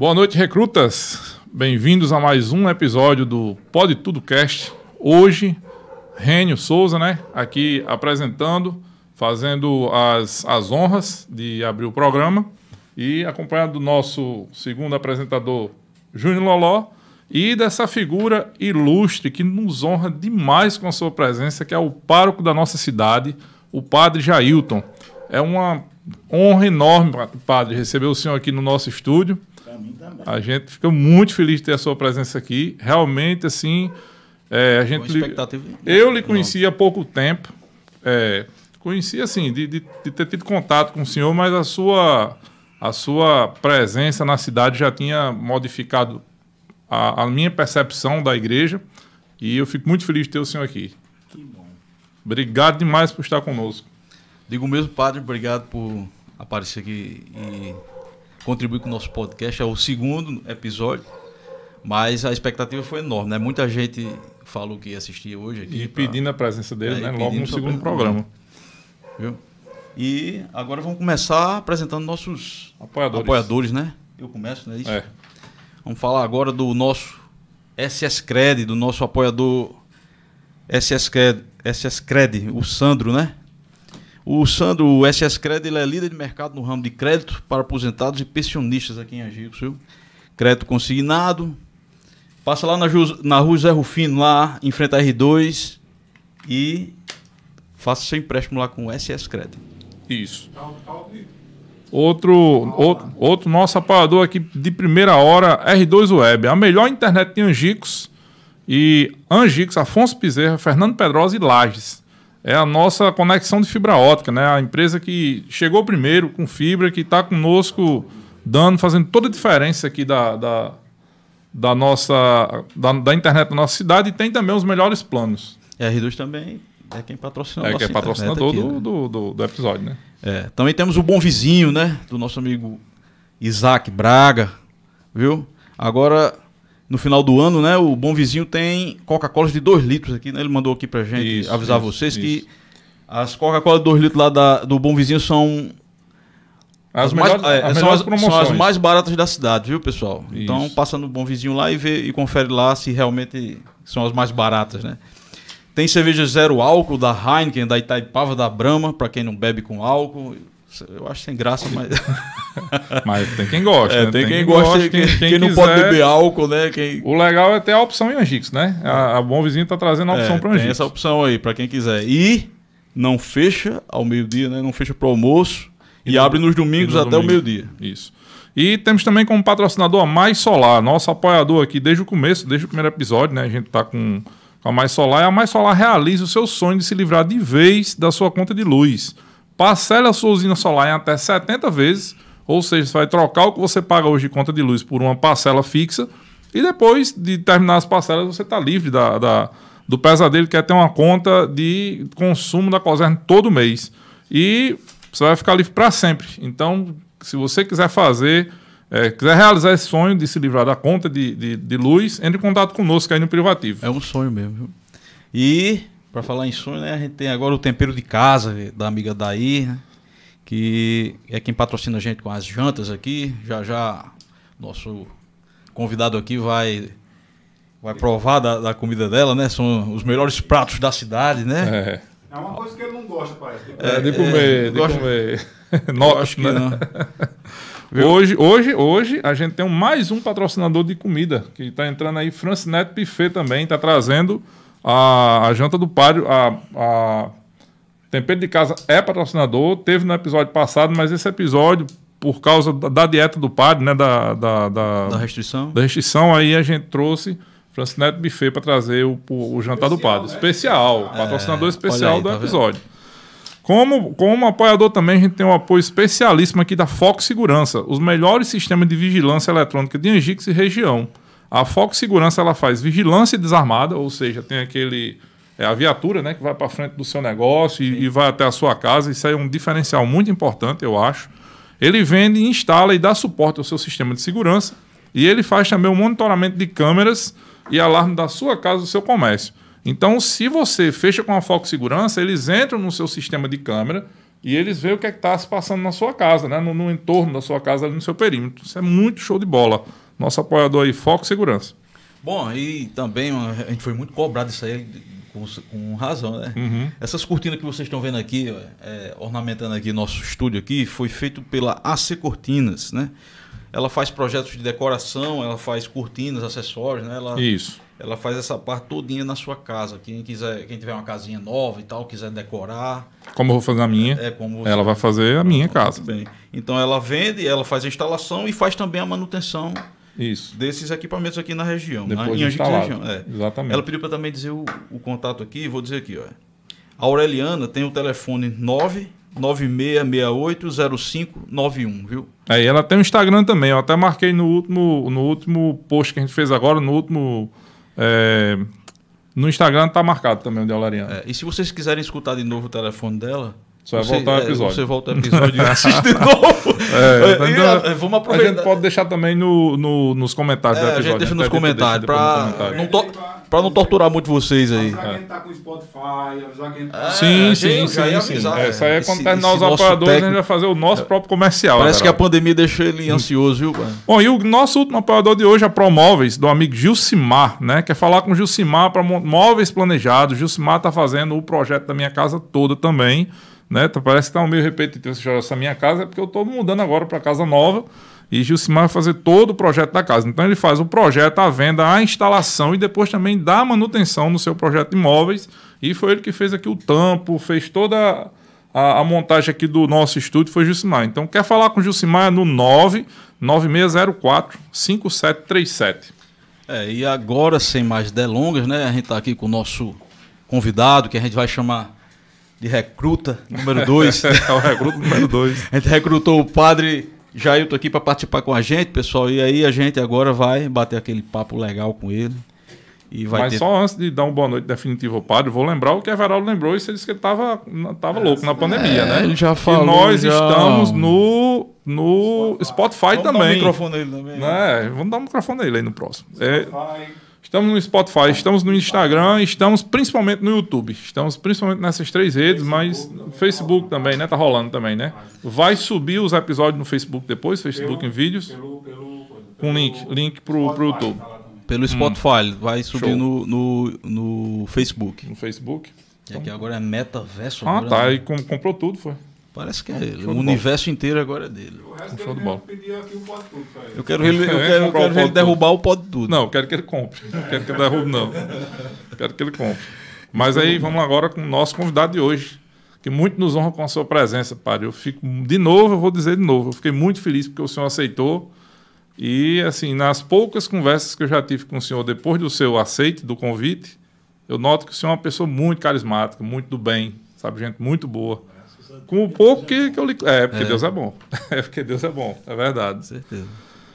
Boa noite, recrutas. Bem-vindos a mais um episódio do Pode Tudo Cast. Hoje, Rênio Souza, né? Aqui apresentando, fazendo as, as honras de abrir o programa. E acompanhado do nosso segundo apresentador, Júnior Loló. E dessa figura ilustre que nos honra demais com a sua presença, que é o pároco da nossa cidade, o padre Jailton. É uma honra enorme, padre, receber o senhor aqui no nosso estúdio. Mim também. A gente fica muito feliz de ter a sua presença aqui. Realmente, assim, é, a gente. Expectativa Eu lhe conheci há pouco tempo. É, conheci, assim, de, de, de ter tido contato com o senhor, mas a sua, a sua presença na cidade já tinha modificado a, a minha percepção da igreja. E eu fico muito feliz de ter o senhor aqui. Que bom. Obrigado demais por estar conosco. Digo mesmo, padre, obrigado por aparecer aqui e contribuir com o nosso podcast. É o segundo episódio, mas a expectativa foi enorme, né? Muita gente falou que ia assistir hoje aqui. E pra- pedindo a presença dele, É, né? Logo no segundo programa. Viu? E agora vamos começar apresentando nossos Apoiadores. apoiadores, né? Eu começo, não é isso? É. Vamos falar agora do nosso SS Cred, do nosso apoiador SS Cred, SS Cred, o Sandro, né? O Sandro, o SS Cred, ele é líder de mercado no ramo de crédito para aposentados e pensionistas aqui em Agicos, viu? Crédito consignado. Passa lá na, na rua Zé Rufino, lá em frente à R2 e faça seu empréstimo lá com o SS Cred. Isso. Outro, outro, outro nosso apoiador aqui de primeira hora, R2 Web, a melhor internet de Angicos e Angicos, Afonso Bezerra, Fernando Pedrosa e Lages. É a nossa conexão de fibra ótica, né? A empresa que chegou primeiro com fibra, que está conosco dando, fazendo toda a diferença aqui da, da, da nossa da, da internet da nossa cidade e tem também os melhores planos. E a R2 também é quem patrocina a É, que é patrocinador aqui, do, né? do, do, do episódio, né? É, também temos o Bom Vizinho, né? Do nosso amigo Isaac Braga, viu? Agora, no final do ano, né? O Bom Vizinho tem Coca-Cola de 2 litros aqui, né? Ele mandou aqui pra gente Isso, avisar isso, vocês isso. que as Coca-Cola de 2 litros lá da- do Bom Vizinho são As, mais, melhores, é, as são, as, promoções. são as mais baratas da cidade, viu, pessoal? Então, passa no Bom Vizinho lá e vê e confere lá se realmente são as mais baratas, né? Tem cerveja zero álcool da Heineken, da Itaipava, da Brahma, pra quem não bebe com álcool. Eu acho sem graça, mas Mas tem quem gosta. É, né? tem, quem gosta, quem, quem não pode quiser. beber álcool, né? Quem O legal é ter a opção em Angix, né? A, a Bom Vizinho tá trazendo a opção é, para tem Angix. essa opção aí pra quem quiser. E não fecha ao meio-dia, né? Não fecha pro almoço e, E abre nos domingos até o meio-dia. Isso. E temos também como patrocinador a Mais Solar, nosso apoiador aqui desde o começo, desde o primeiro episódio, né? A gente tá com, com a Mais Solar. E a Mais Solar realiza o seu sonho de se livrar de vez da sua conta de luz. Parcela a sua usina solar em até 70 vezes, ou seja, você vai trocar o que você paga hoje de conta de luz por uma parcela fixa, e depois de terminar as parcelas, você está livre da, da- do pesadelo que é ter uma conta de consumo da Cosern todo mês. E você vai ficar livre para sempre. Então, se você quiser fazer, é, quiser realizar esse sonho de se livrar da conta de, de, de luz, entre em contato conosco aí no privativo. É um sonho mesmo? E, pra falar em sonho, né? A gente tem agora o tempero de casa da amiga Daí, né? Que é quem patrocina a gente com as jantas aqui. Já já nosso convidado aqui vai vai provar da, da comida dela, né? São os melhores pratos da cidade, né? É, É uma coisa que ele não gosta, parece. é, de é, comer, de gosto- comer. Eu Nota, acho que né? não. Hoje, hoje, hoje a gente tem mais um patrocinador de comida que está entrando aí, Francinete Buffet também, está trazendo a, a janta do páreo, a, a Tempero de Casa é patrocinador, teve no episódio passado, mas esse episódio, por causa da, da dieta do padre, né, da, da, da, Da restrição. da restrição, aí a gente trouxe Francinete Buffet para trazer o, o, o jantar do padre. Especial, patrocinador especial aí, do tá vendo? episódio. Como, como apoiador também, a gente tem um apoio especialíssimo aqui da Fox Segurança, os melhores sistemas de vigilância eletrônica de Angix e região. A Fox Segurança ela faz vigilância desarmada, ou seja, tem aquele é a viatura, né, que vai para frente do seu negócio e, e vai até a sua casa. Isso é um diferencial muito importante, eu acho. Ele vende, instala e dá suporte ao seu sistema de segurança e ele faz também o monitoramento de câmeras e alarme da sua casa, do seu comércio. Então, se você fecha com a Fox Segurança, eles entram no seu sistema de câmera, e eles veem o que é está se passando na sua casa, né? No, no, entorno da sua casa, ali no seu perímetro. Isso é muito show de bola. Nosso apoiador aí, Foco Segurança. Bom, e também a gente foi muito cobrado isso aí com, com razão, né? Uhum. Essas cortinas que vocês estão vendo aqui, é, ornamentando aqui nosso estúdio aqui, foi feito pela AC Cortinas, né? Ela faz projetos de decoração, ela faz cortinas, acessórios, né? Ela, Isso. Ela faz essa parte todinha na sua casa. Quem quiser, quem tiver uma casinha nova e tal, quiser decorar. Como eu vou fazer a minha. É, como Ela vai fazer a minha casa. Bem. Então ela vende, ela faz a instalação e faz também a manutenção isso. desses equipamentos aqui na região. Depois na, de instalado. região. É. Exatamente. Ela pediu para também dizer o, o, contato aqui, vou dizer aqui, ó. A Aureliana tem o telefone 996680591, viu? Aí ela tem o Instagram também, eu até marquei no último, no último post que a gente fez agora, no último. É, no Instagram tá marcado também o de Aureliana. É, e se vocês quiserem escutar de novo o telefone dela, você vai voltar ao é, episódio. Você volta ao episódio e assiste de novo. É, então, e, vamos aproveitar. A gente pode deixar também no, no nos comentários é, do episódio. A gente deixa né? nos comentários. Para não, to, pra não torturar muito vocês aí. Avisar é. quem tá com Spotify, avisar quem tá... Sim, sim, sim. sim. É, isso aí é quando terminar os apoiadores, técnico... a gente vai fazer o nosso próprio comercial. Parece que a pandemia deixou ele ansioso, viu? Bom, e o nosso último apoiador de hoje é a Promóveis, do amigo Gilcimar, né? Quer falar com o Gilcimar para móveis planejados. Gilcimar tá fazendo o projeto da minha casa toda também. Né? Então, parece que está um meio repetitivo essa minha casa, é porque eu estou mudando agora para casa nova e Gilcimar vai fazer todo o projeto da casa. Então ele faz o projeto, a venda, a instalação e depois também dá manutenção no seu projeto de imóveis. E foi ele que fez aqui o tampo, fez toda a, a montagem aqui do nosso estúdio, foi Gilcimar. Então quer falar com o Gilcimar no 99604 5737. É, e agora, sem mais delongas, né? A gente está aqui com o nosso convidado, que a gente vai chamar de recruta número 2. é o recruta número 2. A gente recrutou o padre Jailton aqui para participar com a gente, pessoal. E aí a gente agora vai bater aquele papo legal com ele. E vai Mas ter... só antes de dar uma boa noite definitiva ao padre, vou lembrar o que Everaldo lembrou e ele disse que ele estava tava louco na pandemia, é, né? Ele já falou. E nós já... estamos no, no Spotify, Spotify também. Vamos dar um microfone nele também. Né? Vamos dar um microfone nele aí no próximo. É, Spotify. É, Estamos no Spotify, estamos no Instagram, estamos principalmente no YouTube. Estamos principalmente nessas três redes, mas no Facebook também, né? Tá rolando também, né? Vai subir os episódios no Facebook depois, Facebook em vídeos. Com link, link pro, pro YouTube. Pelo Spotify, hum. vai subir no, no, no Facebook. No Facebook. É que agora é metaverso. Ah, tá. Né? E comprou tudo, foi. Parece que é ele. O universo bola. inteiro agora é dele. O resto show de bola. Eu quero ele, eu quero, eu quero ele derrubar o pó de tudo. Não, eu quero que ele compre. Não quero que ele derrube, não. Eu quero que ele compre. Mas aí vamos agora com o nosso convidado de hoje, que muito nos honra com a sua presença, padre. Eu fico, de novo, eu vou dizer de novo, eu fiquei muito feliz porque o senhor aceitou. E, assim, nas poucas conversas que eu já tive com o senhor depois do seu aceite do convite, eu noto que o senhor é uma pessoa muito carismática, muito do bem, sabe, gente muito boa. Com o pouco que, que eu li. É, porque é. Deus é bom. É porque Deus é bom, é verdade. Com certeza.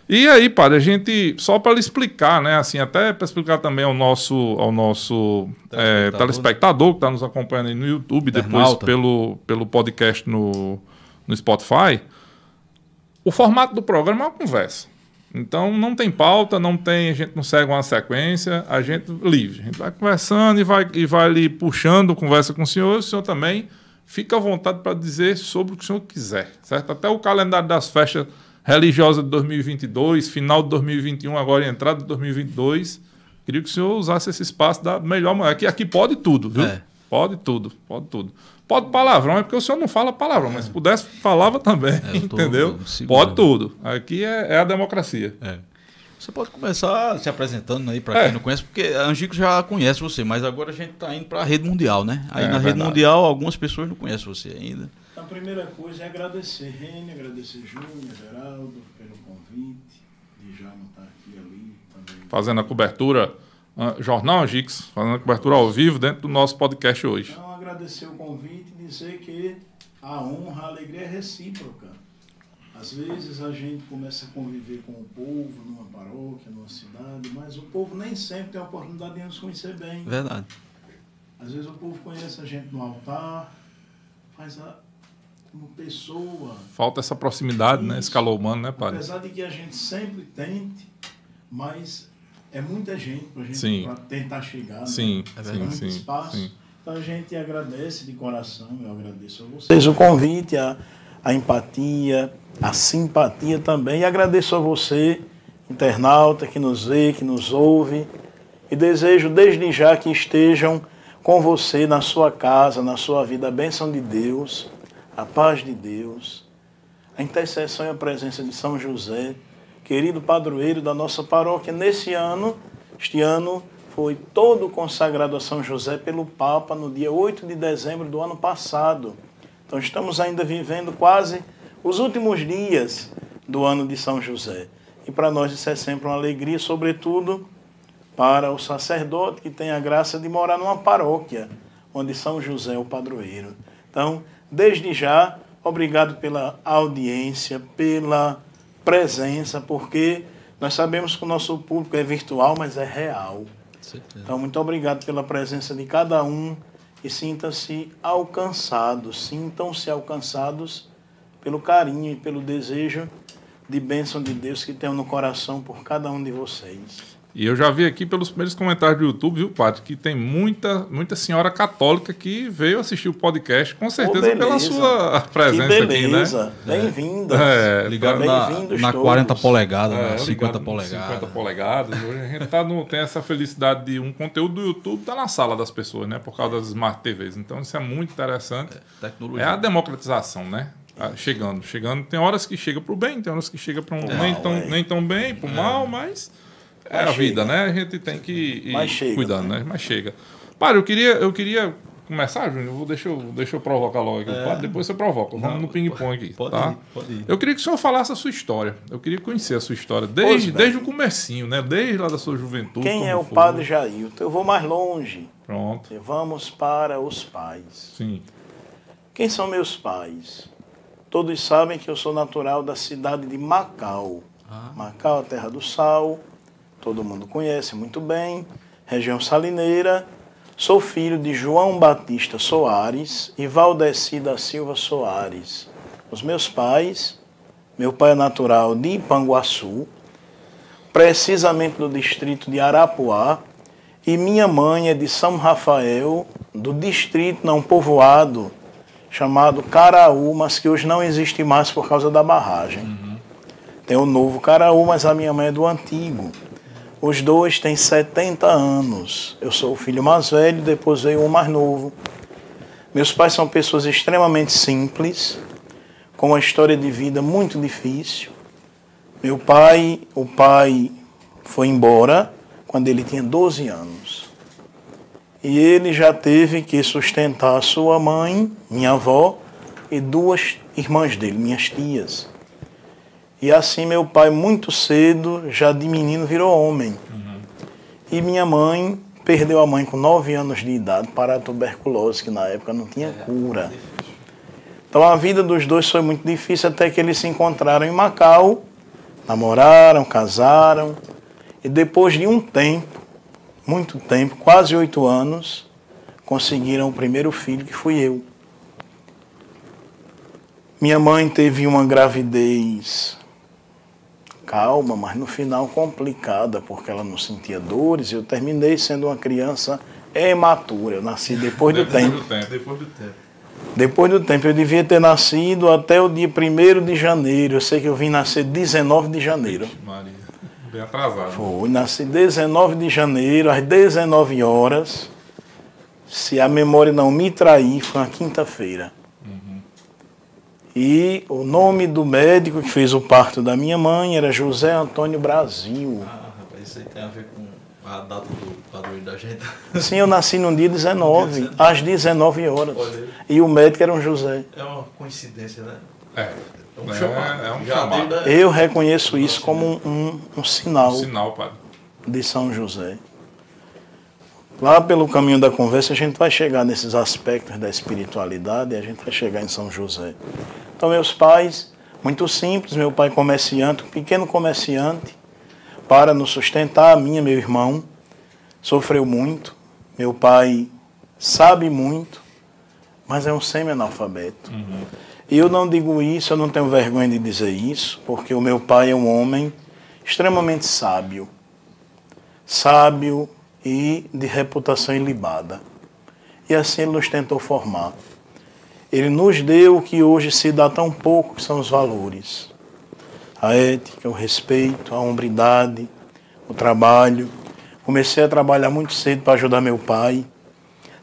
E aí, padre, a gente, só para explicar, né, assim, até para explicar também ao nosso, ao nosso telespectador, é, telespectador que está nos acompanhando aí no YouTube, depois pelo, pelo podcast no, no Spotify, o formato do programa é uma conversa. Então não tem pauta, não tem, a gente não segue uma sequência, a gente livre. A gente vai conversando e vai, e vai ali puxando conversa com o senhor, e o senhor também fica à vontade para dizer sobre o que o senhor quiser, certo? Até o calendário das festas religiosas de 2022, final de 2021, agora entrada de 2022. Queria que o senhor usasse esse espaço da melhor maneira. Aqui, aqui pode tudo, viu? É. Pode tudo, pode tudo. Pode palavrão, é porque o senhor não fala palavrão, mas se pudesse, falava também, é, entendeu? Pode tudo. Aqui é, é a democracia. É. Você pode começar se apresentando aí para é. quem não conhece, porque a Angico já conhece você, mas agora a gente está indo para a rede mundial, né? Aí é, na rede mundial algumas pessoas não conhecem você ainda. A primeira coisa é agradecer Rene, agradecer Júnior, Geraldo pelo convite, de já não estar tá aqui ali também. Fazendo a cobertura, uh, Jornal Angix, fazendo a cobertura ao vivo dentro do nosso podcast hoje. Então agradecer o convite e dizer que a honra, a alegria é recíproca. Às vezes a gente começa a conviver com o povo numa paróquia, numa cidade, mas o povo nem sempre tem a oportunidade de nos conhecer bem. Verdade. Às vezes o povo conhece a gente no altar, mas a, como pessoa. Falta essa proximidade, isso, né? Esse calor humano, né, padre? Apesar de que a gente sempre tente, mas é muita gente para gente tentar chegar. Sim, né? sim, é sim, espaço. Sim. Então a gente agradece de coração, eu agradeço a vocês o convite, a, a empatia, a simpatia também. E agradeço a você, internauta, que nos vê, que nos ouve. E desejo desde já que estejam com você na sua casa, na sua vida, a bênção de Deus, a paz de Deus, a intercessão e a presença de São José, querido padroeiro da nossa paróquia. Nesse ano, este ano foi todo consagrado a São José pelo Papa no dia 8 de dezembro do ano passado. Então estamos ainda vivendo quase os últimos dias do ano de São José. E para nós isso é sempre uma alegria, sobretudo para o sacerdote que tem a graça de morar numa paróquia onde São José é o padroeiro. Então, desde já, obrigado pela audiência, pela presença, porque nós sabemos que o nosso público é virtual, mas é real. Então, muito obrigado pela presença de cada um e sinta-se alcançados, sintam-se alcançados pelo carinho e pelo desejo de bênção de Deus que tenho no coração por cada um de vocês. E eu já vi aqui pelos primeiros comentários do YouTube, viu, Padre, que tem muita, muita senhora católica que veio assistir o podcast, com certeza oh, pela sua presença que beleza. aqui, né? Bem-vinda. É, ligado na, na 40 polegadas, é, né? 50 polegadas. 50 polegadas. Hoje a gente tá no, tem essa felicidade de um conteúdo do YouTube tá na sala das pessoas, né? Por causa das Smart TVs. Então isso é muito interessante. É, tecnologia. é a democratização, né? Ah, chegando, chegando. Tem horas que chega para o bem, tem horas que chega para um nem, tão, é. nem tão bem, para o é. mal, mas é a vida, né? A gente tem que ir chega, cuidando, né? Mas chega. Para, eu queria, eu queria começar, Júnior. Vou, deixa, eu, deixa eu provocar logo aqui. É. depois você provoca. Vamos Não, no ping-pong aqui. Pode tá? ir, pode ir. Eu queria que o senhor falasse a sua história. Eu queria conhecer a sua história. Desde, desde o comecinho, né? Desde lá da sua juventude. Quem é o foi. padre Jailton? Eu vou mais longe. Pronto. Vamos para os pais. Sim. Quem são meus pais? Todos sabem que eu sou natural da cidade de Macau. Ah. Macau, a terra do sal todo mundo conhece muito bem, região salineira. Sou filho de João Batista Soares e Valdeci da Silva Soares. Os meus pais, meu pai é natural de Ipanguaçu, precisamente do distrito de Arapuá, e minha mãe é de São Rafael, do distrito não povoado, chamado Caraú, mas que hoje não existe mais por causa da barragem. Uhum. Tem o novo Caraú, mas a minha mãe é do antigo. Os dois têm 70 anos. Eu sou o filho mais velho, depois veio o mais novo. Meus pais são pessoas extremamente simples, com uma história de vida muito difícil. Meu pai, o pai foi embora quando ele tinha 12 anos. E ele já teve que sustentar sua mãe, minha avó, e duas irmãs dele, minhas tias. E assim meu pai, muito cedo, já de menino, virou homem. Uhum. E minha mãe perdeu a mãe com 9 anos de idade para a tuberculose, que na época não tinha é, cura. Então a vida dos dois foi muito difícil até que eles se encontraram em Macau, namoraram, casaram. E depois de um tempo, muito tempo, quase oito anos, conseguiram o primeiro filho, que fui eu. Minha mãe teve uma gravidez calma, mas no final complicada, porque ela não sentia dores. Eu terminei sendo uma criança hematura. Eu nasci depois do depois tempo. Do tempo. Depois do tempo. Depois do tempo. Eu devia ter nascido até o dia 1 de janeiro. Eu sei que eu vim nascer 19 de janeiro. Maria, bem atrasado. Foi, nasci 19 de janeiro, às 19 horas. Se a memória não me trair, foi uma quinta-feira. E o nome do médico que fez o parto da minha mãe era José Antônio Brasil. Ah, rapaz, isso aí tem a ver com a data do padroeiro da gente. Sim, eu nasci no dia 19, às 19 horas. E o médico era um José. É uma coincidência, né? É. É um, é, chamado. É um chamado. Eu reconheço isso como um, um, um sinal, um sinal padre. de São José. Lá pelo caminho da conversa a gente vai chegar nesses aspectos da espiritualidade e a gente vai chegar em São José. Então, meus pais, muito simples, meu pai comerciante, um pequeno comerciante, para nos sustentar, a minha, meu irmão, sofreu muito. Meu pai sabe muito, mas é um semi-analfabeto. Uhum. Eu não digo isso, eu não tenho vergonha de dizer isso, porque o meu pai é um homem extremamente sábio. Sábio e de reputação ilibada. e assim ele nos tentou formar. Ele nos deu o que hoje se dá tão pouco, que são os valores. A ética, o respeito, a hombridade, o trabalho. Comecei a trabalhar muito cedo para ajudar meu pai.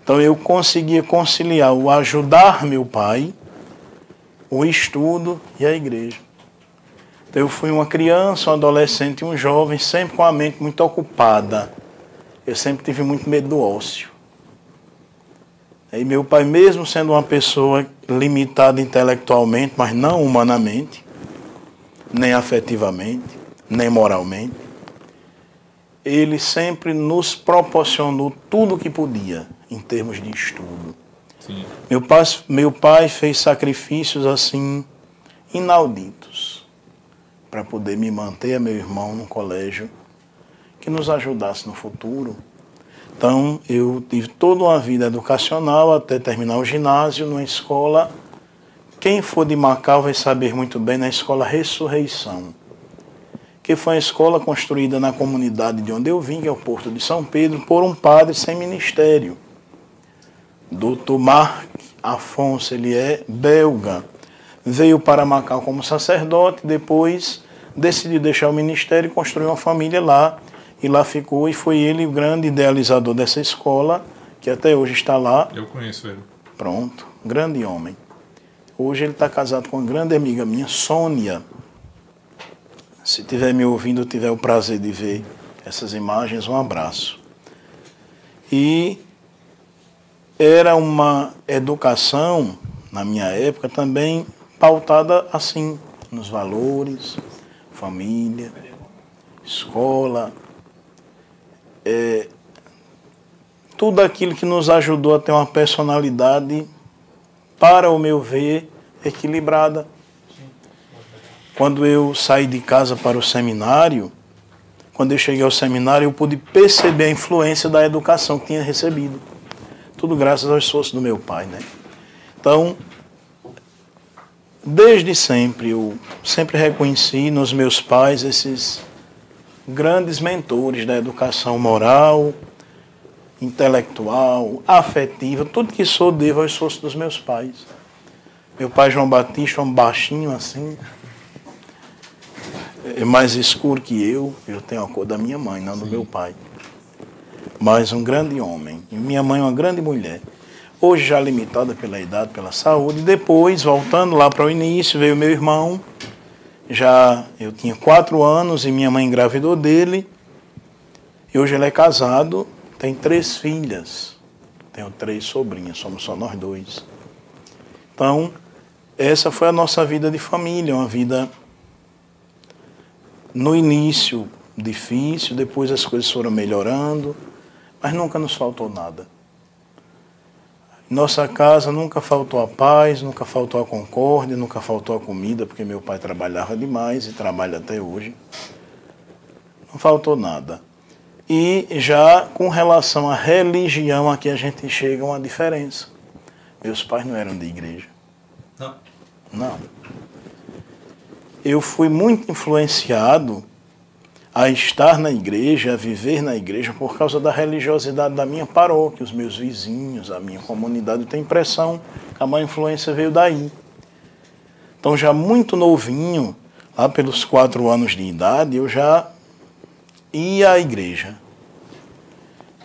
Então eu conseguia conciliar o ajudar meu pai, o estudo e a igreja. Então eu fui uma criança, um adolescente e um jovem, sempre com a mente muito ocupada. Eu sempre tive muito medo do ócio. E meu pai, mesmo sendo uma pessoa limitada intelectualmente, mas não humanamente, nem afetivamente, nem moralmente, ele sempre nos proporcionou tudo o que podia em termos de estudo. Sim. Meu, pai, meu pai fez sacrifícios assim inauditos para poder me manter, meu irmão, no colégio que nos ajudasse no futuro então, eu tive toda uma vida educacional até terminar o ginásio numa escola. Quem for de Macau vai saber muito bem na escola Ressurreição, que foi uma escola construída na comunidade de onde eu vim, que é o Porto de São Pedro, por um padre sem ministério. Doutor Marc Afonso, ele é belga. Veio para Macau como sacerdote, depois decidiu deixar o ministério e construir uma família lá e lá ficou e foi ele o grande idealizador dessa escola, que até hoje está lá. Eu conheço ele. Pronto, grande homem. Hoje ele está casado com uma grande amiga minha, Sônia. Se estiver me ouvindo, tiver o prazer de ver essas imagens, um abraço. E era uma educação, na minha época, também pautada assim, nos valores, família, escola, é, tudo aquilo que nos ajudou a ter uma personalidade, para o meu ver, equilibrada. Quando eu saí de casa para o seminário, quando eu cheguei ao seminário, eu pude perceber a influência da educação que tinha recebido. Tudo graças ao esforço do meu pai, né? Então, desde sempre, eu sempre reconheci nos meus pais esses grandes mentores da educação moral, intelectual, afetiva, tudo que sou devo ao esforço dos meus pais. Meu pai João Batista, um baixinho assim, é mais escuro que eu, eu tenho a cor da minha mãe, não do Sim. meu pai. Mas um grande homem. Minha mãe uma grande mulher. Hoje já limitada pela idade, pela saúde. Depois, voltando lá para o início, veio meu irmão, já eu tinha quatro anos e minha mãe engravidou dele. E hoje ele é casado, tem três filhas. Tenho três sobrinhas, somos só nós dois. Então, essa foi a nossa vida de família, uma vida no início difícil, depois as coisas foram melhorando, mas nunca nos faltou nada. Nossa casa nunca faltou a paz, nunca faltou a concórdia, nunca faltou a comida, porque meu pai trabalhava demais e trabalha até hoje. Não faltou nada. E já com relação à religião, aqui a gente chega a uma diferença. Meus pais não eram de igreja. Não. Não. Eu fui muito influenciado a estar na igreja, a viver na igreja por causa da religiosidade da minha paróquia, os meus vizinhos, a minha comunidade. Eu tenho impressão que a maior influência veio daí. Então, já muito novinho, lá pelos quatro anos de idade, eu já ia à igreja.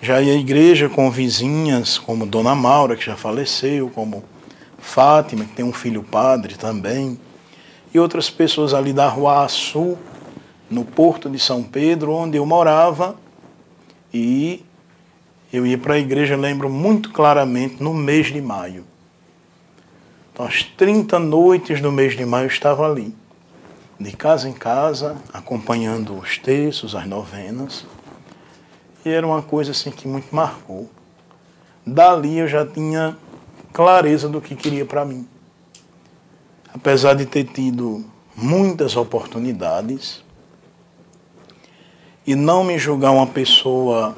Já ia à igreja com vizinhas como Dona Maura, que já faleceu, como Fátima, que tem um filho padre também, e outras pessoas ali da Rua Sul, no Porto de São Pedro, onde eu morava, e eu ia para a igreja, lembro muito claramente, no mês de maio. Então, as 30 noites do mês de maio eu estava ali, de casa em casa, acompanhando os textos, as novenas, e era uma coisa assim que muito marcou. Dali eu já tinha clareza do que queria para mim. Apesar de ter tido muitas oportunidades, e não me julgar uma pessoa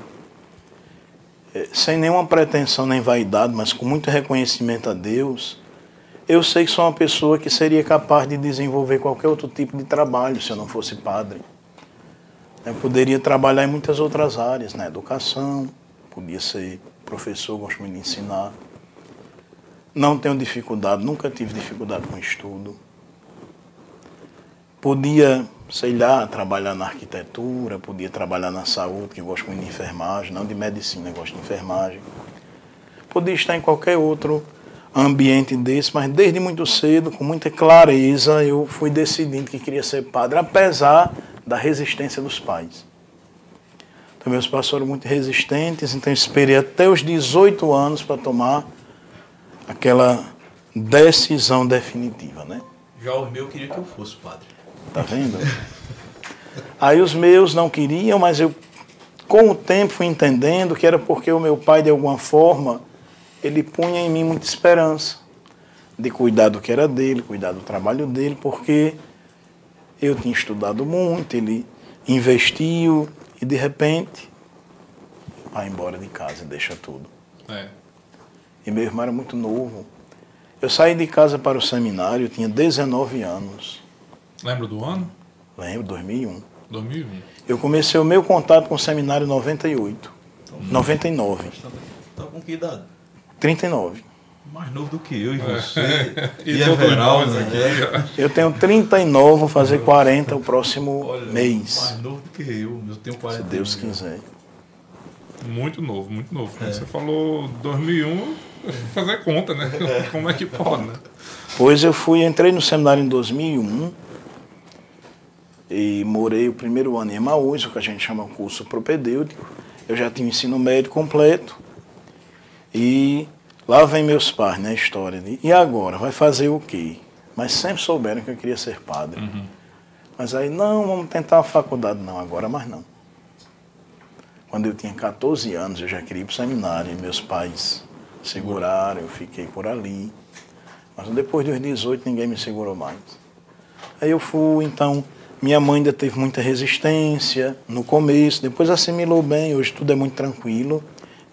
eh, sem nenhuma pretensão nem vaidade, mas com muito reconhecimento a Deus, eu sei que sou uma pessoa que seria capaz de desenvolver qualquer outro tipo de trabalho se eu não fosse padre. Eu poderia trabalhar em muitas outras áreas, na educação, podia ser professor, gosto muito de ensinar. Não tenho dificuldade, nunca tive dificuldade com estudo. Podia, sei lá, trabalhar na arquitetura, podia trabalhar na saúde, que gosto muito de enfermagem, não de medicina, gosto de enfermagem. Podia estar em qualquer outro ambiente desse, mas desde muito cedo, com muita clareza, eu fui decidindo que queria ser padre, apesar da resistência dos pais. Então, meus pais foram muito resistentes, então eu esperei até os 18 anos para tomar aquela decisão definitiva, né? Já o meu queria que eu fosse padre. Tá vendo? Aí os meus não queriam, mas eu, com o tempo, fui entendendo que era porque o meu pai, de alguma forma, ele punha em mim muita esperança de cuidar do que era dele, cuidar do trabalho dele, porque eu tinha estudado muito, ele investiu e de repente vai embora de casa e deixa tudo. É. E meu irmão era muito novo. Eu saí de casa para o seminário, eu tinha 19 anos. Lembra do ano? Lembro, 2001. 2001. Eu comecei o meu contato com o seminário em 98. 99. Tá com que idade? 39. Mais novo do que eu e você. E, E, Everaldo, né? aqui. Eu tenho 39, vou fazer 40 o próximo Olha, mês. mais novo do que eu. Eu tenho Se 40 Deus anos. quiser. Muito novo, muito novo. É. Você falou 2001, fazer conta, né? Como é que pode, né? Pois eu fui, entrei no seminário em 2001 e morei o primeiro ano em Emaús, o que a gente chama de curso propedêutico. Eu já tinha o ensino médio completo e lá vem meus pais, né, a história de, e agora, vai fazer o quê? Mas sempre souberam que eu queria ser padre. Mas aí, não, vamos tentar a faculdade. Não, agora mais não. Quando eu tinha 14 anos, eu já queria ir para o seminário e meus pais seguraram, eu fiquei por ali. Mas depois dos 18 ninguém me segurou mais. Aí eu fui, então, minha mãe ainda teve muita resistência no começo, depois assimilou bem, hoje tudo é muito tranquilo.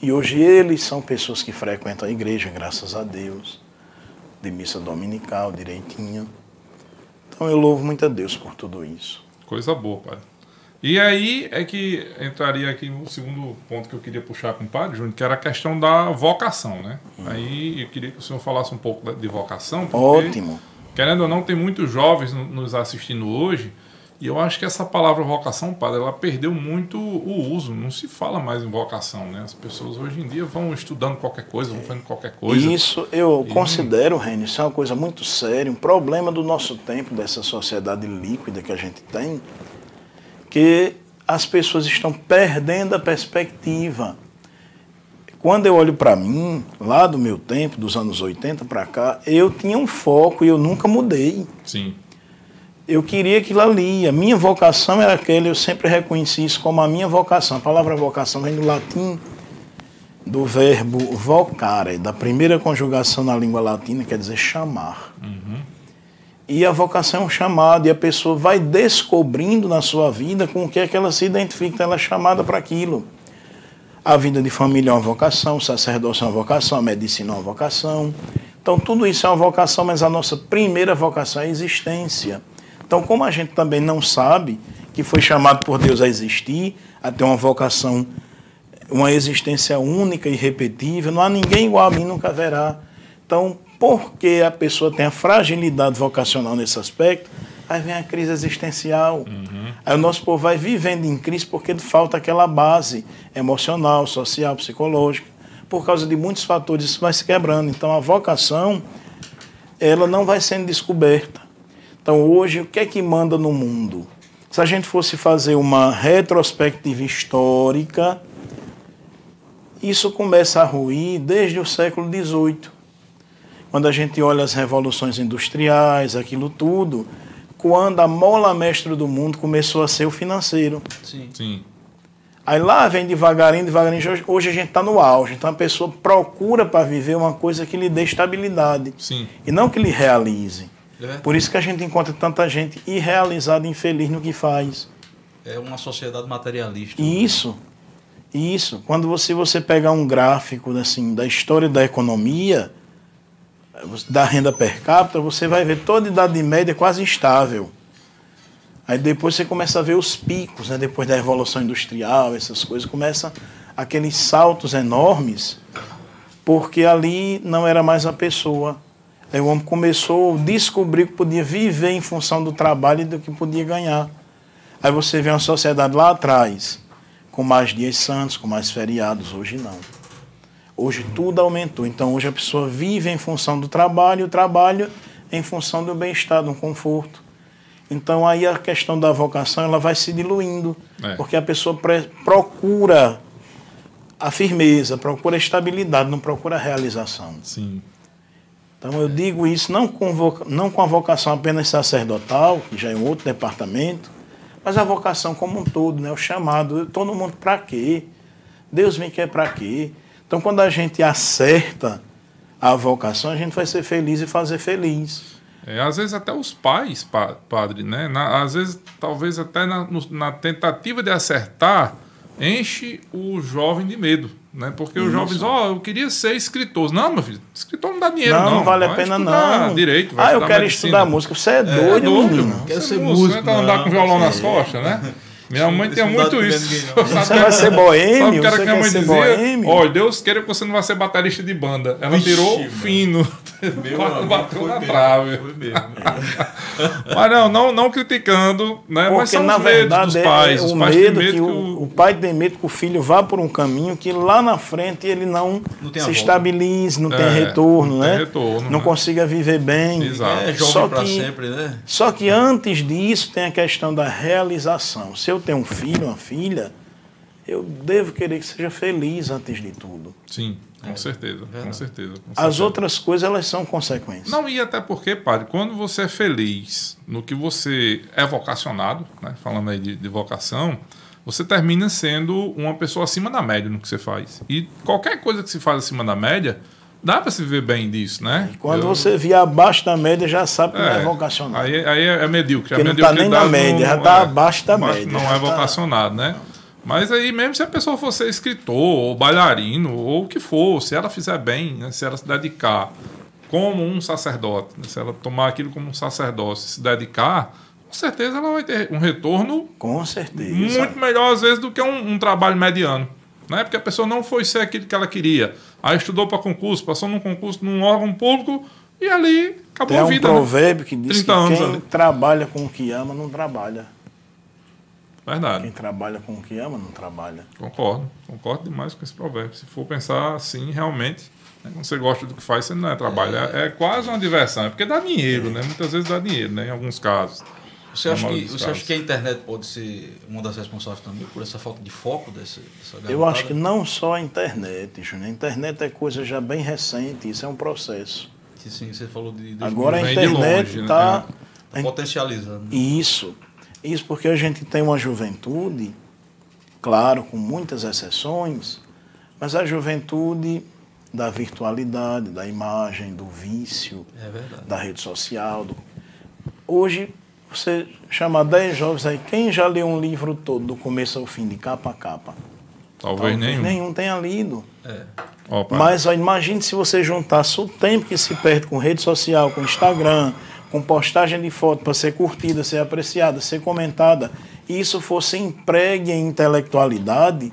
E hoje eles são pessoas que frequentam a igreja, graças a Deus, de missa dominical direitinho. Então eu louvo muito a Deus por tudo isso. Coisa boa, padre. E aí é que entraria aqui no segundo ponto que eu queria puxar com o padre, Júnior, que era a questão da vocação, né? Aí eu queria que o senhor falasse um pouco de vocação. porque, Ótimo. Querendo ou não, tem muitos jovens no- nos assistindo hoje, e eu acho que essa palavra vocação, padre, ela perdeu muito o uso. Não se fala mais em vocação, né? As pessoas hoje em dia vão estudando qualquer coisa, vão fazendo qualquer coisa. Isso eu considero, Reni, isso é uma coisa muito séria, um problema do nosso tempo, dessa sociedade líquida que a gente tem, que as pessoas estão perdendo a perspectiva. Quando eu olho para mim, lá do meu tempo, dos anos 80 para cá, eu tinha um foco e eu nunca mudei. Sim. Eu queria aquilo ali. A minha vocação era aquela, eu sempre reconheci isso como a minha vocação. A palavra vocação vem do latim, do verbo vocare, da primeira conjugação na língua latina, quer dizer chamar. E a vocação é um chamado, e a pessoa vai descobrindo na sua vida com o que é que ela se identifica, ela é chamada para aquilo. A vida de família é uma vocação, o sacerdócio é uma vocação, a medicina é uma vocação. Então, tudo isso é uma vocação, mas a nossa primeira vocação é a existência. Então, como a gente também não sabe que foi chamado por Deus a existir, a ter uma vocação, uma existência única e irrepetível, não há ninguém igual a mim, nunca haverá. Então, porque a pessoa tem a fragilidade vocacional nesse aspecto, aí vem a crise existencial. Aí o nosso povo vai vivendo em crise porque falta aquela base emocional, social, psicológica. Por causa de muitos fatores, isso vai se quebrando. Então, a vocação, ela não vai sendo descoberta. Então, hoje, o que é que manda no mundo? Se a gente fosse fazer uma retrospectiva histórica, isso começa a ruir desde o século XVIII. Quando a gente olha as revoluções industriais, aquilo tudo, quando a mola mestra do mundo começou a ser o financeiro. Sim. Sim. Aí lá vem devagarinho, devagarinho. Hoje- Hoje a gente está no auge. Então a pessoa procura para viver uma coisa que lhe dê estabilidade Sim. e não que lhe realize. É, Por isso que a gente encontra tanta gente irrealizada, infeliz no que faz. é uma sociedade materialista. E isso, isso. Quando você, você pegar um gráfico assim, da história da economia, da renda per capita, você vai ver toda a idade média quase estável. Aí depois você começa a ver os picos, né? depois da Revolução Industrial, essas coisas, começa aqueles saltos enormes, porque ali não era mais a pessoa. Aí o homem começou a descobrir que podia viver em função do trabalho e do que podia ganhar. Aí você vê uma sociedade lá atrás, com mais dias santos, com mais feriados, hoje não. Hoje tudo aumentou. Então hoje a pessoa vive em função do trabalho, e o trabalho em função do bem-estar, do conforto. Então aí a questão da vocação ela vai se diluindo, É. porque a pessoa procura a firmeza, procura a estabilidade, não procura a realização. Sim. Então eu digo isso não com, voca- não com a vocação apenas sacerdotal, que já é um outro departamento, mas a vocação como um todo, né? o chamado. Todo mundo para quê? Deus me quer para quê? Então quando a gente acerta a vocação, a gente vai ser feliz e fazer feliz. É, às vezes até os pais, pa- padre, né? Na- às vezes, talvez até na, na tentativa de acertar, enche o jovem de medo, né? Porque os jovens, ó, eu queria ser escritor. Não, meu filho, escritor não dá dinheiro, não, não. não vale a pena não. Direito, vai ah, eu quero medicina. estudar música. Você é É doido, doido, menino. Quero ser músico, músico, né? Andar com violão nas É. costas, né? Minha mãe Isso dá muito isso. Você vai ser boêmio? Sabe o que era que minha quer mãe dizia? boêmio? Olha, Deus queira que você não vai ser baterista de banda. Ela tirou mano. fino. Meu Quase amigo, bateu foi na mesmo, trave. Foi mesmo. Mas não, não, não criticando, né? Mas Porque, são na os verdade, dos é- pais. é os o pais têm medo medo que o, o pai tem medo que o filho vá por um caminho que lá na frente ele não, Não tem se estabilize, não É, tem retorno, não tem né? retorno, não né? consiga viver bem. Exato. É Só que- sempre, né? Só que antes disso tem a questão da realização. Se eu tenho um filho, uma filha, eu devo querer que seja feliz antes de tudo. Sim, com certeza, com certeza. com As certeza. outras coisas elas são consequências. Não, e até porque, padre, quando você é feliz no que você é vocacionado, né, falando aí de, de vocação, você termina sendo uma pessoa acima da média no que você faz. E qualquer coisa que se faz acima da média, dá para se viver bem disso, né? Quando Eu- você vier abaixo da média, já sabe que não é É, vocacionado. Aí, aí é, é medíocre. Porque a não tá nem na média, já não- tá é, abaixo da média, Não já é tá- vocacionado, né? Mas aí, mesmo se a pessoa for ser escritor, ou bailarino, ou o que for, se ela fizer bem, né, se ela se dedicar como um sacerdote, né, se ela tomar aquilo como um sacerdócio, se dedicar, com certeza ela vai ter um retorno Com certeza. muito melhor, às vezes, do que um, um trabalho mediano. Né? Porque a pessoa não foi ser aquilo que ela queria. Aí estudou para concurso, passou num concurso num órgão público e ali acabou Tem a um vida. né? provérbio que diz que 30 anos quem ali. trabalha com o que ama, não trabalha. Verdade. Quem trabalha com o que ama, não trabalha. Concordo, concordo demais com esse provérbio. Se for pensar assim, realmente, né, quando você gosta do que faz, você não é trabalho. É, é quase uma diversão. É porque dá dinheiro, né? Muitas vezes dá dinheiro, né? Em alguns casos. Você acha, que, você acha que a internet pode ser uma das responsáveis também por essa falta de foco desse, dessa Eu garotada? acho que não só a internet, Júnior. A internet é coisa já bem recente, isso é um processo. Sim, você falou de, de Agora a internet longe, né? está. tá potencializando. Isso. Isso porque a gente tem uma juventude, claro, com muitas exceções, mas a juventude da virtualidade, da imagem, do vício, É da rede social. do- Hoje, você chama 10 jovens aí, quem já leu um livro todo, do começo ao fim, de capa a capa? Talvez, nenhum. nenhum tenha lido. É. Mas ó, imagine se você juntasse o tempo que se perde com rede social, com Instagram, com postagem de foto para ser curtida, ser apreciada, ser comentada, e isso fosse empregue em intelectualidade,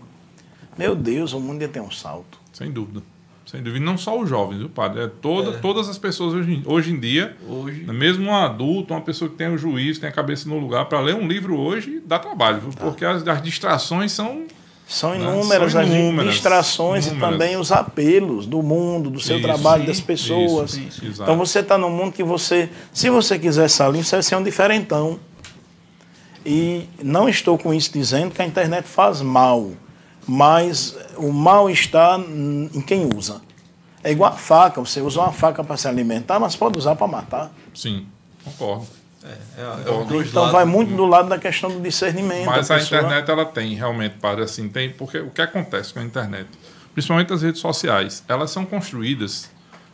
meu Deus, o mundo ia ter um salto. Sem dúvida. Sem dúvida. E não só os jovens, viu, padre? É toda, Todas as pessoas hoje, em- hoje em dia, Hoje, né, mesmo um adulto, uma pessoa que tem o juízo, tem a cabeça no lugar, para ler um livro hoje, dá trabalho, viu? Porque as, as distrações são São Né? inúmeras São as inúmeras, distrações inúmeras. e também os apelos do mundo, do seu Isso, trabalho, das pessoas. isso, exato. então você está num mundo que você, se você quiser sair, você vai ser um diferentão. E não estou com isso dizendo que a internet faz mal, mas o mal está em quem usa. É igual a faca, você usa uma faca para se alimentar, mas pode usar para matar. Sim, concordo. É, é, é dois Então vai muito do lado da questão do discernimento. Mas da a pessoa- internet ela tem realmente para assim tem porque o que acontece com a internet, principalmente as redes sociais, elas são construídas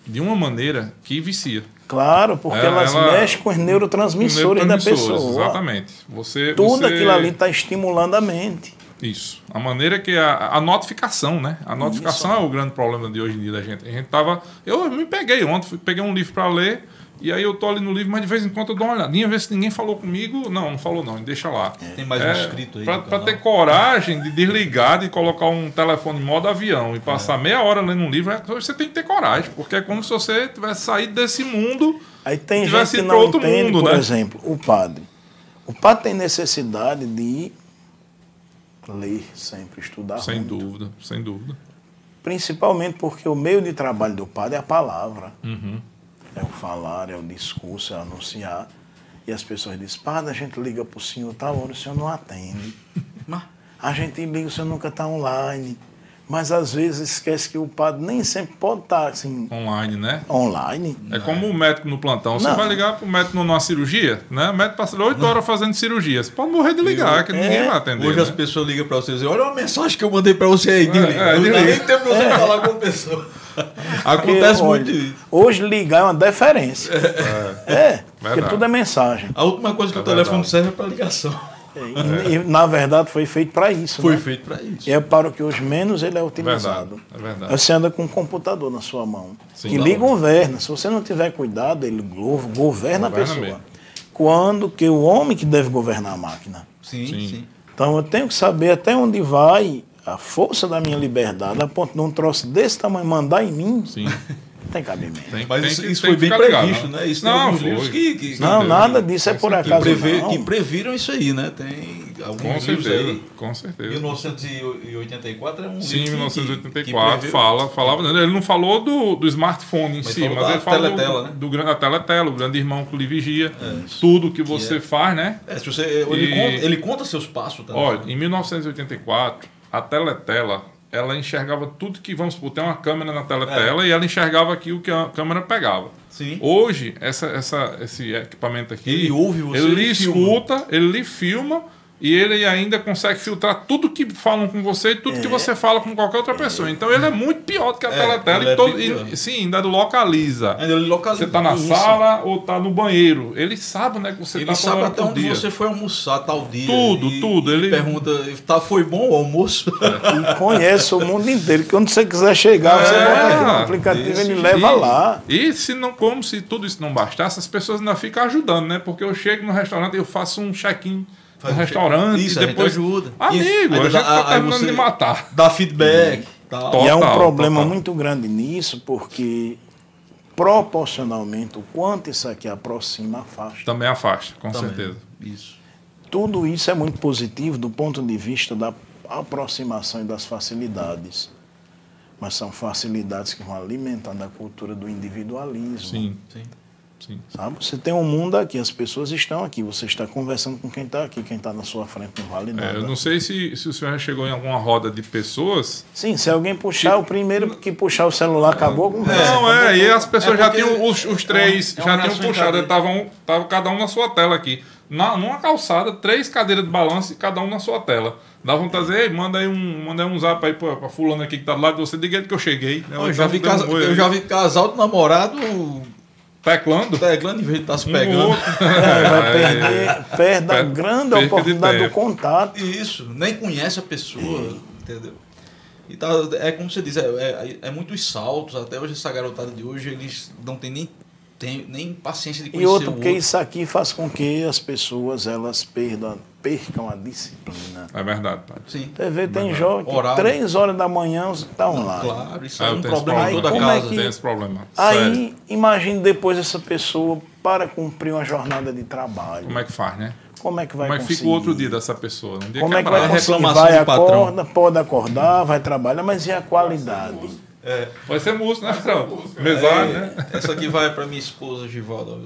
de uma maneira que vicia. Claro, porque É, elas ela- mexem com os neurotransmissores da Neurotransmissores, pessoa. Exatamente. Você Tudo você- aquilo ali está estimulando a mente. Isso. A maneira que a, a notificação, né? A notificação é o grande problema de hoje em dia da gente. A gente tava. Eu me peguei ontem, peguei um livro para ler E aí eu tô ali no livro, mas de vez em quando eu dou uma olhadinha, ver se ninguém falou comigo. Não, não falou não, deixa lá. Tem mais um É, inscrito aí. Pra, no pra ter coragem de desligar, de colocar um telefone em modo avião e passar meia hora lendo um livro, é- você tem que ter coragem, porque é como se você tivesse saído desse mundo. Aí tem tivesse gente que ido pra não outro entende, mundo, por né? exemplo, o padre. O padre tem necessidade de ler sempre, estudar Sem muito. dúvida, sem dúvida. Principalmente porque o meio de trabalho do padre é a palavra. Uhum. É o falar, é o discurso, é o anunciar. E as pessoas dizem, padre, a gente liga para o senhor tal hora, o senhor não atende. A gente liga, o senhor nunca está online. Mas às vezes esquece que o padre nem sempre pode estar assim, Online, né? online. É como o médico no plantão. Você Não. vai ligar pro médico numa cirurgia, né? O médico passa 8 horas fazendo cirurgia. Você pode morrer de ligar, que ninguém vai atender. Hoje né? as pessoas ligam pra você e dizem, olha uma mensagem que eu mandei pra você aí, desliga. é, não dá nem tempo de você falar com a pessoa. Acontece Porque, muito olha, isso. Hoje ligar é uma deferência. É, porque Verdade. tudo é mensagem. A última coisa que É o telefone verdade. serve é pra ligação. E, e, na verdade foi feito para isso. Foi né? feito pra isso. E é para o que hoje menos ele é Verdade, utilizado. é verdade. Você anda com um computador na sua mão. Sim. que lhe governa. Se você não tiver cuidado, ele go- governa, a Governa pessoa. mesmo. Quando que o homem que deve governar a máquina. Sim, Sim. sim. Então eu tenho que saber até onde vai a força da minha liberdade, a ponto de um troço desse tamanho mandar em mim, Sim. não tem cabimento. Tem, Mas tem isso, que- isso tem foi que bem ficar ligado, previsto, né? Isso Não, foi. que, que, Não, nada disso é por acaso. prevê- não. que previram isso aí, né? Tem alguns Com livros certeza, aí. com certeza. 1984 é um Sim, livro que- 1984 que prevê- fala, falava, ele não falou do, do smartphone em Mas si, falou mas da ele fala teletela, do, né? do, grande- da teletela, o grande irmão que lhe vigia, tudo que você é- faz, né? É, se você, ele, E- conta, ele conta seus passos também. Olha, em 1984, a teletela, ela enxergava tudo que, vamos supor, tem uma câmera na teletela e ela enxergava aqui o que a câmera pegava. Sim. Hoje, essa, essa, esse equipamento aqui, Ele ouve você, ele ele filma. escuta, ele lhe filma e ele ainda consegue filtrar tudo que falam com você e tudo que você fala com qualquer outra pessoa. Então ele é muito pior do que a É, teletela e, é todo, e sim, ainda localiza. Ainda ele localiza. Você tá na Isso. sala ou tá no banheiro. Ele sabe, né, que você Ele tá sabe até onde dia. você foi almoçar tal dia. Tudo, e- tudo, e ele- pergunta, tá, foi bom o almoço? E conhece o mundo inteiro, que onde você quiser chegar, você É, bota aqui no aplicativo, ele leva lá. E se não, como se tudo isso não bastasse, as pessoas ainda ficam ajudando, né? Porque eu chego no restaurante e eu faço um check-in Faz um restaurante Isso, e a gente depois. ajuda. Amigo, a gente dá- tá aí terminando você de matar. Dá feedback. Tal. Top. e é um Total, problema total. muito grande nisso, porque proporcionalmente o quanto isso aqui aproxima, afasta. Também afasta, com Também. certeza. Isso. Tudo isso é muito positivo do ponto de vista da aproximação e das facilidades. Mas são facilidades que vão alimentando a cultura do individualismo. Sim, Sim. Sim. Sabe? Você tem um mundo aqui, as pessoas estão aqui, você está conversando com quem está aqui, quem está na sua frente não vale É, nada. eu não sei se, se o senhor já chegou em alguma roda de pessoas. Sim, se alguém puxar, o primeiro que puxar o celular acabou com Não, é, e as pessoas É já tinham os, os três, é uma- é uma já tinham reação em puxado, estavam tava cada um na sua tela aqui. Na, numa calçada, três cadeiras de balanço e cada um na sua tela. Dá vontade de dizer, Ei, manda aí um, manda aí um zap aí pra, pra fulano aqui que tá do lado de você, diga ele que eu cheguei. né? Eu já, vi Dá um casa- eu já vi casal de namorado Teclando. pegando em vez de estar se Um no pegando. outro. É, vai É, perder, perde a Per- grande oportunidade do contato. Isso, nem conhece a pessoa, entendeu? E tá, é como você diz, é, é, é muitos saltos. Até hoje, essa garotada de hoje, eles não têm nem, tem, nem paciência de E conhecer outro, o porque outro. isso aqui faz com que as pessoas elas perdam, percam a disciplina. É verdade, pai. Sim, Você vê, tem jovem que Horário. três horas da manhã está online. claro, isso é um tenho esse problema em toda Como é casa. que- Tem esse problema. Sério. Aí, imagine depois essa pessoa para cumprir uma jornada de trabalho. Como é que faz, né? Como é que vai Como é que conseguir? fica o outro dia dessa pessoa? Um dia Como é que vai É conseguir? reclamação Vai, do patrão. acorda, pode acordar, vai trabalhar, mas e a qualidade? Vai ser músico, né, Fran? Mesário, né? É, essa aqui vai para minha esposa, Givalda.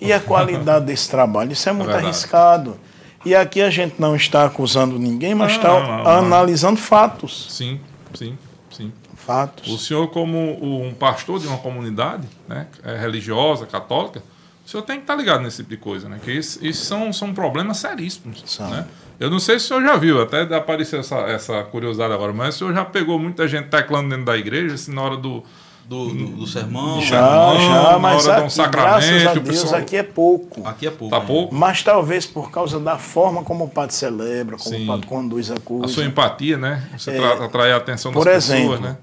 E a qualidade desse trabalho? Isso é muito verdade. arriscado. E aqui a gente não está acusando ninguém, mas está não, não, não. analisando fatos. Sim, sim, sim. Fatos. O senhor, como um pastor de uma comunidade né, é, religiosa, católica, o senhor tem que estar ligado nesse tipo de coisa, né? Que isso, isso são, são problemas seríssimos. São. Né? Eu não sei se o senhor já viu, até apareceu essa, essa curiosidade agora, mas o senhor já pegou muita gente teclando dentro da igreja, assim, na hora do. Do, do, do sermão. Já, Irmão, já, na mas hora de um aqui, sacramento, graças a Deus, pessoal- aqui é pouco. Aqui é pouco. Tá né? pouco? Mas talvez por causa da forma como o padre celebra, como Sim. o padre conduz a A coisa. sua empatia, né? Você É, tra- atrair a atenção das por pessoas, exemplo, né?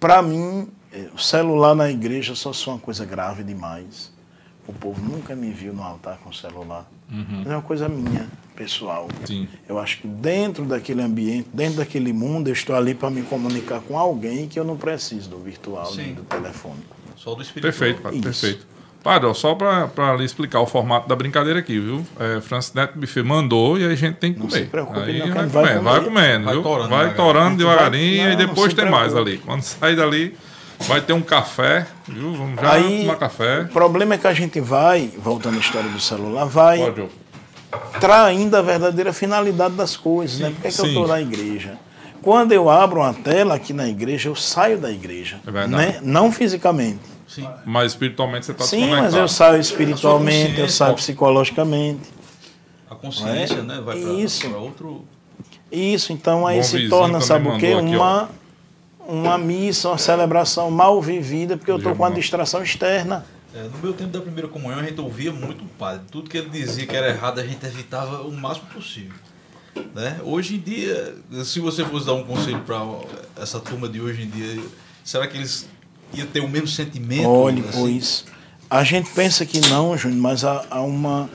Para mim, é, o celular na igreja só sou uma coisa grave demais. O povo nunca me viu no altar com celular. Mas é uma coisa minha, pessoal. Sim. Eu acho que dentro daquele ambiente, dentro daquele mundo, eu estou ali para me comunicar com alguém que eu não preciso do virtual nem Sim. do telefone. Só do espírito. Perfeito, padre, perfeito. Padre, ó, só para lhe explicar o formato da brincadeira aqui, viu? É, Francis Neto Buffet mandou e aí a gente tem que Não comer. se preocupe, aí não, vai, vai comendo, vai comendo, Vai viu? torando vai devagarinho. torando devagarinho Vai- e não, depois tem mais preocupe. ali. Quando sair dali, vai ter um café, viu? Vamos já Aí, tomar café. o problema é que a gente vai, voltando à história do celular, vai Pode, traindo a verdadeira finalidade das coisas, né? Por que, é que eu sim. estou na igreja? Quando eu abro uma tela aqui na igreja, eu saio da igreja. É verdade. né? Não fisicamente. Sim. Mas espiritualmente você está Sim, mas eu saio espiritualmente, eu saio psicologicamente. A consciência, né? Vai para Isso. outro. Isso, então aí Bom se torna, sabe o quê? aqui, Uma, missa, uma celebração mal vivida, porque eu estou com uma distração externa. É, no meu tempo da primeira comunhão, a gente ouvia muito o padre. Tudo que ele dizia que era errado, a gente evitava o máximo possível. Né? Hoje em dia, se você fosse dar um conselho para essa turma de hoje em dia, será que eles iam ter o mesmo sentimento? Olhe, assim? pois. A gente pensa que não, Júnior, mas há, há uma.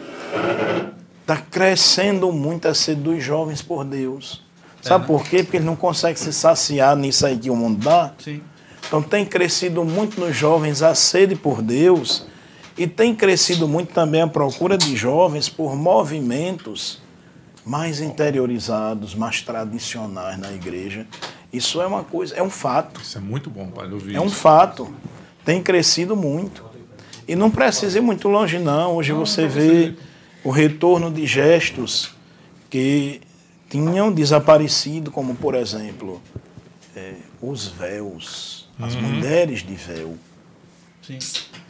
Está crescendo muito a sede dos jovens por Deus. Sabe né? por quê? Porque eles não conseguem se saciar nisso aí que o mundo dá. Sim. Então tem crescido muito nos jovens a sede por Deus e tem crescido muito também a procura de jovens por movimentos mais interiorizados, mais tradicionais na igreja. Isso é uma coisa, é um fato. Isso é muito bom, padre, ouvir É um fato. Tem crescido muito. E não precisa ir muito longe, não. Hoje você vê o retorno de gestos que tinham desaparecido, como, por exemplo, eh, os véus, as Uhum. mulheres de véu. Sim.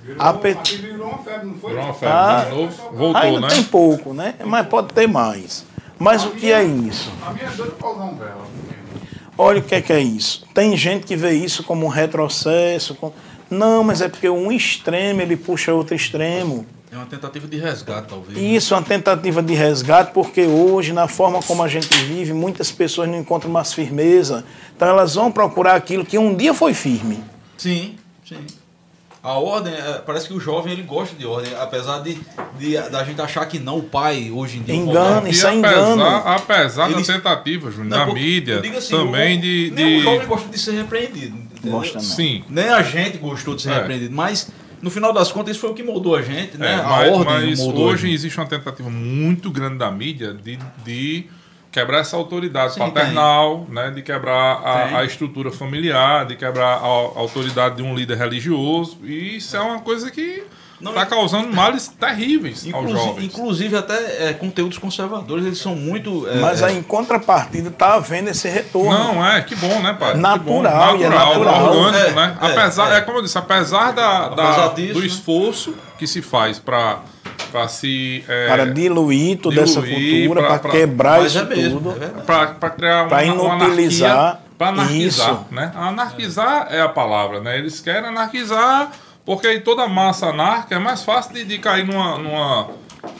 Virou, A virou uma febre, não foi? Virou uma febre Tá. de novo. Voltou, Ainda né? tem pouco, né? Mas pode ter mais. Mas o que é isso? A minha é usar um vela. Olha o que é que é isso. Tem gente que vê isso como um retrocesso. com- Não, mas é porque um extremo ele puxa outro extremo. É uma tentativa de resgate, talvez. E Isso é uma tentativa de resgate, porque hoje, na forma como a gente vive, muitas pessoas não encontram mais firmeza. Então elas vão procurar aquilo que um dia foi firme. Sim, sim. A ordem, é, parece que o jovem ele gosta de ordem, apesar de, de da gente achar que não, o pai hoje em dia. o Engana, isso é apesar, engano. apesar Eles- da tentativa, Júnior, da mídia, assim, também o- de. Nem o de- jovem gosta de ser repreendido. entendeu? Gosta não. Sim, Nem a gente gostou de ser É. repreendido, mas no final das contas isso foi o que moldou a gente, né? É, a mas, ordem mas moldou hoje existe uma tentativa muito grande da mídia de, de quebrar essa autoridade Sim, paternal, né, de quebrar Tem. a, a estrutura familiar, de quebrar a, a autoridade de um líder religioso. E isso é uma coisa que está e- causando males terríveis aos Inclusive, jovens. inclusive até é, conteúdos conservadores, eles são muito. é, Mas é, aí, em contrapartida, está havendo esse retorno. Não, é, que bom, né, pai? Natural, que e bom, é natural. orgânico, É, né? é, apesar, é. é. como eu disse, apesar da, da- Apesar disso, do né? esforço que se faz para se. é, Para diluir toda essa diluir, cultura, pra- para quebrar isso é mesmo, tudo. é para criar Pra uma, uma inutilizar anarquia, para anarquizar, isso. né? Anarquizar é. a palavra, né? Eles querem anarquizar porque aí toda massa anarca é mais fácil de, de cair numa, numa,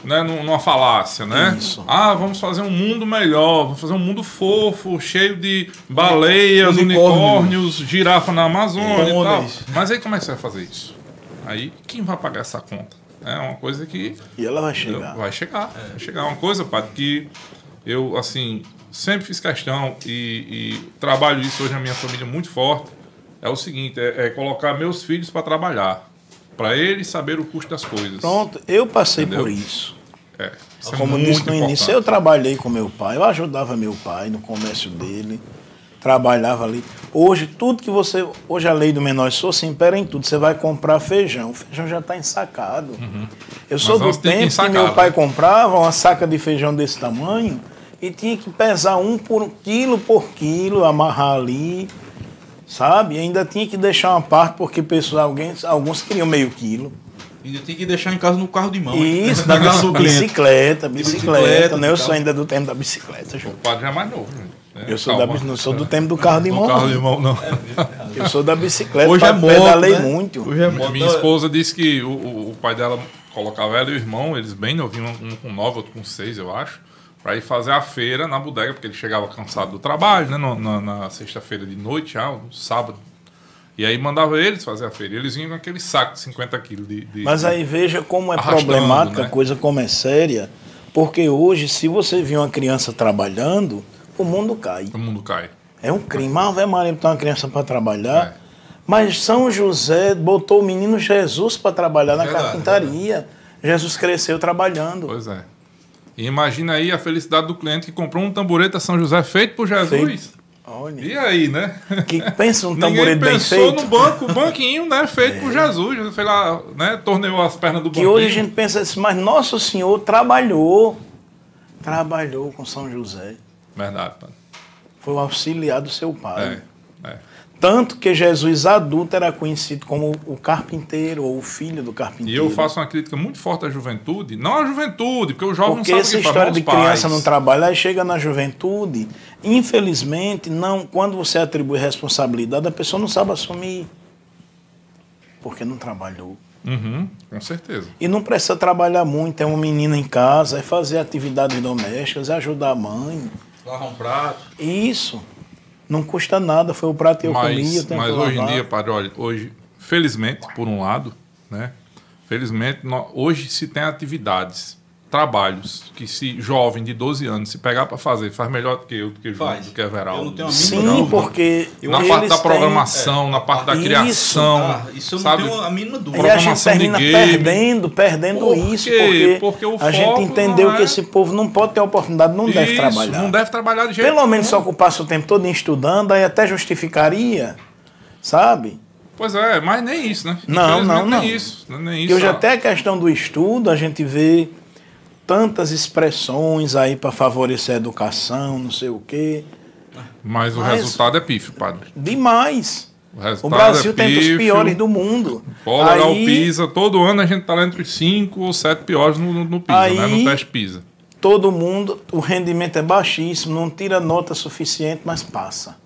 né, num- numa falácia, né? Isso. Ah, vamos fazer um mundo melhor, vamos fazer um mundo fofo, cheio de baleias, Unicórnios. unicórnios, girafa na Amazônia e tal. Mas aí como é que você vai fazer isso? Aí quem vai pagar essa conta? É uma coisa que E ela vai chegar. Vai chegar. Vai chegar. Uma coisa, padre, que eu, assim, sempre fiz questão e, e trabalho isso hoje na minha família muito forte. É o seguinte: é, é colocar meus filhos para trabalhar. Para eles saber o custo das coisas. Pronto, eu passei Entendeu? por isso. É, isso é Como muito disse no início, importante. eu trabalhei com meu pai, eu ajudava meu pai no comércio dele, trabalhava ali. Hoje, tudo que você. Hoje a lei do menor esforço se impera em tudo. Você vai comprar feijão, o feijão já está ensacado. Eu sou Uhum. Mas do que tempo que, ensacar, meu pai né? comprava uma saca de feijão desse tamanho e tinha que pesar um por quilo por quilo, amarrar ali. Sabe? Ainda tinha que deixar uma parte, porque pessoas, alguém, alguns queriam meio quilo. Ainda tem que deixar em casa no carro de mão. Isso, na da do bicicleta, bicicleta, bicicleta, né? Eu sou ainda do tempo da bicicleta, O João. padre já é mais novo. né? Eu sou, Calma. da, não sou do tempo do carro de Do mão. carro de não. mão, não. Eu sou da bicicleta, Hoje é moto, pedalei né? muito. Hoje é moto. Minha esposa disse que o, o- o pai dela colocava ela e o irmão, eles bem novinhos, um com nove, outro com seis, eu acho, para ir fazer a feira na bodega, porque ele chegava cansado do trabalho, né? no- na, na sexta-feira de noite, já, no sábado. E aí mandava eles fazer a feira. Eles vinham com aquele saco de 50 quilos de, de- Mas aí veja como é problemática, né? a coisa como é séria, porque hoje, se você vir uma criança trabalhando, o mundo cai. O mundo cai. É um crime. Ah, vai Maria botar uma criança para trabalhar. É. Mas São José botou o menino Jesus para trabalhar na Verdade, carpintaria. Jesus cresceu trabalhando. Pois é. E imagina aí a felicidade do cliente que comprou um tamboreta São José feito por Jesus. Olha. E aí, né? Que pensa um Ninguém tamborete bem pensou feito. É. no banco, o banquinho, né? Feito por Jesus. Jesus fez lá, né? Torneou as pernas do Que banquinho. hoje a gente pensa assim, mas Nosso Senhor trabalhou. Trabalhou com São José. Verdade, padre. Foi o auxiliar do seu pai. É, é. Tanto que Jesus adulto era conhecido como o carpinteiro ou o filho do E carpinteiro. eu faço uma crítica muito forte à juventude. Não à juventude, porque o jovem Porque não essa sabe o que história de criança pais. não trabalhar e chega na juventude, infelizmente, não, quando você atribui responsabilidade, a pessoa não sabe assumir. Porque não trabalhou. Uhum, com certeza. E não precisa trabalhar muito, é um menino em casa, é fazer atividades domésticas, é ajudar a mãe. Lavar um prato. Isso. Não custa nada, foi o prato que eu comi, eu Mas, tenho mas que hoje em dia, padre, olha, hoje, felizmente, por um lado, né? Felizmente, hoje se tem atividades, trabalhos que se jovem de 12 anos se pegar para fazer, faz melhor do que eu, do que João, Faz. do que Everaldo. Eu não tenho a mínima Sim, dúvida. porque na parte da têm- programação, na parte da Isso. criação, Ah, isso eu não sabe? tenho a mínima E dúvida. a gente programação de termina game. perdendo, perdendo Por isso, porque, Porque o a gente entendeu é- que esse povo não pode ter oportunidade, não deve Isso, trabalhar. Não deve trabalhar de jeito Pelo menos se nenhum. ocupasse o tempo todo estudando, aí até justificaria, sabe? Pois é, mas nem isso, né? Não, não, não. Nem isso, nem isso. Que hoje até a questão do estudo, a gente vê tantas expressões aí para favorecer a educação, não sei o quê. Mas o Mas- resultado é pífio, padre. Demais. O, O Brasil é tem dos piores do mundo. Pode olhar o Aí- PISA, todo ano a gente tá lá entre os 5 ou 7 piores no, no, no PISA, Aí- né? No teste PISA. todo mundo, o rendimento é baixíssimo, não tira nota suficiente, mas passa.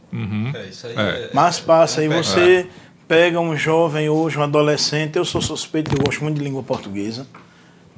É, isso aí É. é- Mas passa. Aí é você pega um jovem hoje, um adolescente, eu sou suspeito, eu gosto muito de língua portuguesa.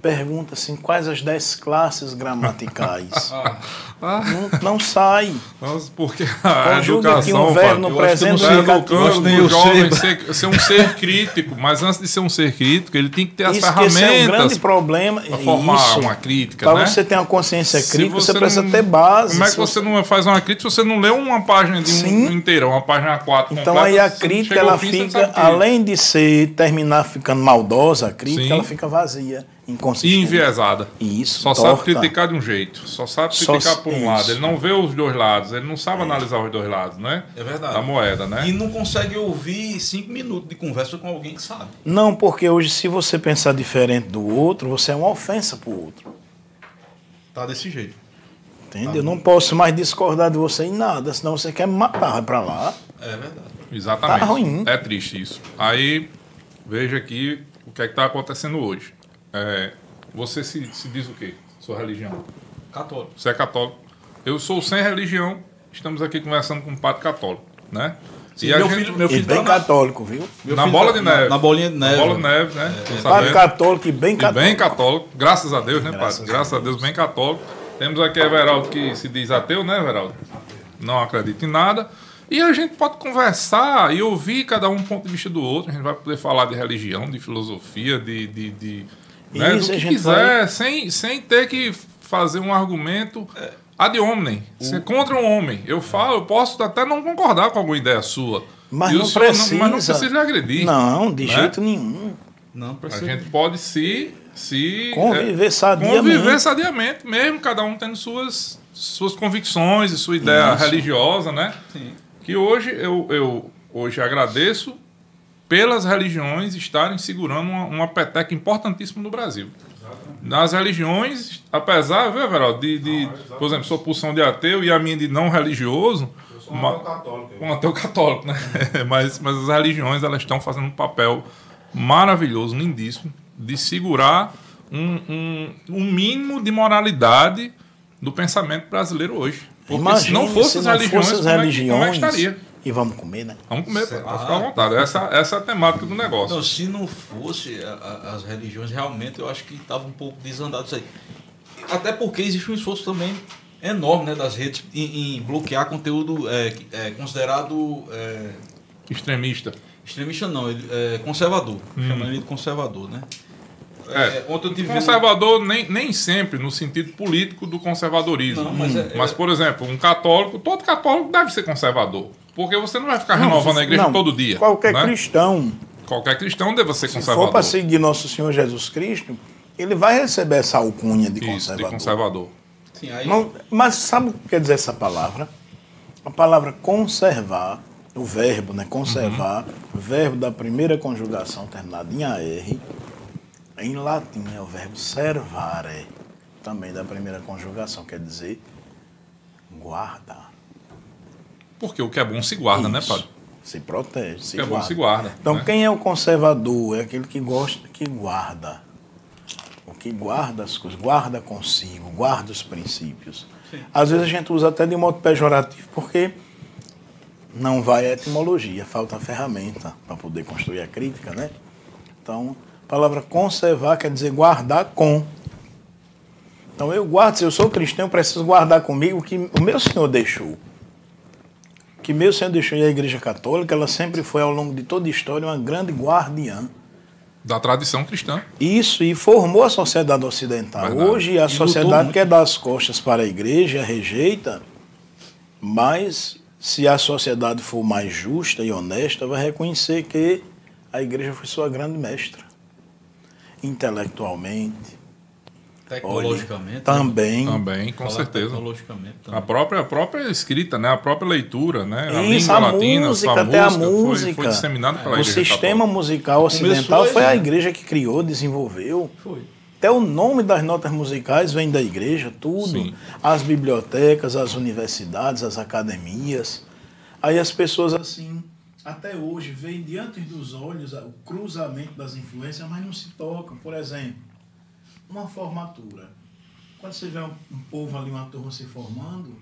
Pergunta assim, quais as 10 classes gramaticais? não, não sai. Nossa, porque a Conjuga educação, um verbo no presente não do sei, tá indicativo. educando o jovem ser, ser um ser crítico, mas antes de ser um ser crítico, ele tem que ter as Isso que esse é um grande ferramentas problema. para formar Isso. uma crítica, Para né? você ter uma consciência crítica, você, precisa não- ter base. Como é que Se você não faz uma crítica se você não lê uma página de um, inteira, uma página 4 Então aí a crítica ela fica, além de ser terminar ficando maldosa, a crítica Sim. ela fica vazia, E inconsistente. enviesada. Isso, Só torta. sabe criticar de um jeito. Só sabe Só criticar s- por um isso. lado. Ele não vê os dois lados. Ele não sabe analisar os dois lados, né? É verdade. Da moeda, né? E não consegue ouvir cinco minutos de conversa com alguém que sabe. Não, porque hoje se você pensar diferente do outro, você é uma ofensa pro outro. Tá desse jeito. Entende? Eu não posso mais discordar de você em nada, senão você quer me matar, vai pra lá. É verdade. Exatamente. Tá ruim. É triste isso. Aí, veja aqui o que é que está acontecendo hoje. É, você se, se diz o quê? Sua religião? Católico. Você é católico. Eu sou sem religião. Estamos aqui conversando com um padre católico, né? Sim, meu filho- meu E filho bem tá na- católico, viu? Meu na bola tá- de na- neve. Na bolinha de neve. Na bola de neve, né? Tô Padre católico e bem E católico. bem católico, graças a Deus, né, Graças padre? a Graças a Deus, bem católico. Temos aqui Everaldo que se diz ateu, né, Everaldo? Não acredita em nada. E a gente pode conversar e ouvir cada um ponto de vista do outro. A gente vai poder falar de religião, de filosofia, de. de, de né, Isso, do a que gente quiser, sem, sem ter que fazer um argumento ad hominem. Ser contra um homem. Eu falo, eu posso até não concordar com alguma ideia sua. Mas o não precisa. mas não precisa lhe agredir. Não, de né? jeito nenhum. Não A precisa. gente pode se. se Conviver é, sadiamente. Conviver sadiamente, mesmo cada um tendo suas, suas convicções e sua ideia Isso. religiosa, né? Sim. Que hoje eu, eu hoje agradeço pelas religiões estarem segurando uma, uma peteca importantíssima no Brasil. Nas religiões, apesar, viu, Everaldo, de, de por exemplo, sua pulsão de ateu e a minha de não religioso, Eu sou um ateu católico. um ateu católico, né? mas, mas as religiões elas estão fazendo um papel maravilhoso, lindíssimo, de segurar um, um, um mínimo de moralidade do pensamento brasileiro hoje. Porque Imagine se não fossem as não religiões, fosse as como, é que, como é que religiões, estaria? E vamos comer, né? Vamos comer, pode Ah. ficar à vontade. Essa, essa é a temática do negócio. Não, se não fosse a- a- as religiões, realmente eu acho que estava um pouco desandado isso aí. Até porque existe um esforço também enorme né, das redes em, em bloquear conteúdo é, é, considerado é, Extremista. Extremista não, ele é conservador. Chama ele de conservador, né? É, ontem eu tive Conservador nem, nem sempre no sentido político do conservadorismo. Não, mas é- Mas, é- por exemplo, um católico, todo católico deve ser conservador. Porque você não vai ficar renovando a igreja Não, todo dia. Qualquer né? cristão, Qualquer cristão deve ser se conservador. for para seguir nosso Senhor Jesus Cristo, ele vai receber essa alcunha de Isso, conservador. de conservador. Sim, aí, Não- mas sabe o que quer dizer essa palavra? A palavra conservar, o verbo, né? Conservar, Uhum. verbo da primeira conjugação terminado em AR, em latim é o verbo servare, também da primeira conjugação, quer dizer guarda. Porque o que é bom se guarda, né, Isso. padre? Se protege, se O que é bom guarda. se guarda. Então, né? quem é o conservador? É aquele que gosta, que guarda. O que guarda as coisas, guarda consigo, guarda os princípios. Às vezes a gente usa até de modo pejorativo, porque não vai a etimologia, falta a ferramenta para poder construir a crítica, né? Então, a palavra conservar quer dizer guardar com. Então, eu guardo, se eu sou cristão, eu preciso guardar comigo o que o meu Senhor deixou que meu Senhor deixou e a Igreja Católica, ela sempre foi, ao longo de toda a história, uma grande guardiã. Da tradição cristã. Isso, e formou a sociedade ocidental. Verdade. Hoje, a lutou sociedade quer dar as costas para a Igreja, rejeita, mas se a sociedade for mais justa e honesta, vai reconhecer que a Igreja foi sua grande mestra. Intelectualmente, tecnologicamente. né? também. Também, com Falar certeza. Tecnologicamente A também. própria, a própria escrita, né? A própria leitura, né? A Isso, língua a latina, música, sua até a música, foi- música. Foi, disseminado pela O igreja sistema católica. musical ocidental Começou foi a né? igreja que criou, desenvolveu. Foi. Até o nome das notas musicais vem da igreja, tudo. Sim. As bibliotecas, as universidades, as academias. Aí as pessoas assim, até hoje, veem diante dos olhos o cruzamento das influências, mas não se tocam. Por exemplo, uma formatura. Quando você vê um, um povo ali, uma turma se formando,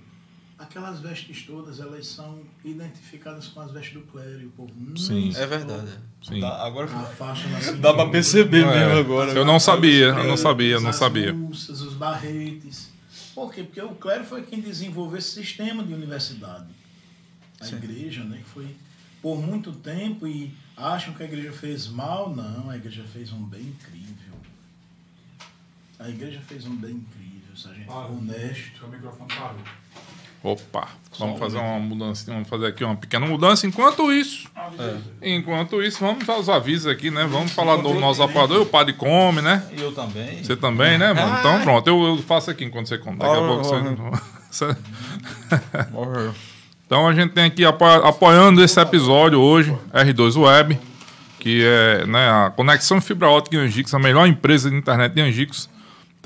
aquelas vestes todas, elas são identificadas com as vestes do clero. E o povo não Sim. se É verdade. é. Sim. Tá, agora A faixa dá pra perceber É, mesmo agora. Eu não sabia, eu não sabia, eu não as sabia. Russas, os barretes. Por quê? Porque o clero foi quem desenvolveu esse sistema de universidade. A igreja, né, que foi por muito tempo e acham que a igreja fez mal. Não, a igreja fez um bem incrível. A igreja fez um bem incrível, se a gente for honesto. Seu microfone parou. Opa, vamos fazer uma mudança, vamos fazer aqui uma pequena mudança. Enquanto isso, enquanto isso, vamos aos avisos aqui, né? Vamos falar do nosso apoiador, o Padre Come, né? E eu também. Você também, né, mano? Então pronto, eu, eu faço aqui enquanto você come. Daqui a Ah, pouco ah, você. Então a gente tem aqui apo- apoiando esse episódio hoje, R2 Web, que é né, a conexão fibra ótica em Angicos, a melhor empresa de internet de Angicos.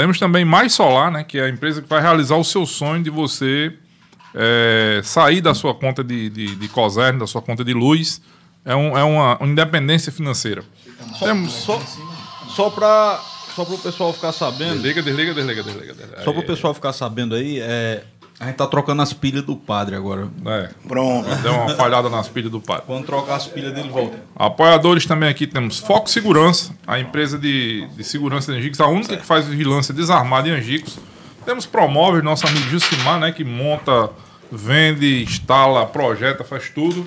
Temos também Mais Solar, né, que é a empresa que vai realizar o seu sonho de você é, sair da sua conta de, de, de COSERN, da sua conta de luz. É, um, é uma, uma independência financeira. Temos. Só, só para só o pessoal ficar sabendo. Desliga, desliga, desliga, desliga. desliga. Só para o pessoal ficar sabendo aí, é, a gente tá trocando as pilhas do padre agora. É, Pronto. deu uma falhada nas pilhas do padre. Quando trocar as pilhas dele, volta. Apoiadores também aqui temos Foco Segurança, a empresa de, de segurança de Angicos, a única que faz vigilância desarmada em Angicos. Temos Promóveis, nosso amigo Jusimar, né, que monta, vende, instala, projeta, faz tudo.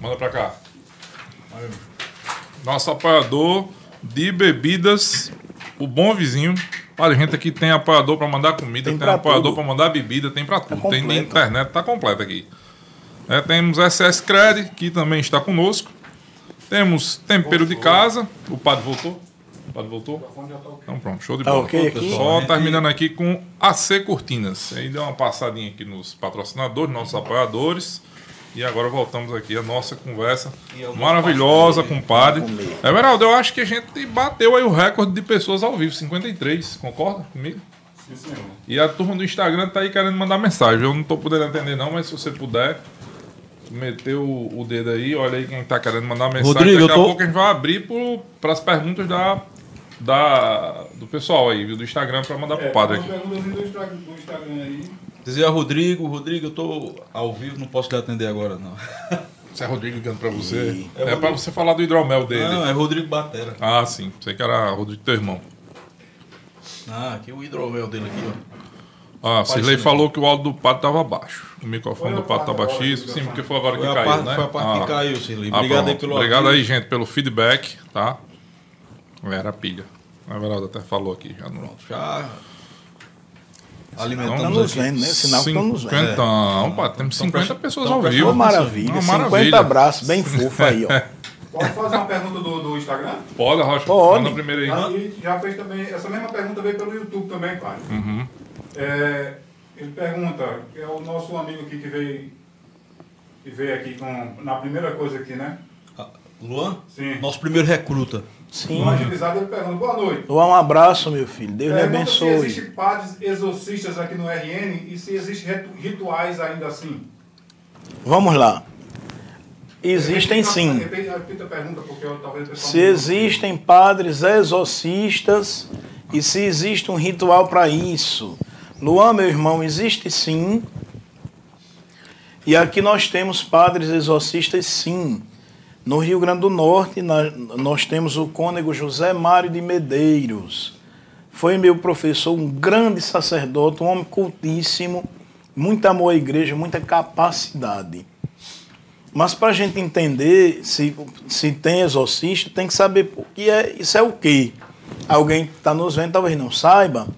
Manda pra cá. Nosso apoiador de bebidas, o Bom Vizinho. Olha, gente aqui tem apoiador para mandar comida, Tem tem, pra apoiador tudo. para mandar bebida, tem para tudo. tem de completo. internet, tá completo aqui. É, temos SS Cred, que também está conosco. Temos Tempero de Casa. O padre voltou? O padre voltou? Então pronto, show de Tá bola. ok aqui? Só terminando aqui com AC Cortinas. Aí deu uma passadinha aqui nos patrocinadores, nossos apoiadores. E agora voltamos aqui a nossa conversa é maravilhosa com o padre. Comer. Everaldo, eu acho que a gente bateu aí o recorde de pessoas ao vivo, 53. Concorda comigo? Sim, senhor. E a turma do Instagram tá aí querendo mandar mensagem. Eu não tô podendo atender não, mas se você puder, meter o, o dedo aí, olha aí quem tá querendo mandar mensagem. Rodrigo, Daqui a tô- pouco a gente vai abrir para as perguntas da, da, do pessoal aí, viu? Do Instagram para mandar pro padre aqui. pergunta do Instagram, do Aí. Dizia Rodrigo, Rodrigo, eu tô ao vivo, não posso lhe atender agora, não. Se é Rodrigo ligando para você. E- É, para você falar do hidromel dele. Não, é Rodrigo Batera. Ah, sim. Sei que era Rodrigo teu irmão. Ah, aqui o hidromel dele aqui, ó. Ah, Cirlei falou que o áudio do pato estava baixo. O microfone Foi do pato agora, baixíssimo. Sim, porque foi agora que Foi a caiu, parte, né? foi a parte Ah. que caiu, Cirlei. Ah, Obrigado aí pronto. pelo Obrigado aí, gente, pelo feedback, tá? Era pilha. A Everaldo até falou aqui. Já não... Já Estão alimentamos aqui. vendo, né? Sinal que estão nos vendo. Cinquentão, pá, temos Então, 50 presta- pessoas então, ao vivo. Ô, maravilha. Uma 50 maravilha. abraços, bem fofo aí, ó. Posso fazer uma pergunta do, do Instagram? Pode, Rocha. Pode. Manda primeiro aí. Aí já fez também, essa mesma pergunta veio pelo YouTube também, pai. Uhum. É, ele pergunta, é o nosso amigo aqui que veio, que veio aqui com, na primeira coisa aqui, né? Ah, Luan? Sim. Nosso primeiro recruta. Sim. No agilizado ele pergunta, boa noite. Luan, um abraço, meu filho. Deus lhe Pergunta se abençoe. existem padres exorcistas aqui no RN e se existem ritu- rituais ainda assim. Vamos lá. Existem sim. Se existem padres exorcistas e se existe um ritual para isso. Luan, meu irmão, existe sim. E aqui nós temos padres exorcistas sim. No Rio Grande do Norte, nós temos o cônego José Mário de Medeiros. Foi meu professor, um grande sacerdote, um homem cultíssimo, muito amor à igreja, muita capacidade. Mas para a gente entender se, se tem exorcista, tem que saber o que é, isso é o quê? Alguém que está nos vendo talvez não saiba.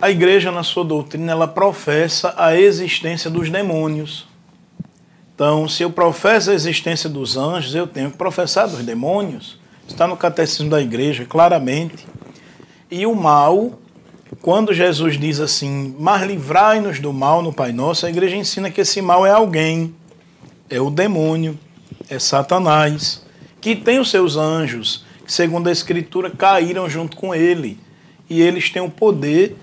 A igreja, na sua doutrina, ela professa a existência dos demônios. Então, se eu professo a existência dos anjos, eu tenho que professar dos demônios. Está no catecismo da igreja, claramente. E o mal, quando Jesus diz assim, mas livrai-nos do mal no Pai Nosso, a igreja ensina que esse mal é alguém, é o demônio, é Satanás, que tem os seus anjos, que segundo a Escritura caíram junto com ele. E eles têm o poder,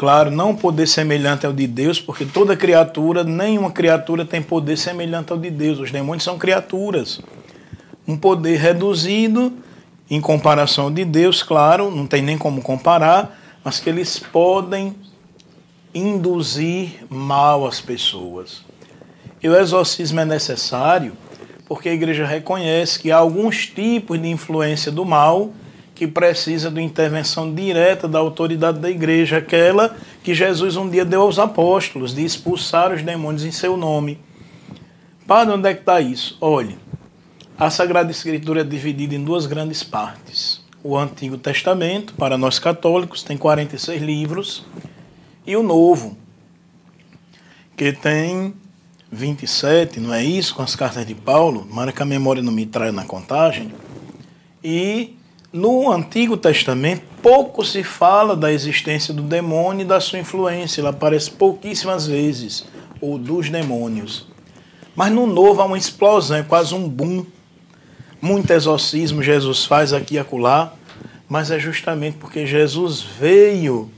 claro, não poder semelhante ao de Deus, porque toda criatura, nenhuma criatura tem poder semelhante ao de Deus. Os demônios são criaturas. Um poder reduzido em comparação ao de Deus, claro, não tem nem como comparar, mas que eles podem induzir mal às pessoas. E o exorcismo é necessário porque a igreja reconhece que há alguns tipos de influência do mal que precisa de intervenção direta da autoridade da igreja, aquela que Jesus um dia deu aos apóstolos, de expulsar os demônios em seu nome. Para onde é que está isso? Olhe, a Sagrada Escritura é dividida em duas grandes partes. O Antigo Testamento, para nós católicos, tem 46 livros, e o Novo, que tem 27, não é isso? Com as cartas de Paulo, que a memória não me trai na contagem. E no Antigo Testamento, pouco se fala da existência do demônio e da sua influência. Ela aparece pouquíssimas vezes, ou dos demônios. Mas no Novo há uma explosão, é quase um boom. Muito exorcismo Jesus faz aqui e acolá, mas é justamente porque Jesus veio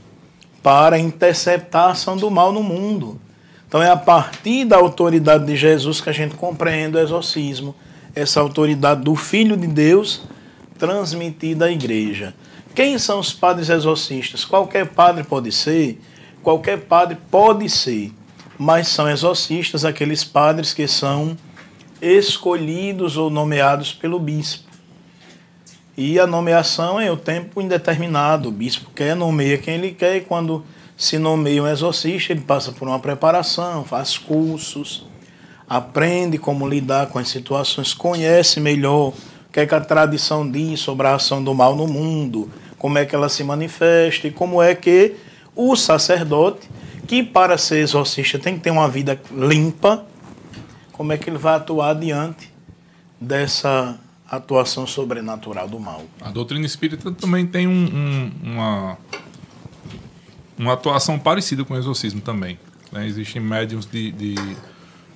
para interceptar a ação do mal no mundo. Então é a partir da autoridade de Jesus que a gente compreende o exorcismo, essa autoridade do Filho de Deus transmitida à igreja. Quem são os padres exorcistas? Qualquer padre pode ser, qualquer padre pode ser, mas são exorcistas aqueles padres que são escolhidos ou nomeados pelo bispo. E a nomeação é o tempo indeterminado. O bispo quer, nomeia quem ele quer, e quando se nomeia um exorcista, ele passa por uma preparação, faz cursos, aprende como lidar com as situações, conhece melhor que, é que a tradição diz sobre a ação do mal no mundo, como é que ela se manifesta e como é que o sacerdote, que para ser exorcista tem que ter uma vida limpa, como é que ele vai atuar diante dessa atuação sobrenatural do mal. A doutrina espírita também tem um- um- uma, uma atuação parecida com o exorcismo também. né? Existem médiums de, de-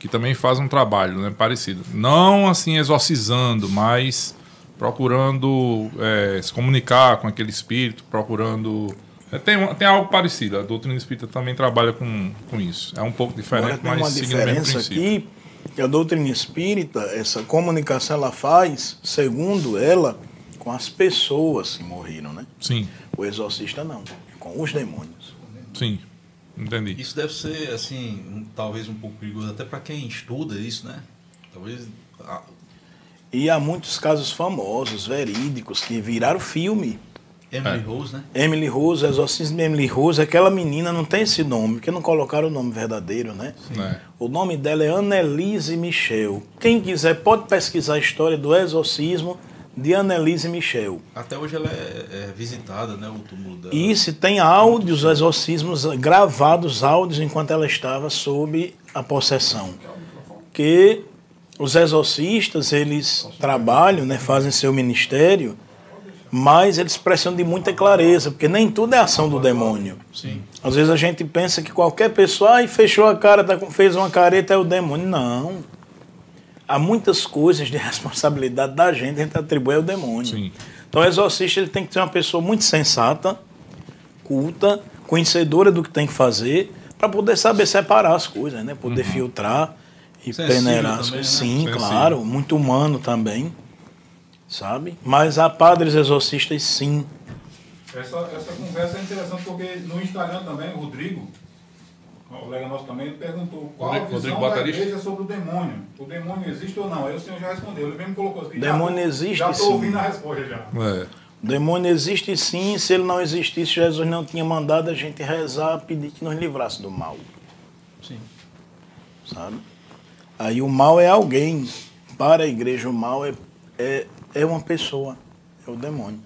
que também fazem um trabalho né, parecido. Não assim exorcizando, mas procurando é, se comunicar com aquele espírito, procurando. é, tem, tem algo parecido. A doutrina espírita também trabalha com, com isso. É um pouco Agora diferente, uma mas seguindo o mesmo diferença princípio. aqui, que a doutrina espírita, essa comunicação ela faz, segundo ela, com as pessoas que morreram, né? Sim, O exorcista não, com os demônios. sim. Entendi. Isso deve ser, assim, um- talvez um pouco perigoso até para quem estuda isso, né? Talvez. ah, E há muitos casos famosos, verídicos, que viraram filme. Emily Rose, né? Emily Rose, o exorcismo de Emily Rose, aquela menina não tem esse nome, porque não colocaram o nome verdadeiro, né? É. O nome dela é Annelise Michel. Quem quiser pode pesquisar a história do exorcismo de Annelise Michel. Até hoje ela é, é visitada, né? O túmulo dela. E se tem áudios, exorcismos gravados, áudios enquanto ela estava sob a possessão. Que os exorcistas, eles trabalham, né, fazem seu ministério, mas eles precisam de muita clareza, porque nem tudo é ação do demônio. Sim. Às vezes a gente pensa que qualquer pessoa, ai, fechou a cara, tá fez uma careta, é o demônio. Não. Há muitas coisas de responsabilidade da gente, a gente atribui ao demônio. Sim. Então o exorcista ele tem que ser uma pessoa muito sensata, culta, conhecedora do que tem que fazer, para poder saber separar as coisas, né? Poder filtrar e Sensível peneirar as também, coisas. né? Sim, Sensível. claro, muito humano também, sabe? Mas há padres exorcistas, sim. Essa, essa conversa é interessante porque no Instagram também, o Rodrigo, um colega nosso também, perguntou qual Rodrigo- a visão Rodrigo da igreja sobre o demônio. O demônio existe ou não? Aí o senhor já respondeu, ele mesmo colocou assim. Demônio já existe, Já sim. estou ouvindo a resposta já. É. O demônio existe sim, se ele não existisse, Jesus não tinha mandado a gente rezar, pedir que nos livrasse do mal. Sim. sabe? Aí o mal é alguém. Para a igreja, o mal é, é, é uma pessoa, é o demônio.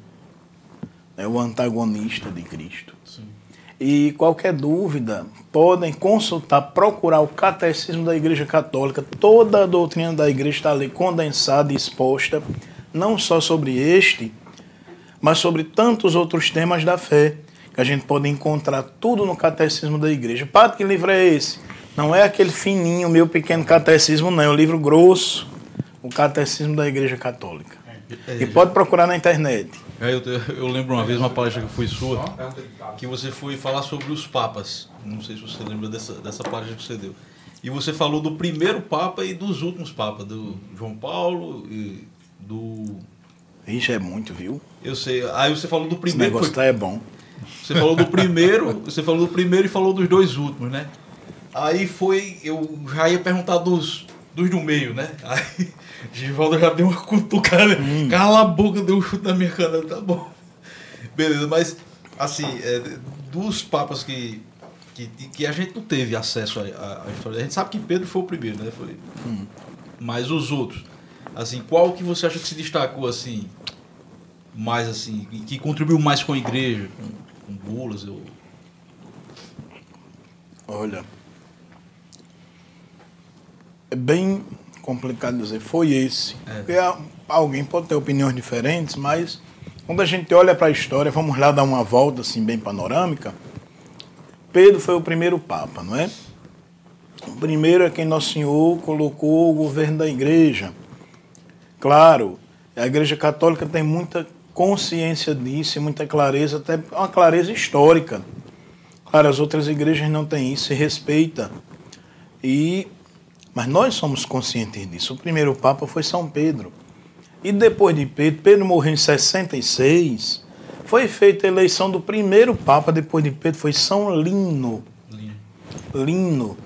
É o antagonista de Cristo. Sim. E qualquer dúvida, podem consultar, procurar o Catecismo da Igreja Católica. Toda a doutrina da igreja está ali condensada e exposta, não só sobre este, mas sobre tantos outros temas da fé, que a gente pode encontrar tudo no Catecismo da Igreja. Padre, que livro é esse? Não é aquele fininho, meu pequeno catecismo, não. É o livro grosso, o Catecismo da Igreja Católica. E pode procurar na internet. É, eu, eu lembro uma vez uma palestra que foi sua, que você foi falar sobre os papas. Não sei se você lembra dessa, dessa palestra que você deu. E você falou do primeiro papa e dos últimos papas, do João Paulo e do. Ixi, é muito, viu? Eu sei. Aí você falou do Esse primeiro. negócio foi- tá é bom. Você falou do primeiro, você falou do primeiro e falou dos dois últimos, né? Aí foi, eu já ia perguntar dos, dos do meio, né? Aí Givaldo já deu uma cutucada, cala a boca, deu um chute na minha canela, tá bom. Beleza, mas assim, é, dos papas que, que, que a gente não teve acesso à, história, a gente sabe que Pedro foi o primeiro, né? Foi, Mas os outros, assim, qual que você acha que se destacou assim, mais assim, que- contribuiu mais com a igreja, com, com bulas, eu... Olha, é bem complicado dizer, foi esse. É. Porque alguém pode ter opiniões diferentes, mas quando a gente olha para a história, vamos lá dar uma volta assim bem panorâmica. Pedro foi o primeiro papa, não é? O primeiro é quem Nosso Senhor colocou o governo da igreja. Claro, a igreja católica tem muita consciência disso, muita clareza, até uma clareza histórica. Claro, as outras igrejas não têm isso, se respeita. E mas nós somos conscientes disso. O primeiro papa foi São Pedro. E depois de Pedro, Pedro morreu em 66, foi feita a eleição do primeiro papa depois de Pedro, foi São Lino. Linha. Lino.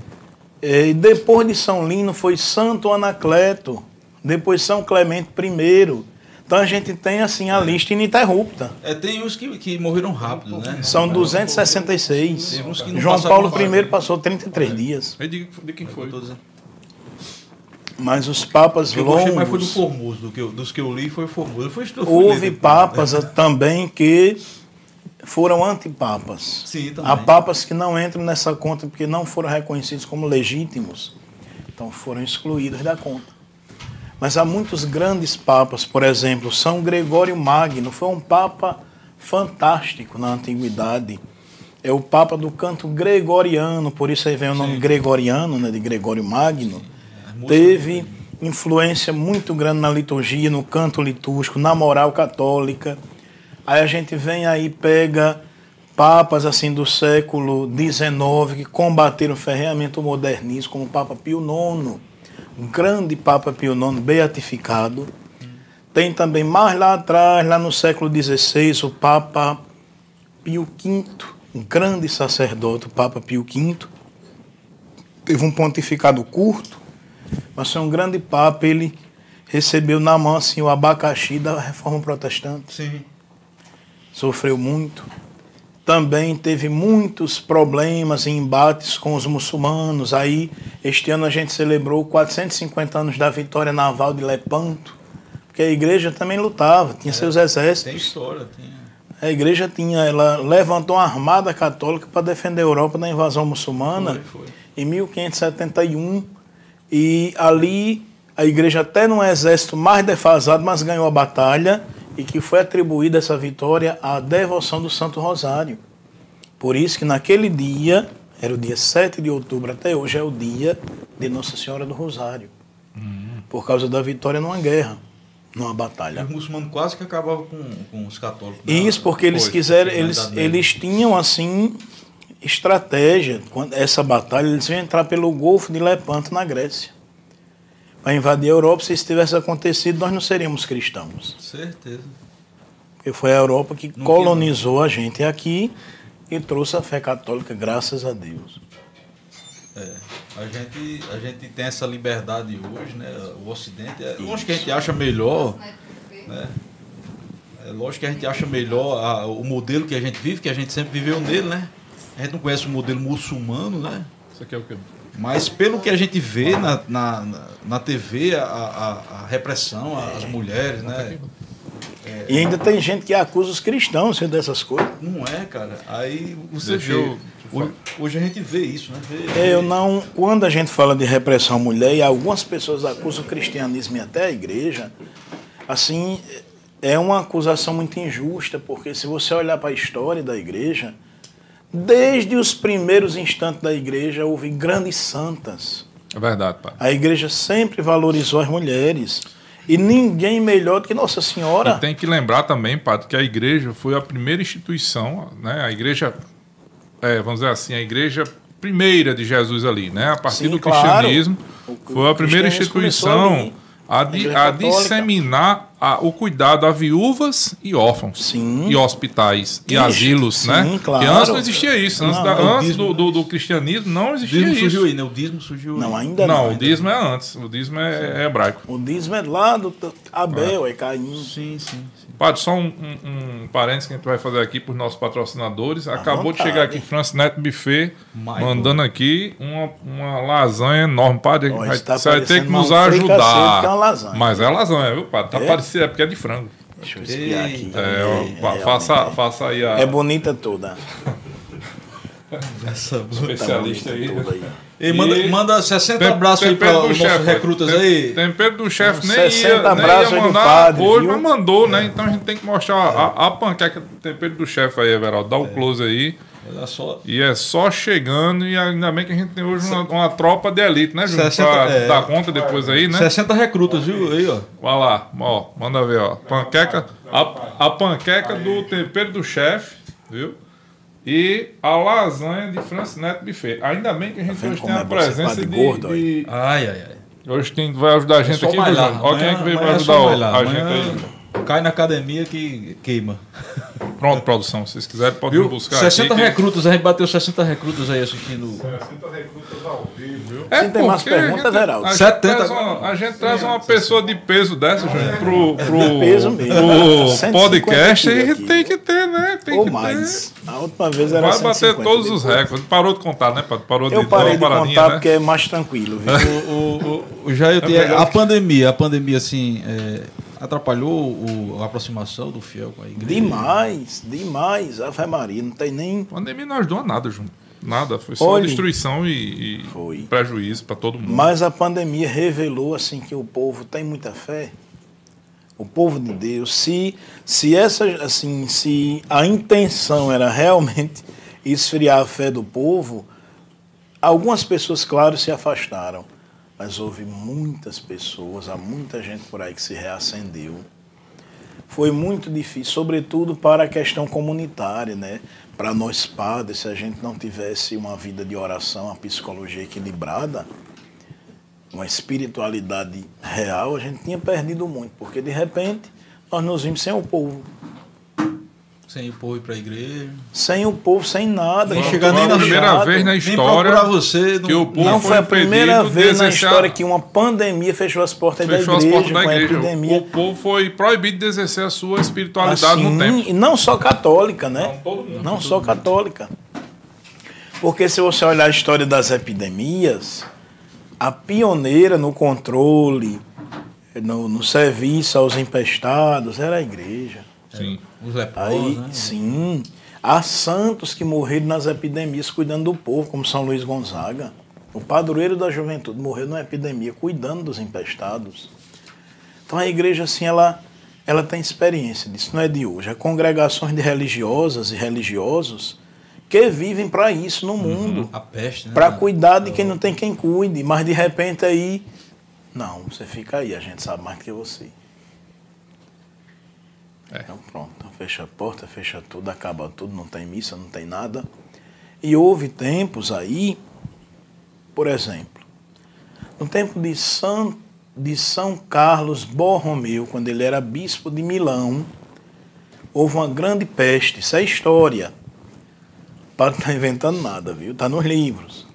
É, E depois de São Lino foi Santo Anacleto, depois São Clemente I. Então a gente tem assim a lista ininterrupta. É, tem uns que, que morreram rápido, né? São 266. Tem uns que não João Paulo. I passou 33 dias. Aí de, de quem foi? Eu. Mas os papas Eu gostei mais foi do longos. Formoso, do que eu, dos que eu li foi o Formoso. Foi, eu Houve depois, papas né? também que foram antipapas. Sim, também. Há papas que não entram nessa conta porque não foram reconhecidos como legítimos. Então foram excluídos da conta. Mas há muitos grandes papas, por exemplo, São Gregório Magno foi um papa fantástico na antiguidade. É o papa do canto gregoriano, por isso aí vem o nome gregoriano, né, de Gregório Magno. Música- Teve influência muito grande na liturgia, no canto litúrgico, na moral católica. Aí a gente vem aí pega papas assim do século XIX que combateram ferreamente o modernismo, como o Papa Pio IX, o grande Papa Pio IX, beatificado. Tem também mais lá atrás, lá no século XVI, o Papa Pio V, um grande sacerdote, o Papa Pio V. Teve um pontificado curto, mas foi um grande Papa. Ele recebeu na mão assim, o abacaxi da reforma protestante. Sim. sofreu muito. Também teve muitos problemas e embates com os muçulmanos. Aí, este ano a gente celebrou 450 anos da vitória naval de Lepanto, porque a igreja também lutava, tinha seus exércitos. Tem história, tem. A igreja tinha, ela levantou uma armada católica para defender a Europa da invasão muçulmana Foi, foi. em 1571 e ali a igreja até num exército mais defasado, mas ganhou a batalha e que foi atribuída essa vitória à devoção do Santo Rosário. Por isso que naquele dia, era o dia 7 de outubro, até hoje é o dia de Nossa Senhora do Rosário. Por causa da vitória numa guerra, numa batalha. Os muçulmanos quase que acabavam com, com os católicos. né? Isso porque eles quiseram, eles, eles tinham assim estratégia. Quando essa batalha, eles iam entrar pelo Golfo de Lepanto na Grécia. Para invadir a Europa, se isso tivesse acontecido, nós não seríamos cristãos. Certeza. Porque foi a Europa que Não colonizou a gente aqui e trouxe a fé católica, graças a Deus. É, a gente, a gente tem essa liberdade hoje, né? O Ocidente, é lógico que a gente acha melhor, né? É lógico que a gente acha melhor a- o modelo que a gente vive, que a gente sempre viveu nele, né? A gente não conhece o modelo muçulmano, né? Isso aqui é o quê? Mas pelo que a gente vê na, na, na- TV, a, a, a repressão às mulheres, né? E ainda tem gente que acusa os cristãos viu, dessas coisas. Não é, cara. Aí você Deixa vê. eu- Hoje, hoje a gente vê isso, né? Vê- É, Eu não, quando a gente fala de repressão à mulher, e algumas pessoas acusam o cristianismo e até a igreja, assim, é uma acusação muito injusta, porque se você olhar para a história da igreja, desde os primeiros instantes da igreja houve grandes santas. É verdade, pai. A igreja sempre valorizou as mulheres. E ninguém melhor do que Nossa Senhora. E tem que lembrar também, Padre, que a igreja foi a primeira instituição, né? A igreja, é, vamos dizer assim, a igreja primeira de Jesus ali, né? A partir Sim, do claro. cristianismo, foi a primeira instituição a, a Católica. disseminar a- o cuidado a viúvas e órfãos. Sim. E hospitais, e asilos, sim, né? claro. Porque antes não existia isso. Antes, Não, da- o antes dízimo- do, do- do cristianismo não O existia dízimo isso. surgiu aí, né? O dízimo surgiu Não, ainda não. Não, o ainda dízimo é antes. O dízimo é, é hebraico. O dízimo é lá do Abel, é Caim. Sim, sim, sim. Padre, só um, um, um parênteses que a gente vai fazer aqui para os nossos patrocinadores. Acabou de chegar aqui Francis Neto Buffet, Michael. mandando aqui uma, uma lasanha enorme. Padre, vai, tá você vai ter parecendo que nos ajudar. que uma lasanha. Mas é lasanha, viu, Padre? Tá É? É porque é de frango. Deixa eu espiar aqui. É, ó, fa- realmente. faça, faça aí a É bonita toda. Essa... especialista Tá aí. aí. Manda, E- manda 60 Tem- abraços aí para os nossos recrutas tem- aí. Tempero do chefe nem 60 ia, nem abraços ia do mandar padre, hoje, mas mandou, né? Então a gente tem que mostrar a, a panqueca do tempero do chefe aí, Everaldo. Dá o close aí. Olha só. E é só chegando, e ainda bem que a gente tem hoje uma, uma tropa de elite, né, Júnior? 60, Pra é. dar conta depois aí, né? 60 recrutas, viu? Aí, ó. Vai lá, ó, manda ver, ó. Panqueca, a, a panqueca do tempero do chefe, viu? E a lasanha de Francis Neto Buffet. Ainda bem que a gente vendo hoje tem a é presença de, gordo, de- Ai, ai, ai. Hoje tem, vai ajudar a gente só aqui, viu? Ó quem é que veio é ajudar a gente Amanhã aí. Cai na academia que queima. Pronto, produção. Se vocês quiserem, podem Viu? buscar 60 aqui. que- recrutas, a gente bateu 60 recrutas aí assistindo. 60 recrutas ao vivo, viu? É Você tem mais perguntas, Veraldo? A gente, 70 traz uma, a gente traz uma pessoa de peso dessa, Júnior, pro, pro, peso mesmo. pro 150 podcast e tem que ter, né? Tem Ou que mais. ter. A última vez era Vai bater 150 todos os recordes. Parou de contar, né? Padre? Parou de Eu parei de contar paradinha, porque é mais tranquilo, viu? O, o, o, o Jair, tem- a pandemia, a pandemia, assim, é, atrapalhou o- a aproximação do fiel com a igreja? Demais, demais. Ave Maria, não tem nem. Pandemia não ajudou a nada, Júnior. Nada. Foi só Olhe. destruição e, e Foi. prejuízo para todo mundo. Mas a pandemia revelou assim que o povo tem muita fé. O povo de Deus, se se essa assim, se a intenção era realmente esfriar a fé do povo, algumas pessoas, claro, se afastaram, mas houve muitas pessoas, há muita gente por aí que se reacendeu. Foi muito difícil, sobretudo para a questão comunitária, né? Para nós padres, se a gente não tivesse uma vida de oração, uma psicologia equilibrada, uma espiritualidade real, a gente tinha perdido muito, porque de repente nós nos vimos sem o povo. Sem o povo ir pra igreja. Sem o povo, sem nada. Com chegar nem na primeira fechado. vez na história você. que o povo Não foi a primeira vez na história que uma pandemia fechou as portas fechou da as igreja, portas da com a igreja. epidemia. O povo foi proibido de exercer a sua espiritualidade no Assim, tempo. E não só católica, né? Não, todo mundo. Não só católica. Porque se você olhar a história das epidemias, a pioneira no controle, no, no serviço aos empestados, era a igreja. Sim. Os leprosos, Aí, né? sim, há santos que morreram nas epidemias cuidando do povo, como São Luís Gonzaga. O padroeiro da juventude morreu numa epidemia cuidando dos empestados. Então a igreja, assim, ela, ela tem experiência disso, não é de hoje. Há congregações de religiosas e religiosos que vivem para isso no mundo, A peste, né? para cuidar de quem não tem quem cuide, mas de repente aí, não, você fica aí, a gente sabe mais do que você. É. Então pronto, então fecha a porta, fecha tudo, acaba tudo, não tem missa, não tem nada. E houve tempos aí, por exemplo, no tempo de São, de São Carlos Borromeu, quando ele era bispo de Milão, houve uma grande peste, isso é história. Para não estar inventando nada, viu? Está nos livros.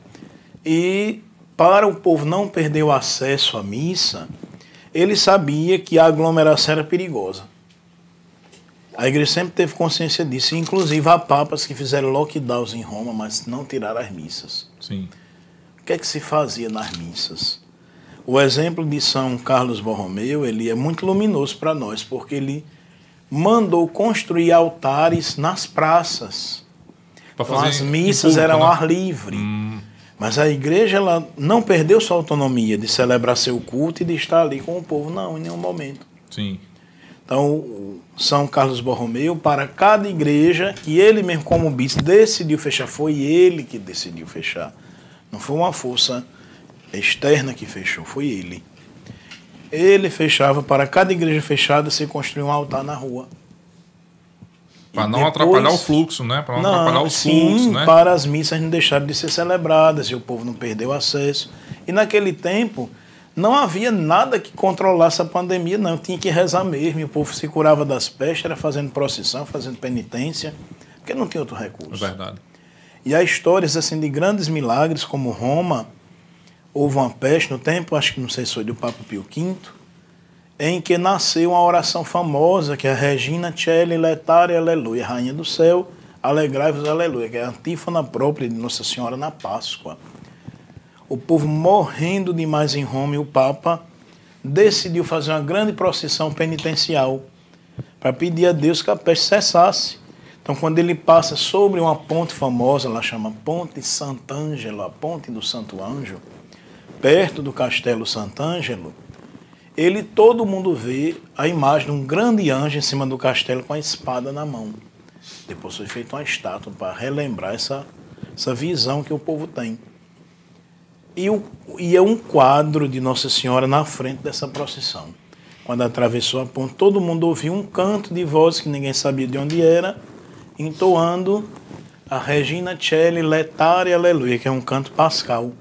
E para o povo não perder o acesso à missa, ele sabia que a aglomeração era perigosa. A igreja sempre teve consciência disso, inclusive há papas que fizeram lockdowns em Roma, mas não tiraram as missas. Sim. O que é que se fazia nas missas? O exemplo de São Carlos Borromeu, ele é muito luminoso para nós, porque ele mandou construir altares nas praças. Pra Então, as missas público, eram né? ar livre. Mas a igreja ela não perdeu sua autonomia de celebrar seu culto e de estar ali com o povo, não, em nenhum momento. Sim. Então, o São Carlos Borromeu, para cada igreja que ele mesmo, como bispo, decidiu fechar, foi ele que decidiu fechar. Não foi uma força externa que fechou, foi ele. Ele fechava, para cada igreja fechada, se construía um altar na rua. Pra E não depois- atrapalhar o fluxo, né? Pra não, atrapalhar os sim, fluxos, né? para as missas não deixarem de ser celebradas e o povo não perdeu acesso. E naquele tempo não havia nada que controlasse a pandemia, não. Tinha que rezar mesmo. E o povo se curava das pestes, era fazendo procissão, fazendo penitência, porque não tinha outro É recurso. verdade. E há histórias assim de grandes milagres, como Roma, houve uma peste no tempo, acho que não sei se foi do Papa Pio V, em que nasceu uma oração famosa, que é a Regina Celli Letare Aleluia, Rainha do Céu, alegrai-vos Aleluia, que é a antífona própria de Nossa Senhora na Páscoa. O povo morrendo demais em Roma e o Papa decidiu fazer uma grande procissão penitencial para pedir a Deus que a peste cessasse. Então, quando ele passa sobre uma ponte famosa, lá chama Ponte Sant'Angelo, Ponte do Santo Anjo, perto do Castelo Sant'Angelo, ele, todo mundo vê a imagem de um grande anjo em cima do castelo com a espada na mão. Depois foi feita uma estátua para relembrar essa, essa visão que o povo tem. E, o, e é um quadro de Nossa Senhora na frente dessa procissão. Quando atravessou a ponte, todo mundo ouviu um canto de voz que ninguém sabia de onde era, entoando a Regina Celli Letare Aleluia, que é um canto pascal.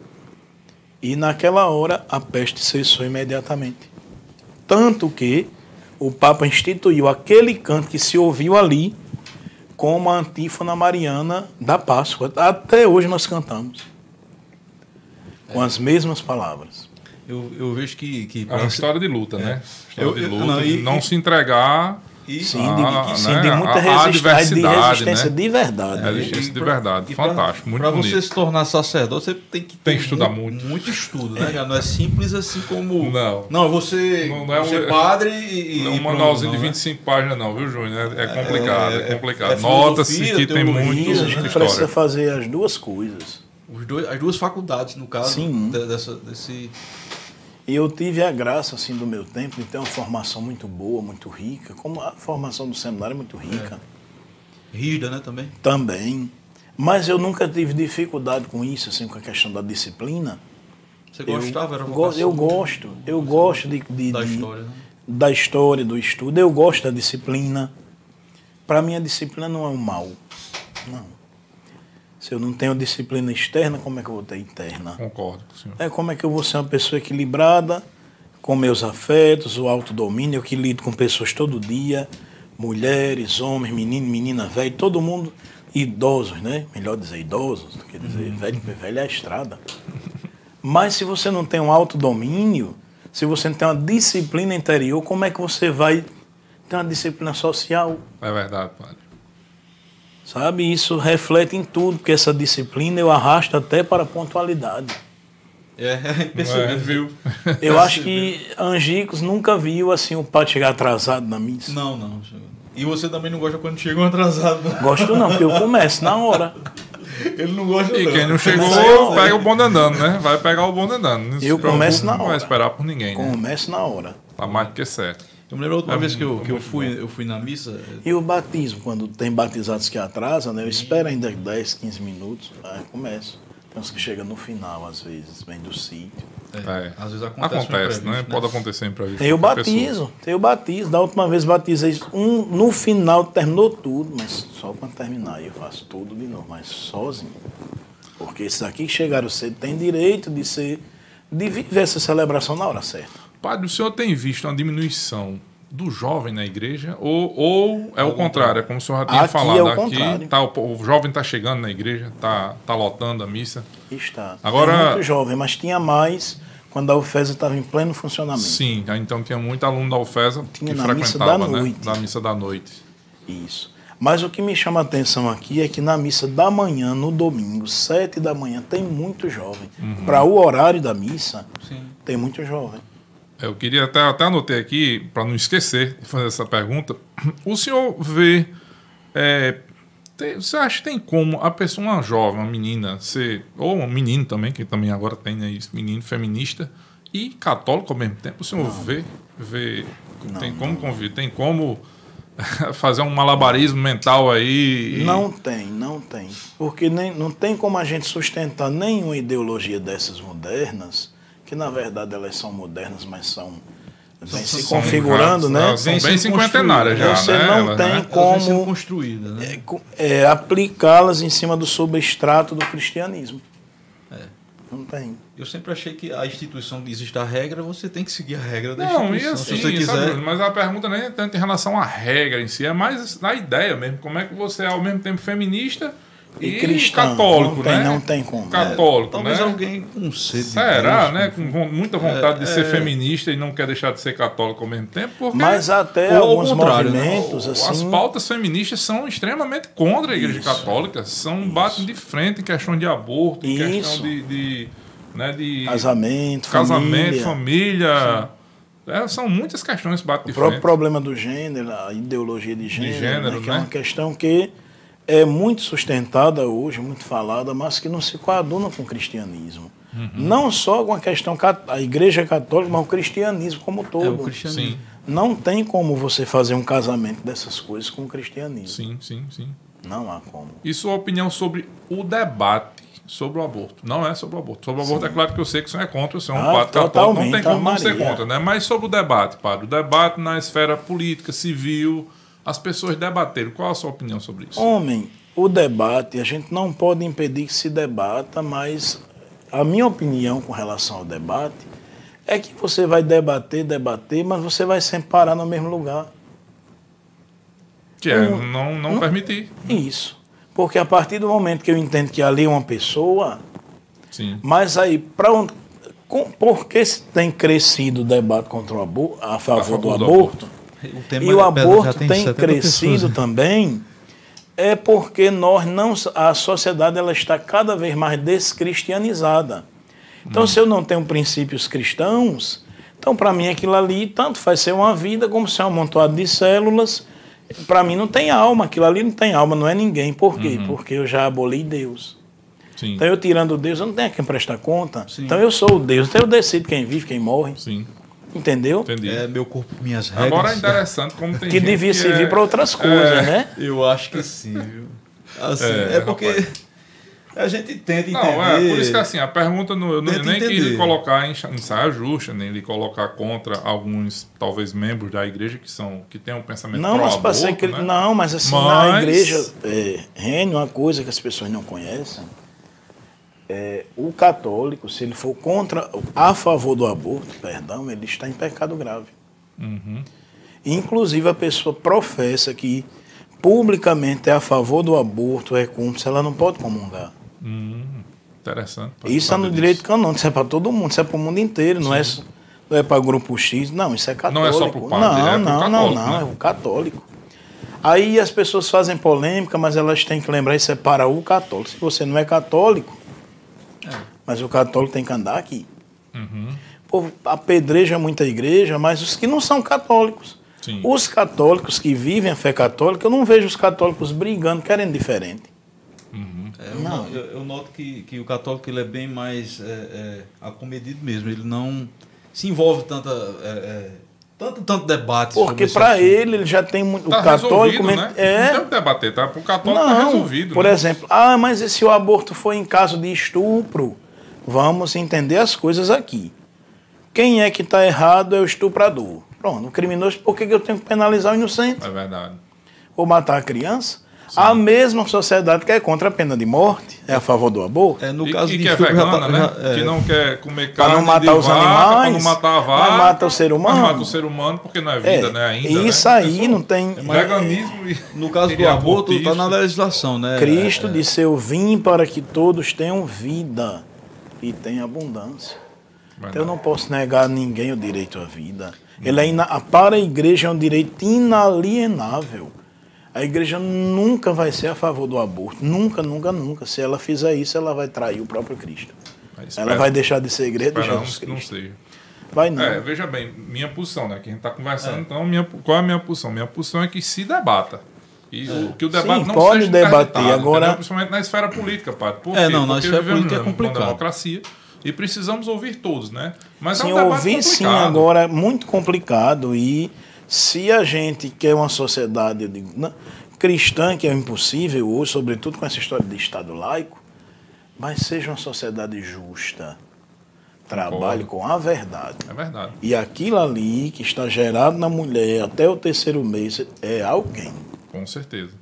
E naquela hora a peste cessou imediatamente. Tanto que o Papa instituiu aquele canto que se ouviu ali como a antífona mariana da Páscoa. Até hoje nós cantamos. Com as mesmas palavras. Eu, eu vejo que. que É uma história de luta, né? História Eu- de eu- luta, não, e- não e- se entregar e- Sim, Ah, de, sim, né? de muita A- a resistência, de resistência né? de verdade. É, resistência de verdade. e pra- Fantástico, muito Pra bonito. você se tornar sacerdote, você tem que Tem que estudar muito. Muito estudo, né, cara? Não é simples assim como. Não. Não, você. Não- não é um- você padre e. Não é um manualzinho de não, né? 25 páginas, não, viu, Júnior? É, é complicado, é, é- complicado. é Nota-se que tem muito a gente precisa fazer as duas coisas. Os dois, as duas faculdades, no caso. Sim. de- dessa, desse. E eu tive a graça, assim, do meu tempo de ter uma formação muito boa, muito rica, como a formação do seminário é muito rica Rígida, né, também. também. Mas eu nunca tive dificuldade com isso, assim, com a questão da disciplina. Você Eu gostava, era go- vocação Eu gosto, eu gosto de, de- da história, né? da história, do estudo, eu gosto da disciplina. Para mim, a disciplina não é um mal. Não. Se eu não tenho disciplina externa, como é que eu vou ter interna? Concordo, senhor. É como é que eu vou ser uma pessoa equilibrada, com meus afetos, o autodomínio, eu que lido com pessoas todo dia, mulheres, homens, menino, menina, velho, todo mundo, idosos, né? Melhor dizer idosos, quer dizer, velho, velho é a estrada. Mas se você não tem um autodomínio, se você não tem uma disciplina interior, como é que você vai ter uma disciplina social? É verdade, padre. Sabe? Isso reflete em tudo, porque essa disciplina eu arrasto até para a pontualidade. É, é Não é, impressionante. viu? Eu acho que Angicos nunca viu assim o padre chegar atrasado na missa. Não, não. E você também não gosta quando chegam atrasados. né? Gosto não, porque eu começo na hora. Ele não gosta E não. quem não chegou, pega o bonde andando, né? Vai pegar o bonde andando. Eu começo na Não vai hora. esperar por ninguém, né? Começo na hora. Tá mais do que certo. Eu me lembro a última É vez que eu, que eu, fui, eu fui na missa. E o batismo, quando tem batizados que atrasam, né? Eu espero ainda 10, 15 minutos, aí começo. Tem uns que chegam no final, às vezes, vem do sítio. É. Às vezes acontece. Acontece, né? imprevisto, Pode acontecer imprevisto. Tem o a pessoa. batizo, tem o batizo. Da última vez batizei um, no final terminou tudo, mas só quando terminar eu faço tudo de novo, mas sozinho. Porque esses aqui que chegaram cedo têm direito de ser, de viver essa celebração na hora certa. Padre, o senhor tem visto uma diminuição do jovem na igreja? Ou, ou é o contrário? É como o senhor já tinha Aqui falado é o aqui. contrário. Tá, o, jovem está chegando na igreja, está tá lotando a missa. Está. Agora- Tem muito jovem, mas tinha mais quando a UFES estava em pleno funcionamento. Sim, então tinha muito aluno da UFESA Tinha que na missa frequentava, da né? noite. Da missa da noite. Isso. Mas o que me chama a atenção aqui é que na missa da manhã, no domingo, sete da manhã, tem muito jovem. Uhum. Para o horário da missa, Sim. tem muito jovem. Eu queria até, até anotei aqui, para não esquecer de fazer essa pergunta. O senhor vê. é, tem- você acha que tem como a pessoa, uma jovem, uma menina, ser. Ou um menino também, que também agora tem né, isso, menino feminista, e católico ao mesmo tempo? O senhor vê. vê tem como conviver? Tem como fazer um malabarismo mental aí? e- Não tem, não tem. Porque nem, não tem como a gente sustentar nenhuma ideologia dessas modernas, que na verdade elas são modernas, mas são. Vem se São- configurando, né? São bem cinquentenárias já, Você né? não elas, tem né? Como construída, né? é, é, aplicá-las em cima do substrato do cristianismo. É. Não tem. Eu sempre achei que a instituição existe a regra, você tem que seguir a regra da Não, e instituição. assim, Se você sabe, quiser. Bruno, mas a pergunta nem é tanto em relação à regra em si, é mais na ideia mesmo. Como é que você é ao mesmo tempo feminista e, E cristão. católico, Não tem- né? não tem como. Católico, Talvez né? alguém com sede de Será, Deus, né? Com muita vontade de ser é. feminista e não quer deixar de ser católico ao mesmo tempo, porque Mas até Ou alguns né? movimentos, as assim. pautas feministas são extremamente contra a Igreja Isso. Católica, são batem de frente em questão de aborto, em questão Isso. de, de, né, de Casamento, casamento, família. família. É, são muitas questões que batem de O próprio frente. problema do gênero, a ideologia de gênero, gênero, né, que é né? uma questão que é muito sustentada hoje, muito falada, mas que não se coaduna com o cristianismo. Uhum. Não só com a questão a igreja católica, mas o cristianismo como todo. É o cristianismo. Sim, Não tem como você fazer um casamento dessas coisas com o cristianismo. sim, sim, sim. Não há como. E sua opinião sobre o debate sobre o aborto? Não é sobre o aborto. Sobre o aborto é claro que eu sei que você é contra, você é um Ah, padre católico, não tem como não ser contra, né? Mas sobre o debate, padre, o debate na esfera política, civil, as pessoas debateram. Qual a sua opinião sobre isso? Homem, o debate, a gente não pode impedir que se debata, mas a minha opinião com relação ao debate é que você vai debater, debater, mas você vai sempre parar no mesmo lugar. Que é um- não, não um- permitir. Isso. Porque a partir do momento que eu entendo que ali é uma pessoa, Sim. mas aí, para um, com, por que se tem crescido o debate contra o aborto, a favor, favor do do aborto? O E o é- aborto tem tem 70 crescido pessoas. também é porque nós não a sociedade ela está cada vez mais descristianizada. Então, se eu não tenho princípios cristãos, então para mim aquilo ali tanto faz ser uma vida como ser um amontoado de células. Para mim não tem alma, aquilo ali não tem alma, não é ninguém. Por quê? Porque eu já aboli Deus. Sim. Então eu tirando Deus, eu não tenho a quem prestar conta. Sim. Então eu sou o Deus, então eu decido quem vive, quem morre. Sim. Entendeu? Entendi. É meu corpo, minhas regras. Agora é interessante como tem Que gente devia que servir é- para outras coisas, é, né? Eu acho que sim, viu? Assim, É, é, porque rapaz. a gente tenta entender. Não, é, por isso que assim, a pergunta não, eu nem quis entender. lhe colocar em, saia justa, nem lhe colocar contra alguns, talvez, membros da igreja que são que têm um pensamento Não, mas ser cri- né? não, mas assim na Mas- igreja é, reina uma coisa que as pessoas não conhecem. É, o católico, se ele for contra, a favor do aborto, perdão, ele está em pecado grave. Uhum. Inclusive a pessoa professa que publicamente é a favor do aborto, é cúmplice, ela não pode comungar. Hum, interessante. Isso é no saber direito disso. canônico, isso é para todo mundo, isso é para o mundo inteiro, não é, não é para grupo X, não, isso é católico. Não é só pro padre, não, é não, católico, não, não, né? é o católico. Aí as pessoas fazem polêmica, mas elas têm que lembrar isso é para o católico. Se você não é católico, mas o católico tem que andar aqui. Uhum. O povo apedreja muita igreja, mas os que não são católicos. Sim. Os católicos que vivem a fé católica, eu não vejo os católicos brigando, querendo diferente. É, eu, no- eu- eu noto que, que o católico ele é bem mais é, é, acomedido mesmo. Ele não se envolve tanta, é, é, tanto, tanto debate. sobre Porque para ele, ele já tem muito. Tá o católico. né? É. Não tem o que debater, tá? Pro católico tá Não, resolvido. por né? exemplo, ah, mas e se o aborto foi em caso de estupro? Vamos entender as coisas aqui. Quem é que está errado é o estuprador. Pronto, o criminoso, por que eu tenho que penalizar o inocente? É verdade. Ou matar a criança? A mesma sociedade que é contra a pena de morte, é a favor do aborto. É, no e, caso e de que é já vegana, tá- né? já- é. Que não quer comer carne não matar de os vaca, animais, não matar a mas vaca. mata o ser humano. Mas mata o ser humano porque não é vida, É, né? Ainda, isso né? aí Pessoa- não tem. Veganismo e... No caso do aborto, está na legislação, né? Cristo É, é. disse: Eu vim para que todos tenham vida e tenham abundância. Verdade. Então eu não posso negar a ninguém o direito à vida. Ele é ina- Para a igreja é um direito inalienável. A igreja nunca vai ser a favor do aborto. Nunca, nunca, nunca. Se ela fizer isso, ela vai trair o próprio Cristo. Mas Ela vai deixar de ser igreja de Jesus que não Cristo. seja. Vai não. É, veja bem, minha posição, né? Que a gente está conversando, então, minha, qual é a minha posição? Minha posição é que se debata. E o, que o debate Sim, não pode seja debater, agora- entendeu? Principalmente na esfera política, padre. Por É, não, na esfera política é complicado. democracia e precisamos ouvir todos, né? Mas Sim, é um debate ouvir sim agora é muito complicado e se a gente quer uma sociedade eu digo, né, cristã, que é impossível hoje, sobretudo com essa história de Estado laico, mas seja uma sociedade justa, trabalhe com a verdade. É verdade. E aquilo ali que está gerado na mulher até o terceiro mês é alguém. Com certeza.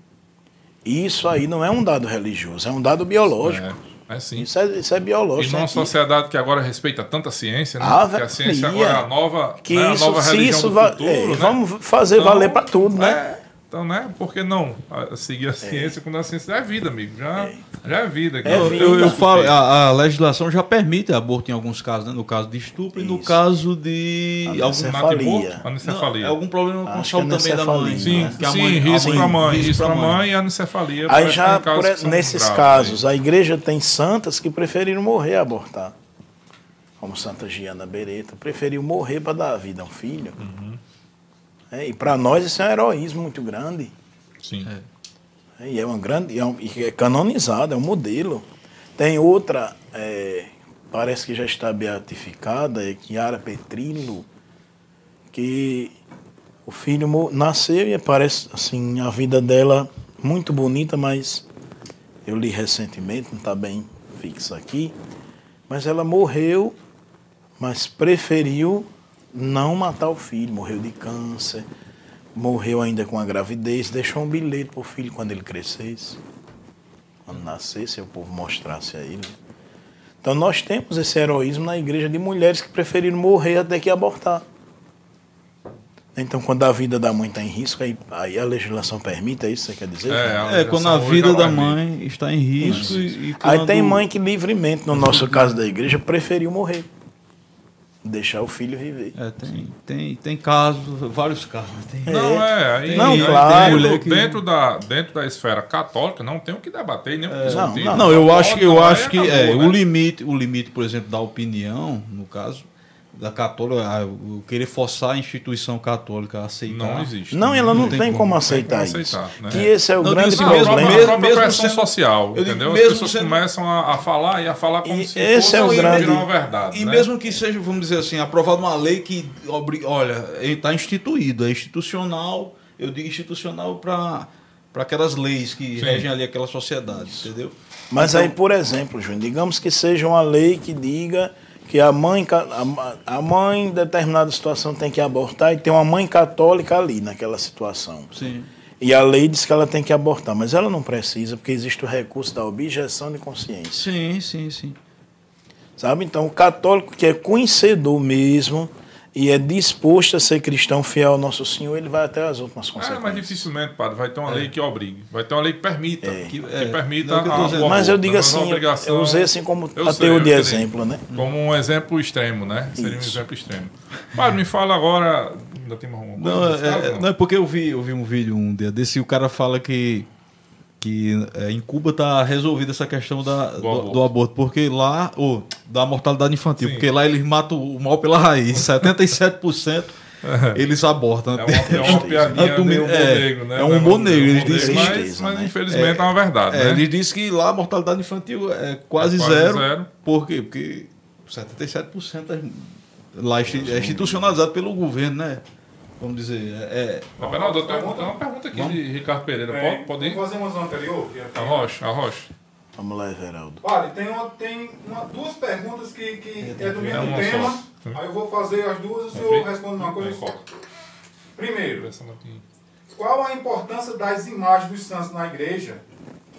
Isso aí não é um dado religioso, é um dado biológico. É, é sim. Isso, é, isso é biológico. E numa é sociedade que agora respeita tanta ciência, né? Ave que a ciência agora é a nova, que né? a isso, nova se religião isso do va- futuro, é, né? vamos fazer Então, valer para tudo, né? É, então, né? Por que não a- seguir a ciência quando a ciência é vida, amigo? Já é, já é vida. É Eu, vida. eu, eu falo, a, a legislação já permite aborto em alguns casos, né? No caso de estupro e no Isso. caso de algum, Anencefalia. Anencefalia. não, algum problema com a Acho saúde também da mãe. anencefalia, Sim, né? A sim, mãe- a risco mãe- para mãe, risco para mãe. mãe e anencefalia. Aí já, por- nesses graves casos, a igreja tem santas que preferiram morrer a abortar. Como Santa Giana Beretta, preferiu morrer para dar vida a um filho. Uhum. É, e para nós isso é um heroísmo muito grande. Sim. É, e é uma grande, é, um, e é canonizado, é um modelo. Tem outra, é, parece que já está beatificada, é Chiara Petrillo, que o filho nasceu e parece assim a vida dela muito bonita, mas eu li recentemente, não está bem fixo aqui, mas ela morreu, mas preferiu não matar o filho, morreu de câncer, morreu ainda com a gravidez, deixou um bilhete para o filho quando ele crescesse, quando nascesse, o povo mostrasse a ele. Então nós temos esse heroísmo na igreja de mulheres que preferiram morrer até que abortar. Então, quando a vida da mãe está em risco, aí, aí a legislação permite, é isso que você quer dizer? É, É, quando a vida da mãe está em risco e, e Aí tem mãe que livremente, no nosso caso da igreja, preferiu morrer. Deixar o filho viver. É, tem, tem, tem casos, vários casos. Tem, Não, é. Aí, Não, aí claro. Dentro, que- dentro da, dentro da esfera católica, não tem o que debater, nem o que discutir. não, Não, eu acho, eu não, acho que acabou, é, né? o limite, o limite, por exemplo, da opinião, no caso da católica, o querer forçar a instituição católica a aceitar. Não existe. Não, ela não, Não tem, tem como, como, aceitar, tem como isso. aceitar, né? Que esse é o Não, grande Não, mesmo- problema. a própria mesmo pressão sendo- social, digo, entendeu? As mesmo pessoas sendo- começam a, a falar e a falar como E se esse fosse é o grande- uma verdade. E né? mesmo que seja, vamos dizer assim, aprovada uma lei que obriga, olha, está instituído, é institucional, eu digo institucional para para aquelas leis que Sim. regem ali aquela sociedade, entendeu? Mas Então- aí, por exemplo, Júnior, digamos que seja uma lei que diga que a mãe, a mãe em determinada situação tem que abortar e tem uma mãe católica ali naquela situação. Sim. E a lei diz que ela tem que abortar, mas ela não precisa, porque existe o recurso da objeção de consciência. Sim, sim, sim. Sabe? Então, o católico que é conhecedor mesmo e é disposto a ser cristão fiel ao nosso Senhor, ele vai até as últimas É, consequências. mas dificilmente, padre, vai ter uma lei que obrigue. Vai ter uma lei que permita. Que, que É. permita que eu a- aborto. Mas eu digo Não é assim, eu usei assim como Eu ateu de exemplo, né? Como um exemplo extremo, né? Seria um Isso. exemplo extremo. Padre, me fala agora. Ainda tem mais alguma coisa? Não, é, não é porque eu vi, eu vi um vídeo um dia desse e o cara fala que, que é, em Cuba tá resolvida essa questão da, do, aborto. do aborto, porque lá, ou da mortalidade infantil, Sim. porque lá eles matam o mal pela raiz, 77% eles abortam. É uma, é uma piadinha É, meio é, negro, né? é um humor negro, eles dizem- Mas, mas né? infelizmente é, uma verdade, É, né? Eles dizem que lá a mortalidade infantil é quase, É quase zero. zero. Por quê? Porque 77% é, lá é é institucionalizado pelo governo, né? Vamos dizer, é, Mas, Bernardo, tenho uma- uma pergunta aqui de Ricardo Pereira. É, Pode, pode ir? Vamos fazer umas anterior? é- Arrocha, arrocha. Vamos lá, Everaldo. Padre, tem, uma, tem uma- duas perguntas que, que é do É mesmo uma tema. só. Aí eu vou fazer as duas e o senhor responde uma coisa só. corta. Primeiro, qual a importância das imagens dos santos na igreja?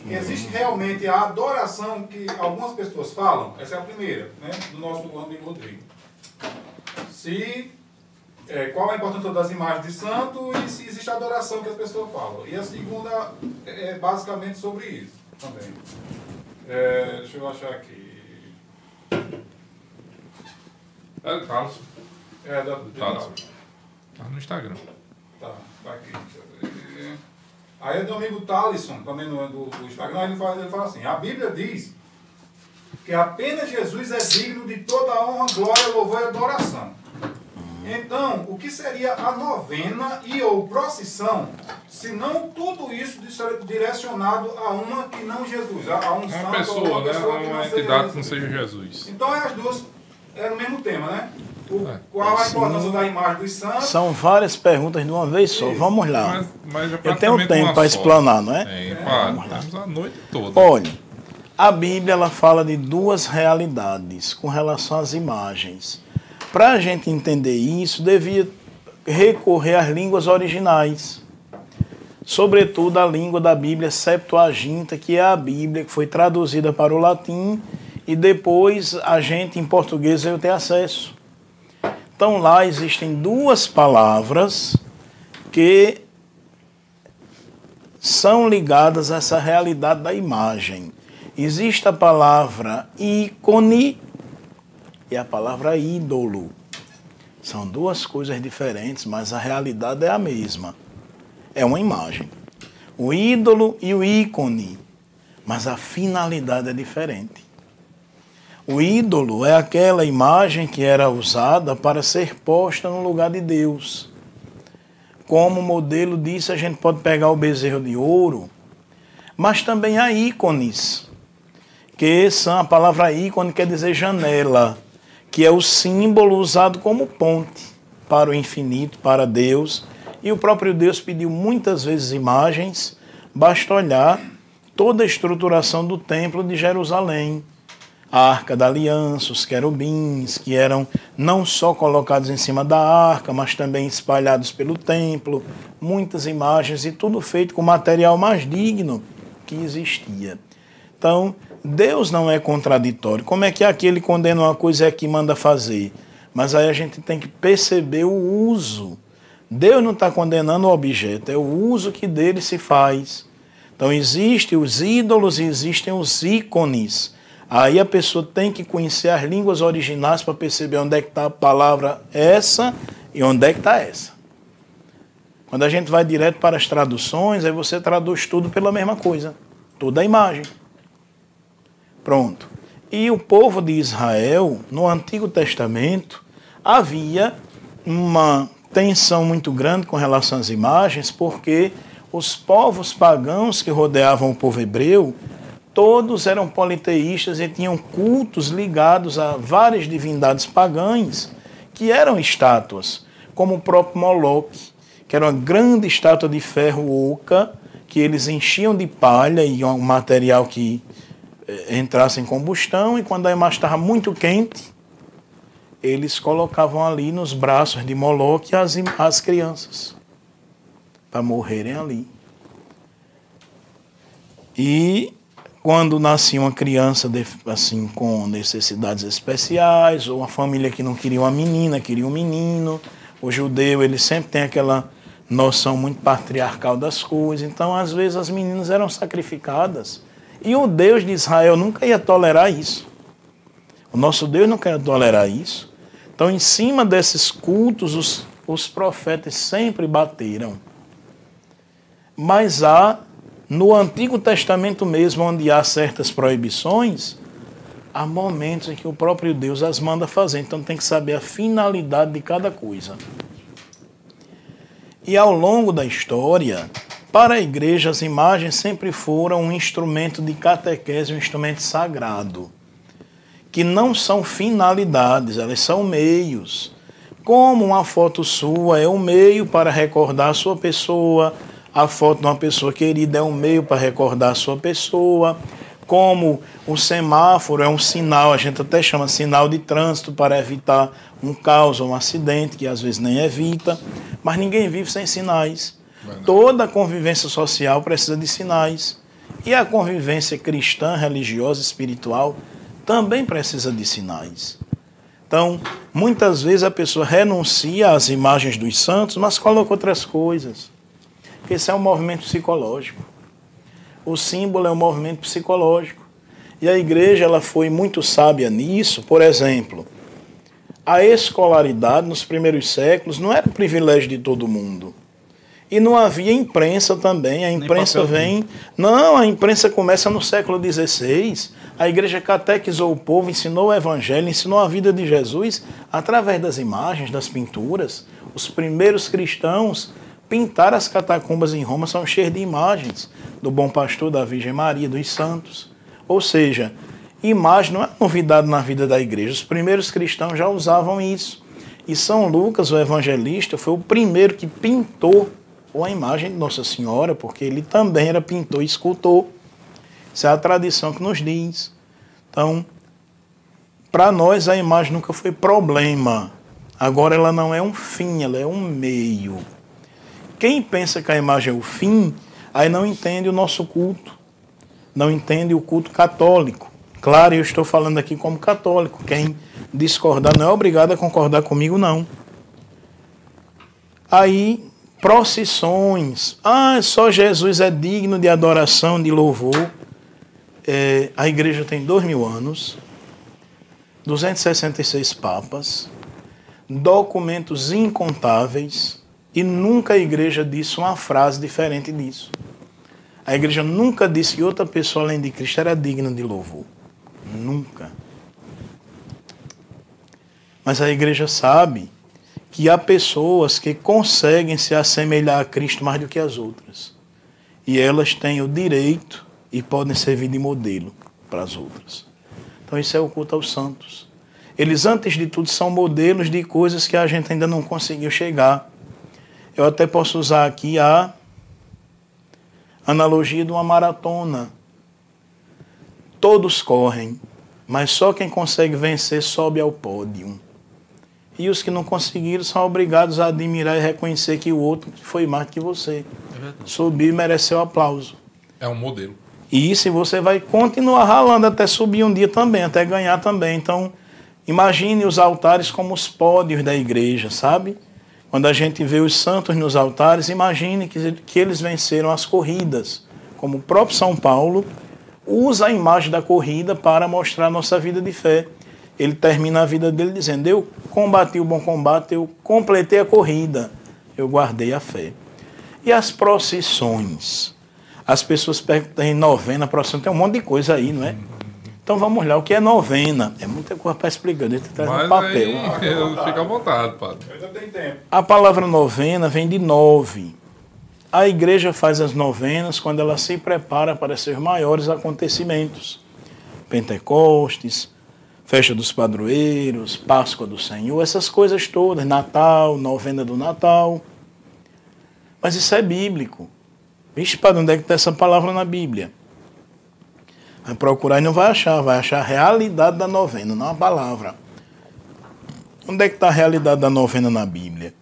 Existe realmente a adoração que algumas pessoas falam? Essa é a primeira, né? Do nosso amigo Rodrigo. Se, é, qual a importância das imagens de santo e se existe a adoração que as pessoas falam. E a segunda é é basicamente sobre isso também. É, deixa eu achar aqui. É, Carlos. É, da, Tá, tá no Instagram. Tá, tá aqui. Deixa eu ver. Aí é do amigo Talisson, também no, do, do Instagram, ele fala, ele fala assim, a Bíblia diz que apenas Jesus é digno de toda a honra, glória, louvor e adoração. Então, o que seria a novena e ou procissão, se não tudo isso direcionado a uma que não Jesus, a, a um santo Uma ou pessoa, uma né? pessoa que não Uma seja entidade que não seja Jesus. Então, é as duas, é no mesmo tema, né? O- É. Qual a importância da imagem dos santos? São várias perguntas de uma vez só. Isso. Vamos lá. Mas, mas é Eu tenho tempo uma para explanar, não é? Tem, padre. Temos a noite toda. Olha, a Bíblia ela fala de duas realidades com relação às imagens. Para a gente entender isso, devia recorrer às línguas originais. Sobretudo a língua da Bíblia Septuaginta, que é a Bíblia que foi traduzida para o latim e depois a gente em português veio ter acesso. Então lá existem duas palavras que são ligadas a essa realidade da imagem. Existe a palavra ícone e a palavra ídolo. São duas coisas diferentes, mas a realidade é a mesma. É uma imagem. O ídolo e o ícone, mas a finalidade é diferente. O ídolo é aquela imagem que era usada para ser posta no lugar de Deus. Como modelo disso, a gente pode pegar o bezerro de ouro, mas também há ícones, que são a palavra ícone quer dizer janela, que é o símbolo usado como ponte para o infinito, para Deus. E o próprio Deus pediu muitas vezes imagens, basta olhar toda a estruturação do templo de Jerusalém. A arca da aliança, os querubins, que eram não só colocados em cima da arca, mas também espalhados pelo templo, muitas imagens e tudo feito com material mais digno que existia. Então, Deus não é contraditório. Como é que aquele condena uma coisa é que manda fazer? Mas aí a gente tem que perceber o uso. Deus não está condenando o objeto, é o uso que dele se faz. Então, existem os ídolos e existem os ícones. Aí a pessoa tem que conhecer as línguas originais para perceber onde é que está a palavra essa e onde é que está essa. Quando a gente vai direto para as traduções, aí você traduz tudo pela mesma coisa, toda a imagem. Pronto. E o povo de Israel, no Antigo Testamento, havia uma tensão muito grande com relação às imagens, porque os povos pagãos que rodeavam o povo hebreu, todos eram politeístas e tinham cultos ligados a várias divindades pagãs, que eram estátuas, como o próprio Moloque, que era uma grande estátua de ferro oca, que eles enchiam de palha e um material que entrasse em combustão, e quando a imagem estava muito quente, eles colocavam ali nos braços de Moloque as, as crianças, para morrerem ali. E quando nascia uma criança assim com necessidades especiais, ou uma família que não queria uma menina, queria um menino. O judeu, ele sempre tem aquela noção muito patriarcal das coisas. Então, às vezes, as meninas eram sacrificadas. E o Deus de Israel nunca ia tolerar isso. O nosso Deus não quer tolerar isso. Então, em cima desses cultos, os, os profetas sempre bateram. Mas há, no Antigo Testamento mesmo, onde há certas proibições, há momentos em que o próprio Deus as manda fazer. Então, tem que saber a finalidade de cada coisa. E ao longo da história, para a igreja, as imagens sempre foram um instrumento de catequese, um instrumento sagrado que não são finalidades, elas são meios. Como uma foto sua é um meio para recordar a sua pessoa, a foto de uma pessoa querida é um meio para recordar a sua pessoa, como o semáforo é um sinal, a gente até chama sinal de trânsito para evitar um caos ou um acidente, que às vezes nem evita, mas ninguém vive sem sinais. Toda convivência social precisa de sinais. E a convivência cristã, religiosa, espiritual também precisa de sinais. Então, muitas vezes a pessoa renuncia às imagens dos santos, mas coloca outras coisas. Esse é um movimento psicológico. O símbolo é um movimento psicológico. E a igreja ela foi muito sábia nisso. Por exemplo, a escolaridade nos primeiros séculos não era um privilégio de todo mundo. E não havia imprensa também. A imprensa vem. Não, a imprensa começa no século XVI. A igreja catequizou o povo, ensinou o evangelho, ensinou a vida de Jesus através das imagens, das pinturas. Os primeiros cristãos pintaram as catacumbas em Roma, são cheias de imagens do bom pastor, da Virgem Maria, dos santos. Ou seja, imagem não é novidade na vida da igreja. Os primeiros cristãos já usavam isso. E São Lucas, o evangelista, foi o primeiro que pintou a imagem de Nossa Senhora, porque ele também era pintor e escultor. Essa é a tradição que nos diz. Então, para nós a imagem nunca foi problema. Agora ela não é um fim, ela é um meio. Quem pensa que a imagem é o fim, aí não entende o nosso culto. Não entende o culto católico. Claro, eu estou falando aqui como católico. Quem discordar não é obrigado a concordar comigo, não. Aí, procissões. Ah, só Jesus é digno de adoração, de louvor. É, a igreja tem dois mil anos, 266 papas, documentos incontáveis, e nunca a igreja disse uma frase diferente disso. A igreja nunca disse que outra pessoa além de Cristo era digna de louvor. Nunca. Mas a igreja sabe que há pessoas que conseguem se assemelhar a Cristo mais do que as outras. E elas têm o direito e podem servir de modelo para as outras. Então, isso é o culto aos santos. Eles, antes de tudo, são modelos de coisas que a gente ainda não conseguiu chegar. Eu até posso usar aqui a analogia de uma maratona. Todos correm, mas só quem consegue vencer sobe ao pódio. E os que não conseguiram são obrigados a admirar e reconhecer que o outro foi mais que você. É Subir e mereceu aplauso. É um modelo. E isso você vai continuar ralando até subir um dia também, até ganhar também. Então, imagine os altares como os pódios da igreja, sabe? Quando a gente vê os santos nos altares, imagine que, que eles venceram as corridas. Como o próprio São Paulo usa a imagem da corrida para mostrar a nossa vida de fé ele termina a vida dele dizendo: Eu combati o bom combate, eu completei a corrida, eu guardei a fé. E as procissões? As pessoas perguntam em novena, procissão, tem um monte de coisa aí, não é? Então vamos lá, o que é novena? É muita coisa para explicar, deixa eu trazer um papel. Aí, fica à vontade, padre. Ainda tem tempo. A palavra novena vem de nove. A igreja faz as novenas quando ela se prepara para seus maiores acontecimentos. Pentecostes, festa dos padroeiros, Páscoa do Senhor, essas coisas todas, Natal, novena do Natal. Mas isso é bíblico. Vixe, para onde é que está essa palavra na Bíblia? Vai procurar e não vai achar, vai achar a realidade da novena, não a palavra. Onde é que está a realidade da novena na Bíblia?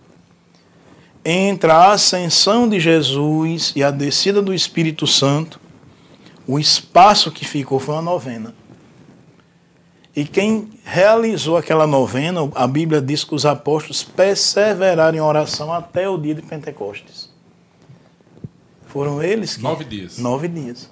Entre a ascensão de Jesus e a descida do Espírito Santo, O espaço que ficou foi uma novena. E quem realizou aquela novena, a Bíblia diz que os apóstolos perseveraram em oração até o dia de Pentecostes. Foram eles que. Nove dias. Nove dias.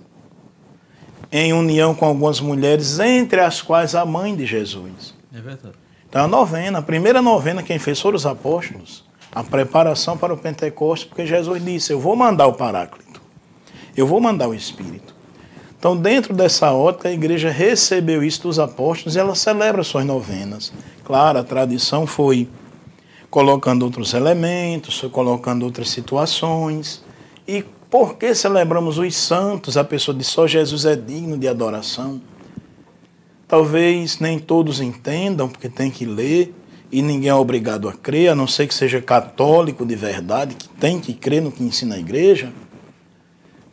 Em união com algumas mulheres, entre as quais a mãe de Jesus. É verdade. Então a novena, a primeira novena quem fez foram os apóstolos. A preparação para o Pentecostes, porque Jesus disse: Eu vou mandar o Paráclito. Eu vou mandar o Espírito. Então, dentro dessa ótica, a igreja recebeu isso dos apóstolos e ela celebra suas novenas. Claro, a tradição foi colocando outros elementos, foi colocando outras situações. E por que celebramos os santos? A pessoa diz só Jesus é digno de adoração. Talvez nem todos entendam, porque tem que ler, e ninguém é obrigado a crer, a não ser que seja católico de verdade, que tem que crer no que ensina a igreja.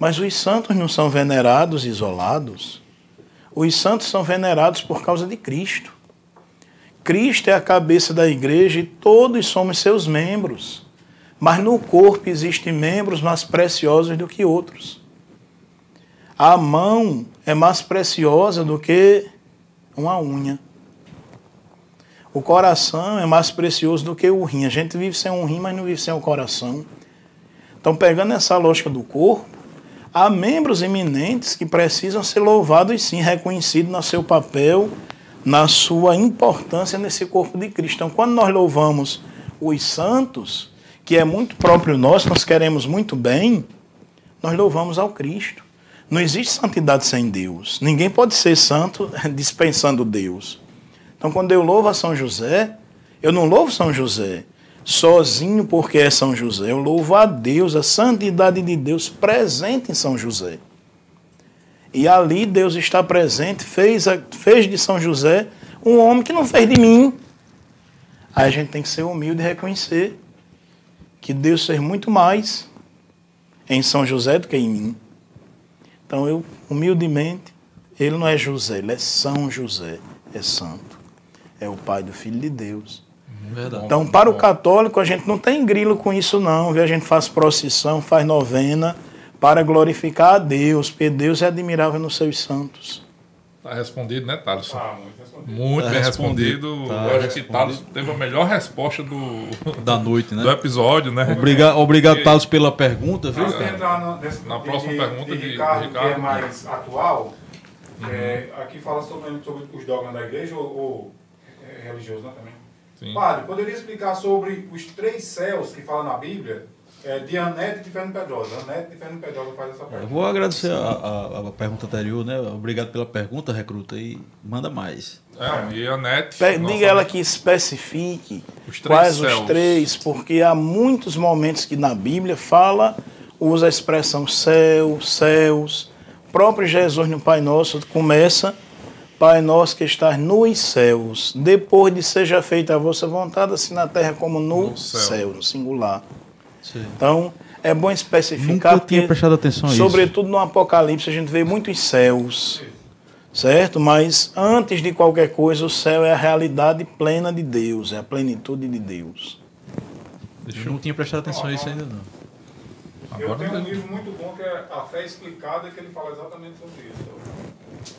Mas os santos não são venerados isolados. Os santos são venerados por causa de Cristo. Cristo é a cabeça da igreja e todos somos seus membros. Mas no corpo existem membros mais preciosos do que outros. A mão é mais preciosa do que uma unha. O coração é mais precioso do que o rim. A gente vive sem um rim, mas não vive sem o coração. Então, pegando essa lógica do corpo, há membros eminentes que precisam ser louvados e sim reconhecidos no seu papel, na sua importância nesse corpo de Cristo. Então, quando nós louvamos os santos, que é muito próprio nosso, nós queremos muito bem, nós louvamos ao Cristo. Não existe santidade sem Deus. Ninguém pode ser santo dispensando Deus. Então, quando eu louvo a São José, eu não louvo São José, sozinho porque é São José. Eu louvo a Deus, a santidade de Deus presente em São José. E ali Deus está presente, fez, fez de São José um homem que não fez de mim. Aí a gente tem que ser humilde e reconhecer que Deus fez muito mais em São José do que em mim. Então eu, humildemente, ele não é José, ele é São José, é santo. É o pai do Filho de Deus. Verdade. Então, para o católico, a gente não tem grilo com isso, não. Viu? A gente faz procissão, faz novena para glorificar a Deus, porque Deus é admirável nos seus santos. Tá respondido, né, Thales? Ah, muito respondido. Muito Tá bem respondido. respondido. Tá Eu acho que. Thales teve a melhor resposta do, Da noite, né? do episódio, né? Obrigado, obrigado Thales, pela pergunta, viu? De entrar nesse- Na de- próxima de- pergunta de de Ricardo, que é Ricardo. mais atual, é, aqui fala sobre, sobre os dogmas da igreja ou, ou é, religioso, né, também? Sim. Padre, poderia explicar sobre os três céus que fala na Bíblia, é, de Anete e de Fernando Pedrosa. Anete e Fernando Pedrosa faz essa Eu pergunta. vou agradecer a, a- a pergunta anterior, né? Obrigado pela pergunta, recruta, e manda mais. É, e a NET. Pe- nossa Diga ela que especifique Os quais os céus. três, porque há muitos momentos que na Bíblia fala, usa a expressão céu, céus. O próprio Jesus no Pai Nosso começa, Pai Nosso que estás nos céus, depois de seja feita a vossa vontade, assim na terra como no, No céu. céu. no singular. Sim. Então, é bom especificar, Nunca tinha prestado atenção a isso. sobretudo no Apocalipse, a gente vê muitos céus, certo? Mas antes de qualquer coisa, o céu é a realidade plena de Deus, é a plenitude de Deus. Eu não tinha prestado atenção a isso ainda não. Eu tenho um livro muito bom que é A Fé Explicada, que ele fala exatamente sobre isso.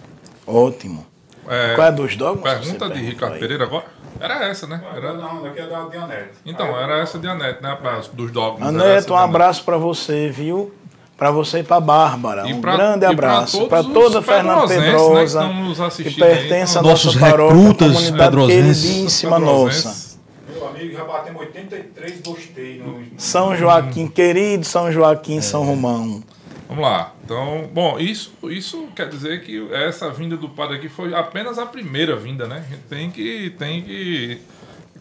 Ótimo. É, Qual é a dos dogmas? pergunta de Ricardo aí. Pereira agora? Era essa, né? Era... Não, daqui é da de Anete. Então, Aí- era essa de Anete, né? pra- Dos dogmas. Anete, um abraço para você, viu? Para você e para Bárbara. E Um pra- grande pra abraço. todos Para os toda Fernanda pedrosenses, né, que Pedrosa, que pertence à Nossos nossa paróquia, comunidade queridíssima nossa. Meu amigo, já batemos 83 gostei no. São Joaquim, querido São Joaquim, É. São Romão. Vamos lá. Então, bom, isso, isso quer dizer que essa vinda do padre aqui foi apenas a primeira vinda, né? A gente tem que, tem que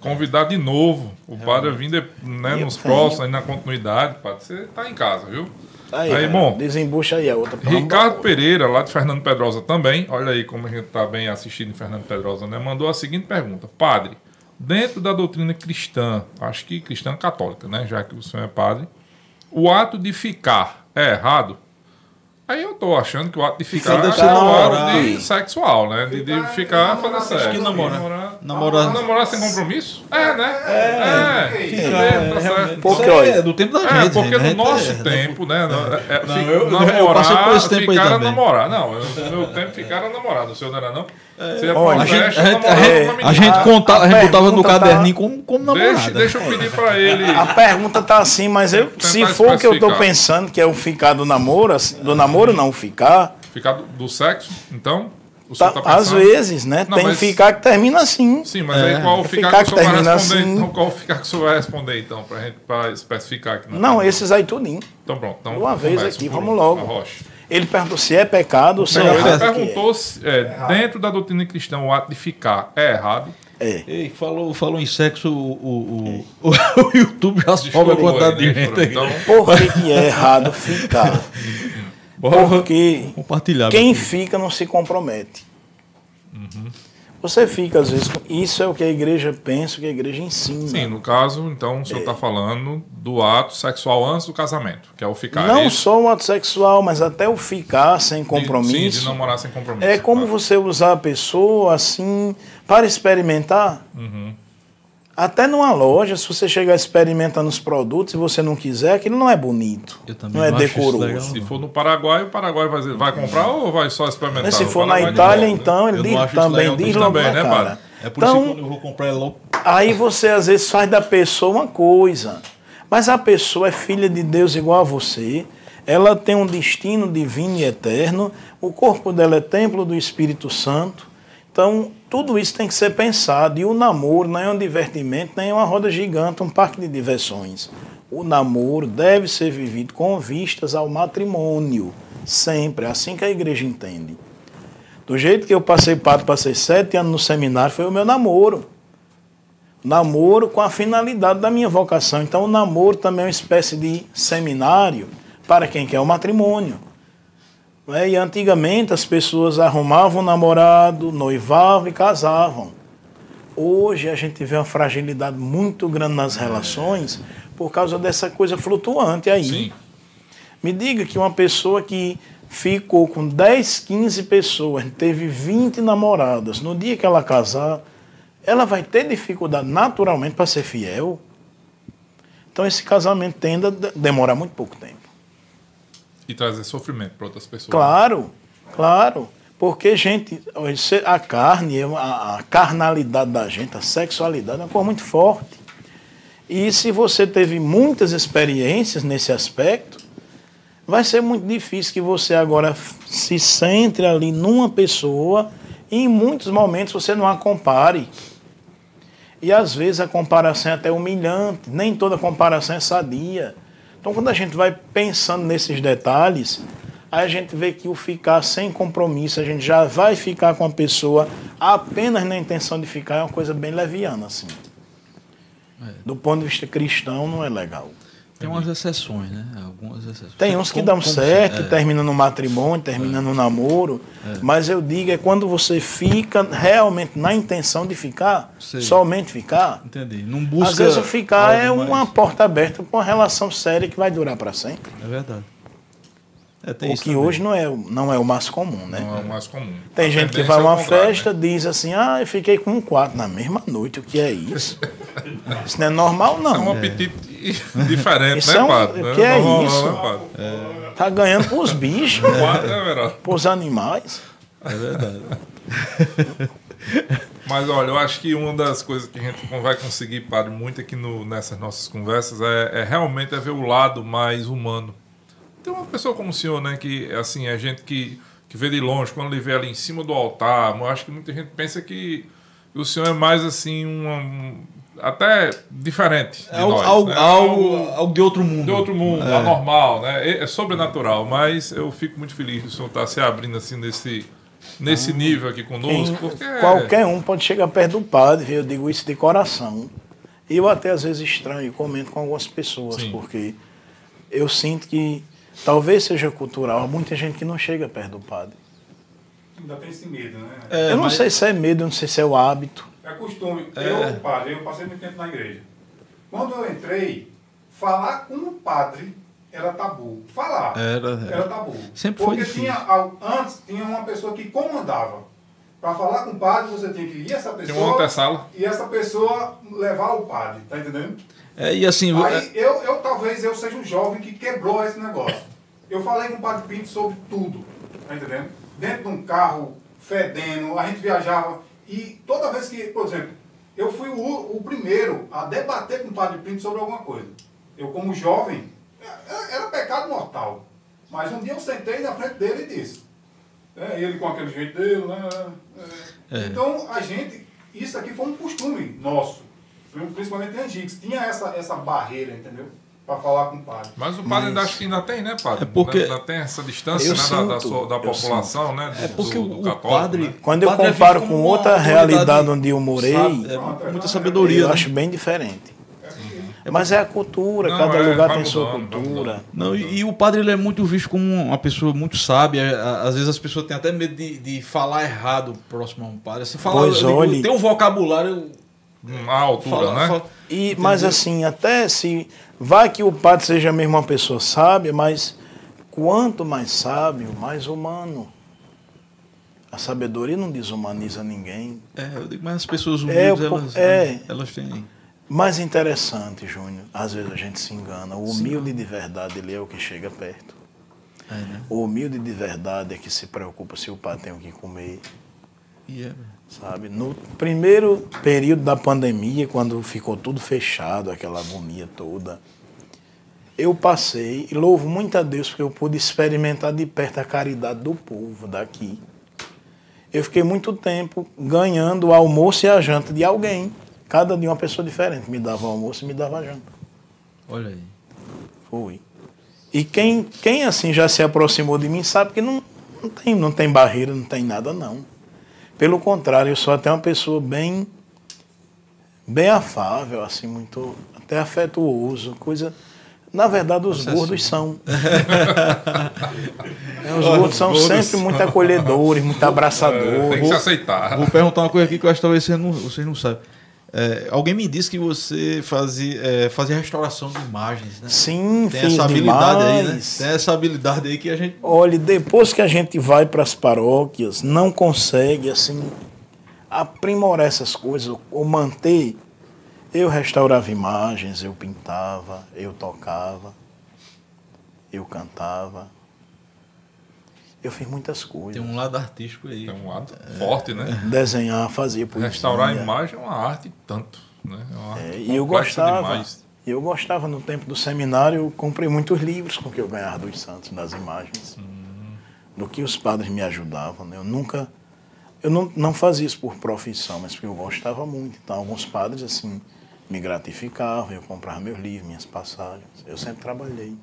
convidar de novo o padre a vir de- né, nos próximos, aí na continuidade, padre. Você tá em casa, viu? Aí, Aí, é, bom. Desembucha aí a outra. Ricardo Pereira, lá de Fernando Pedrosa também, olha aí como a gente está bem assistido em Fernando Pedrosa, né? Mandou a seguinte pergunta: Padre, dentro da doutrina cristã, acho que cristã católica, né? Já que o senhor é padre, o ato de ficar é errado? Aí eu tô achando que o ato de ficar é o ato de sexual, né? De, de Ficar é acho sexo. que namorar. namorar. Namorar. Namorar sem compromisso? É, né? É, é, é, tá realmente. Porque, olha, é do tempo da É, gente. porque né? no nosso É, tempo, né? é- é- Não, eu- eu namorar, passei por esse tempo aí ficar era também. namorar. Não, eu- no meu tempo ficar era namorado. O seu não era, não? Você ia pra Olha, A gente, a gente, namorava a gente- uma a A- conta, a a gente botava no tá- caderninho como, como namorada. Deixa, deixa eu pedir pra ele. A pergunta tá assim, mas eu, se for o que eu tô pensando, que é o ficar do namoro, assim, do namoro não ficar, Ficar do, do sexo, então? Tá- tá às vezes, né? Não, tem mas- ficar que termina assim. Sim, mas É. aí qual É ficar, ficar que o que senhor vai termina responder? assim. Então, qual ficar que o senhor vai responder, então, pra gente pra especificar aqui? Não, pergunta? esses aí tudinho. Então pronto. Então, uma vez aqui, vamos um. logo. Arrocha. Ele perguntou se é pecado ou se é Não, ele errado. que perguntou se, é, dentro da doutrina cristã, o ato de ficar é errado. é. É. Ei, falou, falou em sexo, o, o, o, o YouTube já sobe a quantidade de né, gente. Então, Por que, que é errado ficar? Porque compartilhar. quem fica não se compromete. Você fica, às vezes, com- isso é o que a igreja pensa, o que a igreja ensina. sim, no caso, então, o senhor está falando do ato sexual antes do casamento, que é o ficar. não é só o ato sexual, mas até o ficar sem De- compromisso. Sim, de namorar sem compromisso. É como claro. você usar a pessoa assim para experimentar. Uhum. Até numa loja, se você chegar experimentando os produtos e você não quiser, aquilo não é bonito. Eu também não é decoroso. legal. Se for no Paraguai, o Paraguai vai, dizer- vai comprar ou vai só experimentar? Mas se for na Itália, volta, né? então, ele diz- também legal diz também, logo né, na padre? cara. É por isso que Então, quando eu vou comprar é logo. aí você às vezes faz da pessoa uma coisa, mas a pessoa é filha de Deus igual a você, ela tem um destino divino e eterno, o corpo dela é templo do Espírito Santo, então tudo isso tem que ser pensado. E o namoro não é um divertimento, nem uma roda gigante, um parque de diversões. O namoro deve ser vivido com vistas ao matrimônio, sempre, é assim que a igreja entende. Do jeito que eu passei padre, passei sete anos no seminário, foi o meu namoro. Namoro com a finalidade da minha vocação. Então, o namoro também é uma espécie de seminário para quem quer o matrimônio. É? E antigamente as pessoas arrumavam um namorado, noivavam e casavam. Hoje a gente vê uma fragilidade muito grande nas relações por causa dessa coisa flutuante aí. Sim. Me diga que uma pessoa que ficou com 10, 15 pessoas, teve 20 namoradas, no dia que ela casar, ela vai ter dificuldade naturalmente para ser fiel. Então esse casamento tende a de- demorar muito pouco tempo. E trazer sofrimento para outras pessoas. Claro, claro. Porque, gente, a carne, é a carnalidade da gente, a sexualidade é uma coisa muito forte. E se você teve muitas experiências nesse aspecto, vai ser muito difícil que você agora se centre ali numa pessoa e em muitos momentos você não a compare. E às vezes a comparação é até humilhante, nem toda comparação é sadia. Então quando a gente vai pensando nesses detalhes, aí a gente vê que o ficar sem compromisso, a gente já vai ficar com a pessoa apenas na intenção de ficar, é uma coisa bem leviana, assim. Do ponto de vista cristão, não é legal. Tem umas exceções, né? Algumas exceções. Tem uns que Como- dão como certo, é. terminam no matrimônio, terminam no namoro, mas eu digo é quando você fica realmente na intenção de ficar, Sei. somente ficar. Entendi. Não busca. Às vezes o ficar é uma mais- porta aberta para uma relação séria que vai durar para sempre. É verdade. É, tem O isso que também. hoje não é, o- não é o mais comum, né? Não é o mais comum. Tem A gente que vai a é uma contrário, festa, né? diz assim, ah, eu fiquei com um quarto na mesma noite, o que é isso? isso não é normal, É um não. apetite diferente, Isso né, é um- padre? o que é Não, não, isso? não, padre? Tá ganhando pros bichos, né, Verão? pros animais. É verdade. Mas olha, eu acho que uma das coisas que a gente não vai conseguir, padre, muito aqui no, nessas nossas conversas é, é realmente é ver o lado mais humano. Tem uma pessoa como o senhor, né, que assim, é gente que, que vê de longe, quando ele vê ali em cima do altar, eu acho que muita gente pensa que o senhor é mais assim, uma, um- até diferente. É algo, nós, algo, né? algo, algo de outro mundo. de outro mundo, É. anormal, né? É, é sobrenatural, mas eu fico muito feliz do senhor estar se abrindo assim nesse, nesse nível aqui conosco, porque é- Qualquer um pode chegar perto do padre, eu digo isso de coração. Eu até às vezes estranho e comento com algumas pessoas, Sim. porque eu sinto que talvez seja cultural, há muita gente que não chega perto do padre. Ainda tem esse medo, né? É, eu não mas- sei se é medo, eu não sei se é o hábito. É costume. É. Eu, padre, eu passei muito tempo na igreja. Quando eu entrei, falar com o padre era tabu. Falar Era, era. era tabu. Sempre foi Porque difícil. tinha, antes tinha uma pessoa que comandava. Para falar com o padre, você tem que ir essa Tem pessoa uma antessala. e essa pessoa levar o padre, tá entendendo? É, e assim, Aí eu, eu talvez eu seja um jovem que quebrou esse negócio. Eu falei com o Padre Pinto sobre tudo, tá entendendo? Dentro de um carro, fedendo, a gente viajava. E toda vez que, por exemplo, eu fui o, o primeiro a debater com o Padre Pinto sobre alguma coisa. Eu, como jovem, era, era pecado mortal. Mas um dia eu sentei na frente dele e disse. É, ele com aquele jeito dele, né? é. É. Então, a gente, isso aqui foi um costume nosso principalmente em Angix, tinha essa, essa barreira, entendeu? Para falar com o padre. Mas o padre ainda acho que ainda tem, né, padre? É porque- Ainda tem essa distância né, da, da, sinto, sua- da população, né? Do, É porque do, do o católico, padre. né? Quando eu padre é comparo com outra realidade onde eu morei, sabe, é, muita sabedoria. eu né? acho bem diferente. Mas é a cultura, Não, cada é, lugar tem sua mudando, cultura. Não, e, e o padre ele é muito visto como uma pessoa muito sábia. Às vezes as pessoas têm até medo de, de falar errado próximo a um padre. Você fala, Pois eu digo, olhe. tem um vocabulário. A altura, Fala, né? fala- E, mas assim, até se. Vai que o padre seja mesmo uma pessoa sábia, mas quanto mais sábio, mais humano. A sabedoria não desumaniza ninguém. É, eu digo, mas as pessoas É, humildes, po- elas, é. elas têm. Mais interessante, Júnior, às vezes a gente se engana. O humilde de verdade, ele é o que chega perto. É, né? O humilde de verdade é que se preocupa se o padre tem o que comer. E é, Sabe? No primeiro período da pandemia, quando ficou tudo fechado, aquela agonia toda, eu passei e louvo muito a Deus porque eu pude experimentar de perto a caridade do povo daqui. Eu fiquei muito tempo ganhando o almoço e a janta de alguém. Cada dia uma pessoa diferente me dava o almoço e me dava a janta. olha aí. Foi. E quem, quem assim já se aproximou de mim sabe que não, não, tem, não tem barreira, não tem nada, não. Pelo contrário, eu sou até uma pessoa bem, bem afável, assim, muito, até afetuoso, coisa. Na verdade, os Você é gordos assim. são. É, os gordos são gordos sempre são. muito acolhedores, muito É, tem abraçadores. que se aceitar. Vou perguntar uma coisa aqui que eu acho que talvez vocês não, vocês não sabem. É, alguém me disse que você fazia, é, fazia restauração de imagens, né? Sim, Tem essa habilidade aí, né? demais. Tem essa habilidade aí que a gente. Olha, depois que a gente vai para as paróquias, não consegue assim aprimorar essas coisas ou manter. Eu restaurava imagens, eu pintava, eu tocava, eu cantava. Eu fiz muitas coisas. Tem um lado artístico aí. Tem um lado forte, né? Desenhar, fazia poesia. Restaurar a imagem é uma arte tanto. Né? É uma arte É, e eu gostava. demais. Eu gostava no tempo do seminário, eu comprei muitos livros com que eu ganhava dos santos, das imagens. Do que os padres me ajudavam. né? Eu nunca. Eu não, não fazia isso por profissão, mas porque eu gostava muito. Então, alguns padres, assim, me gratificavam, eu comprava meus livros, minhas passagens. Eu sempre trabalhei.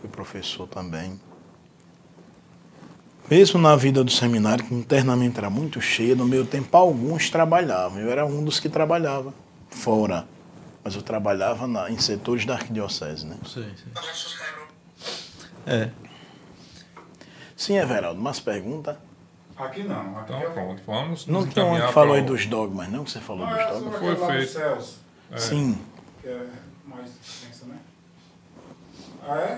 Fui professor também. Mesmo na vida do seminário, que internamente era muito cheia, no meu tempo alguns trabalhavam. Eu era um dos que trabalhava fora. Mas eu trabalhava na- em setores da arquidiocese, né? Sei, sei. É. Sim, Everaldo, mas pergunta. Aqui não. Aqui Então, é- pronto. Vamos Não tem que falou aí dos dogmas, não? Que você falou Não, dos é dogmas? Foi feito. céus, Sim. que é mais tensa, né? Ah, é?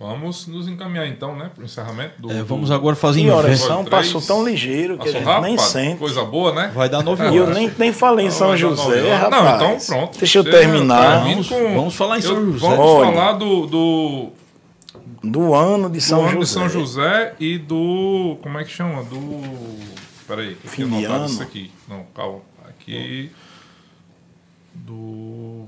Vamos nos encaminhar então, né? Para o encerramento do. É, do- vamos agora fazer inverso. oração passou tão ligeiro que Passou a gente rápido, nem sente. Coisa boa, né? Vai dar nove E eu nem, nem falei em São José, rapaz. Não, então pronto. Deixa eu Termina- terminar. termina Vamos- com- vamos falar em São Eu- José. Vamos Olha. falar do, do, Do ano de do São ano José. de São José e do. Como é que chama? Do. Peraí, que eu tinha Fim de anotado ano. isso aqui. Não, calma. Aqui. Do.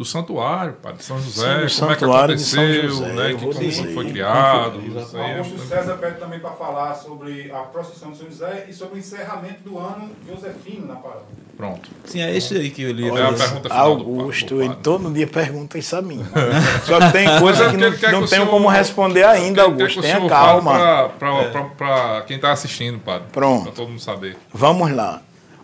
Do santuário, padre, de São José, Sim, como é que aconteceu, José, né? Que, como dizer. foi criado. Isso O é- Augusto César pede também para falar sobre a procissão de São José e sobre o encerramento do ano Josefino na parada. Pronto. Sim, é esse aí que eu li. É a Olha, pergunta final Augusto, do ele todo dia pergunta isso a mim. Só que tem coisa é que ele não, não que o tenho como responder ainda, Augusto. Tenha calma. pra quem está assistindo, padre. Pronto. Para todo mundo saber. Vamos lá.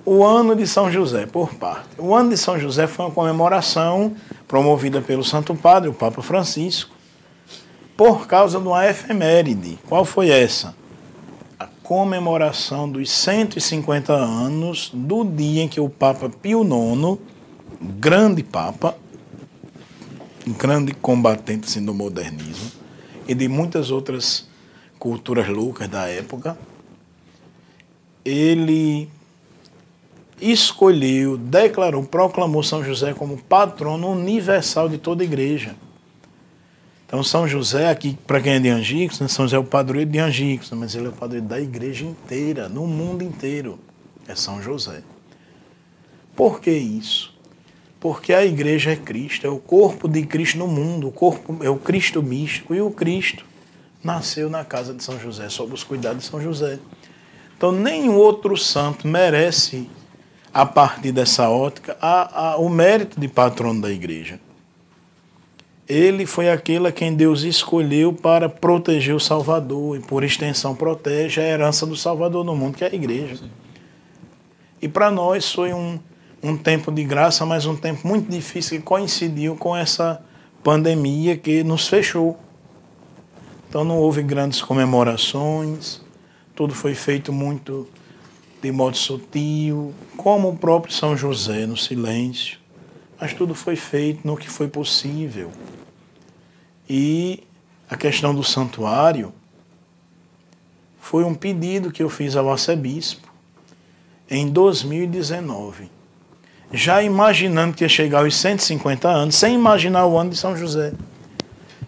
O ano de São José, por parte. O ano de São José foi uma comemoração promovida pelo Santo Padre, o Papa Francisco, por causa de uma efeméride. Qual foi essa? A comemoração dos 150 anos do dia em que o Papa Pio IX, grande Papa, grande combatente assim, do modernismo, e de muitas outras culturas loucas da época, ele escolheu, declarou, proclamou São José como patrono universal de toda a igreja. Então, São José, aqui, para quem é de Angicos, né, São José é o padroeiro de Angicos, mas ele é o padroeiro da igreja inteira, no mundo inteiro. É São José. Por que isso? Porque a igreja é Cristo, é o corpo de Cristo no mundo, o corpo é o Cristo místico e o Cristo nasceu na casa de São José, sob os cuidados de São José. Então, nenhum outro santo merece, a partir dessa ótica, a, a, o mérito de patrono da igreja. Ele foi aquele a quem Deus escolheu para proteger o Salvador e, por extensão, protege a herança do Salvador no mundo, que é a igreja. E para nós foi um, um tempo de graça, mas um tempo muito difícil que coincidiu com essa pandemia que nos fechou. Então não houve grandes comemorações, tudo foi feito muito de modo sutil, como o próprio São José, no silêncio. Mas tudo foi feito no que foi possível. E a questão do santuário foi um pedido que eu fiz ao arcebispo em 2019. Já imaginando que ia chegar aos 150 anos, sem imaginar o ano de São José.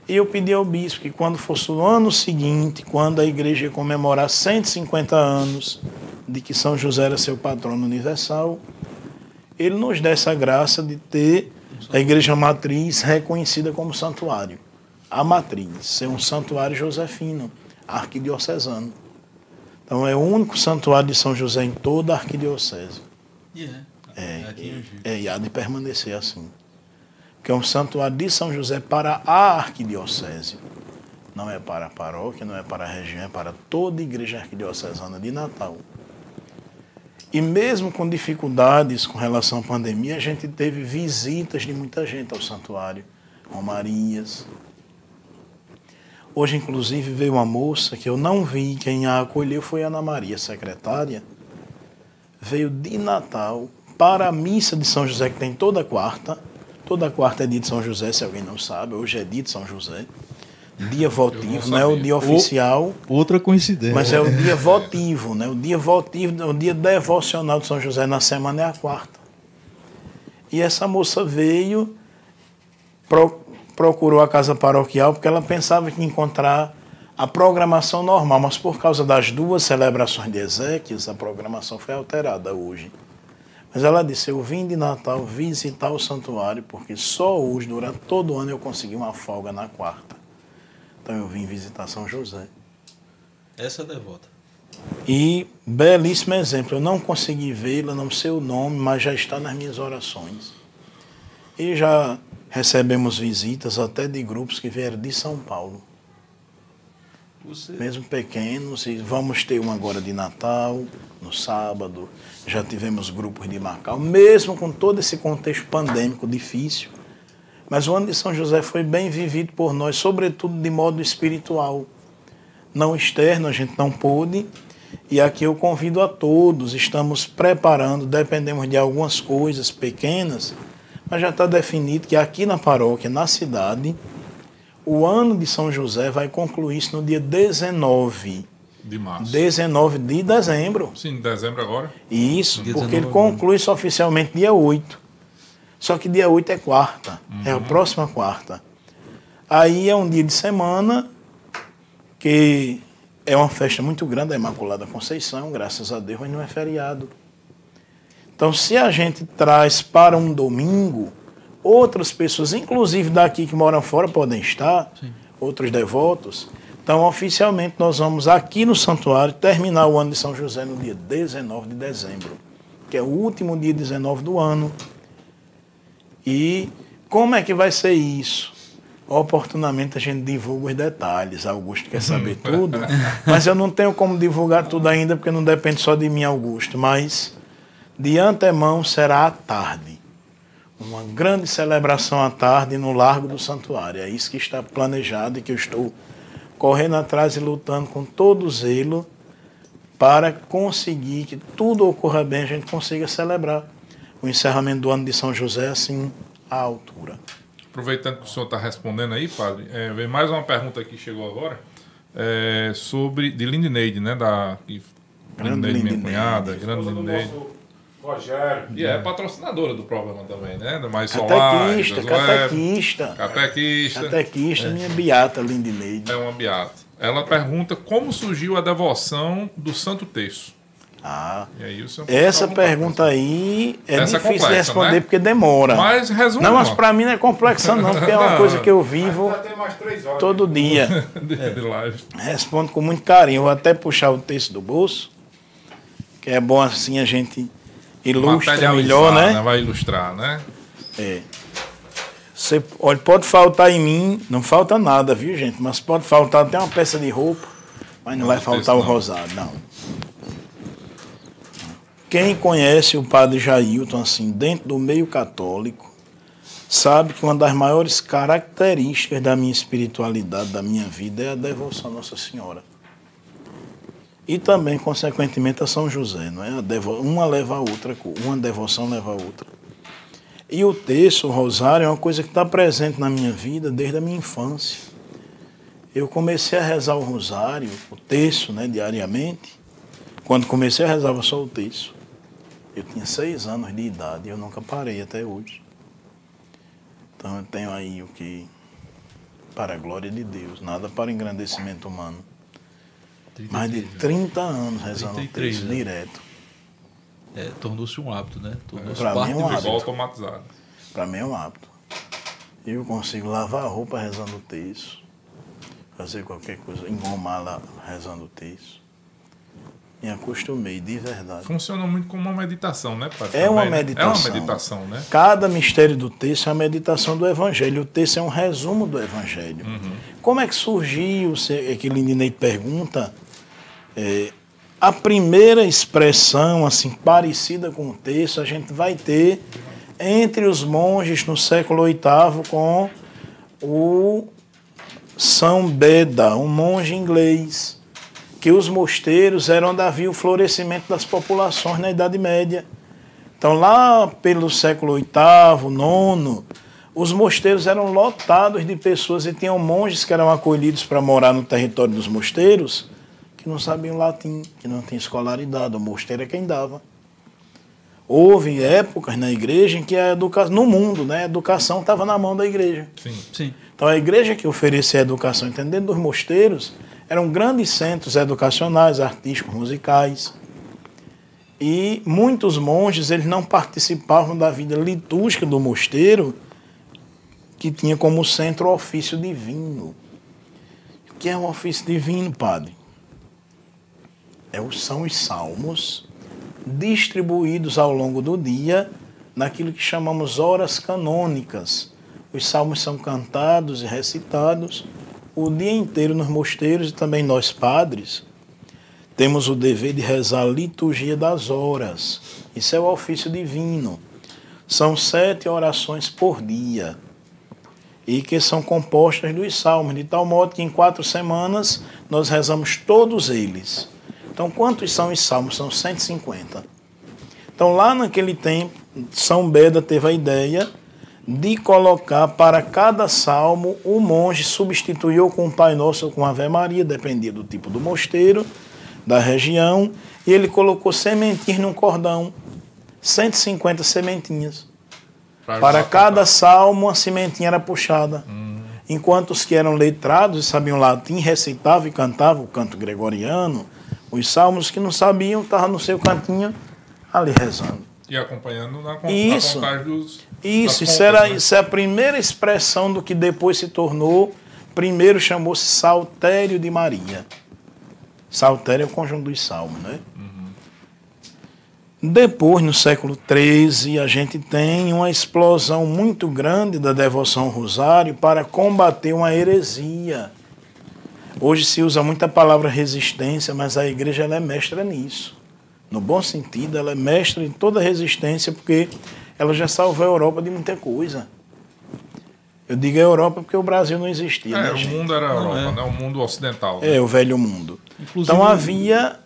E eu pedi ao bispo que quando fosse o ano seguinte, quando a igreja ia comemorar 150 anos de que São José era seu patrono universal, ele nos desse a graça de ter a igreja matriz reconhecida como santuário a matriz, ser um santuário josefino, arquidiocesano. Então é o único santuário de São José em toda a arquidiocese. Yeah. É, é, é, e há de permanecer assim. Que é um santuário de São José para a arquidiocese. Não é para a paróquia, não é para a região, é para toda a igreja arquidiocesana de Natal. E mesmo com dificuldades com relação à pandemia, a gente teve visitas de muita gente ao santuário, romarias, Hoje, inclusive, veio uma moça que eu não vi, quem a acolheu foi Ana Maria, secretária. Veio de Natal para a missa de São José, que tem toda quarta. Toda quarta é dia de São José, se alguém não sabe. Hoje é dia de São José. Dia votivo, não, não, é o dia oficial. Outra coincidência. Mas é o dia votivo, né? O dia votivo, o dia devocional de São José na semana é a quarta. E essa moça veio procurou a casa paroquial porque ela pensava que ia encontrar a programação normal, mas por causa das duas celebrações de Ezequias, a programação foi alterada hoje. Mas ela disse: Eu vim de Natal visitar o santuário, porque só hoje, durante todo o ano, eu consegui uma folga na quarta. Então eu vim visitar São José. Essa é devota. E belíssimo exemplo. Eu não consegui vê-la, não sei o nome, mas já está nas minhas orações. E já recebemos visitas até de grupos que vieram de São Paulo. Você... Mesmo pequenos, e vamos ter um agora de Natal, no sábado. Já tivemos grupos de Macau, mesmo com todo esse contexto pandêmico difícil. Mas o ano de São José foi bem vivido por nós, sobretudo de modo espiritual. Não externo, a gente não pôde. E aqui eu convido a todos, estamos preparando, dependemos de algumas coisas pequenas, mas já está definido que aqui na paróquia, na cidade, o ano de São José vai concluir-se no dia 19 de março. 19 de dezembro. Sim, dezembro agora. Isso, porque ele conclui-se oficialmente dia 8. Só que dia 8 é quarta, uhum. é a próxima quarta. Aí é um dia de semana que é uma festa muito grande, a Imaculada Conceição, graças a Deus, mas não é feriado. Então, se a gente traz para um domingo, outras pessoas, inclusive daqui que moram fora, podem estar, Sim. outros devotos. Então, oficialmente, nós vamos aqui no santuário terminar o ano de São José no dia 19 de dezembro, que é o último dia 19 do ano. E como é que vai ser isso? Oportunamente a gente divulga os detalhes. Augusto quer saber tudo, mas eu não tenho como divulgar tudo ainda, porque não depende só de mim, Augusto. Mas de antemão será à tarde. Uma grande celebração à tarde no Largo do Santuário. É isso que está planejado e que eu estou correndo atrás e lutando com todo zelo para conseguir que tudo ocorra bem, a gente consiga celebrar o encerramento do ano de São José assim à altura. Aproveitando que o senhor está respondendo aí, padre, é, vem mais uma pergunta que chegou agora. é, sobre. de Lindineide, né? Da. que- Grande Lindineide, minha cunhada, grande Lindineide. Rogério. E é patrocinadora do programa também, né? Do Mais Solar. Catequista, web, catequista. Catequista. Catequista, minha beata Lindineide. É uma beata. Ela pergunta como surgiu a devoção do Santo Terço. Ah, E aí o senhor essa vontade, pergunta aí é Essa é difícil de complexa, responder né? porque demora. Mas resume. Não, mas pra mim não é complexa não, porque é uma coisa que eu vivo todo dia. de, de live. Respondo com muito carinho. Vou até puxar o texto do bolso, que é bom assim a gente ilustra melhor, né? Vai ilustrar, né? É. Você, olha, pode faltar em mim, não falta nada, viu, gente? Mas pode faltar até uma peça de roupa, mas não, vai Não, faltar texto o não. rosário, não. Quem conhece o padre Jailton, assim, dentro do meio católico, sabe que uma das maiores características da minha espiritualidade, da minha vida, é a devoção a Nossa Senhora. E também, consequentemente, a São José, não é? Uma leva a outra, uma devoção leva a outra. E o texto, o rosário, é uma coisa que está presente na minha vida desde a minha infância. Eu comecei a rezar o rosário, o texto, né, diariamente. Quando comecei a rezar só o texto. Eu tinha seis anos de idade e eu nunca parei até hoje. Então eu tenho aí o que, para a glória de Deus, nada para engrandecimento humano. Mais de 30 anos rezando o 33, texto né? direto. É, tornou-se um hábito, né? Tornou-se parte mim é um hábito. Igual automatizado. Para mim é um hábito. Eu consigo lavar a roupa rezando o texto, fazer qualquer coisa, engomar lá rezando o texto. Me acostumei, de verdade. Funciona muito como uma meditação, né, padre? É uma meditação. É uma meditação, né? Cada mistério do texto é a meditação do Evangelho. O texto é um resumo do Evangelho. Como é que surgiu, se- é que Lindinei pergunta, é, a primeira expressão assim parecida com o texto a gente vai ter entre os monges no século VIII com o São Beda, um monge inglês, que os mosteiros eram onde havia o florescimento das populações na Idade Média. Então, lá pelo século VIII, IX, os mosteiros eram lotados de pessoas e tinham monges que eram acolhidos para morar no território dos mosteiros que não sabiam latim, que não tinham escolaridade. O mosteiro é quem dava. Houve épocas na igreja em que a educação, no mundo, né, a educação estava na mão da igreja. Sim. Sim. Então a igreja que oferecia educação, entendendo dos mosteiros, eram grandes centros educacionais, artísticos, musicais. E muitos monges eles não participavam da vida litúrgica do mosteiro, que tinha como centro o ofício divino. O que é um ofício divino, padre? É, são os salmos distribuídos ao longo do dia naquilo que chamamos horas canônicas. Os salmos são cantados e recitados o dia inteiro nos mosteiros e também nós padres temos o dever de rezar a liturgia das horas. Isso é o ofício divino. São sete orações por dia e que são compostas dos salmos, de tal modo que em quatro semanas nós rezamos todos eles. Então, quantos são os salmos? São 150. Então, lá naquele tempo, São Beda teve a ideia de colocar para cada salmo o monge substituiu com o Pai Nosso ou com a Ave Maria, dependia do tipo do mosteiro, da região, e ele colocou sementinhas num cordão, 150 sementinhas. Para cada salmo, uma sementinha era puxada. Enquanto os que eram letrados e sabiam latim, recitavam e cantavam o canto gregoriano, os salmos que não sabiam estavam no seu cantinho ali rezando. E acompanhando na, con- Isso. na dos. Isso, isso, contas, era, né? isso é a primeira expressão do que depois se tornou. Primeiro chamou-se Saltério de Maria. Saltério é o conjunto dos salmos, né? Depois, no século XIII, a gente tem uma explosão muito grande da devoção ao rosário para combater uma heresia. Hoje se usa muito a palavra resistência, mas a igreja ela é mestra nisso. No bom sentido, ela é mestra em toda resistência, porque ela já salvou a Europa de muita coisa. Eu digo a Europa porque o Brasil não existia, É, né, o gente? mundo era a Europa, é. né? O mundo ocidental. né? É, o velho mundo. Inclusive, Então havia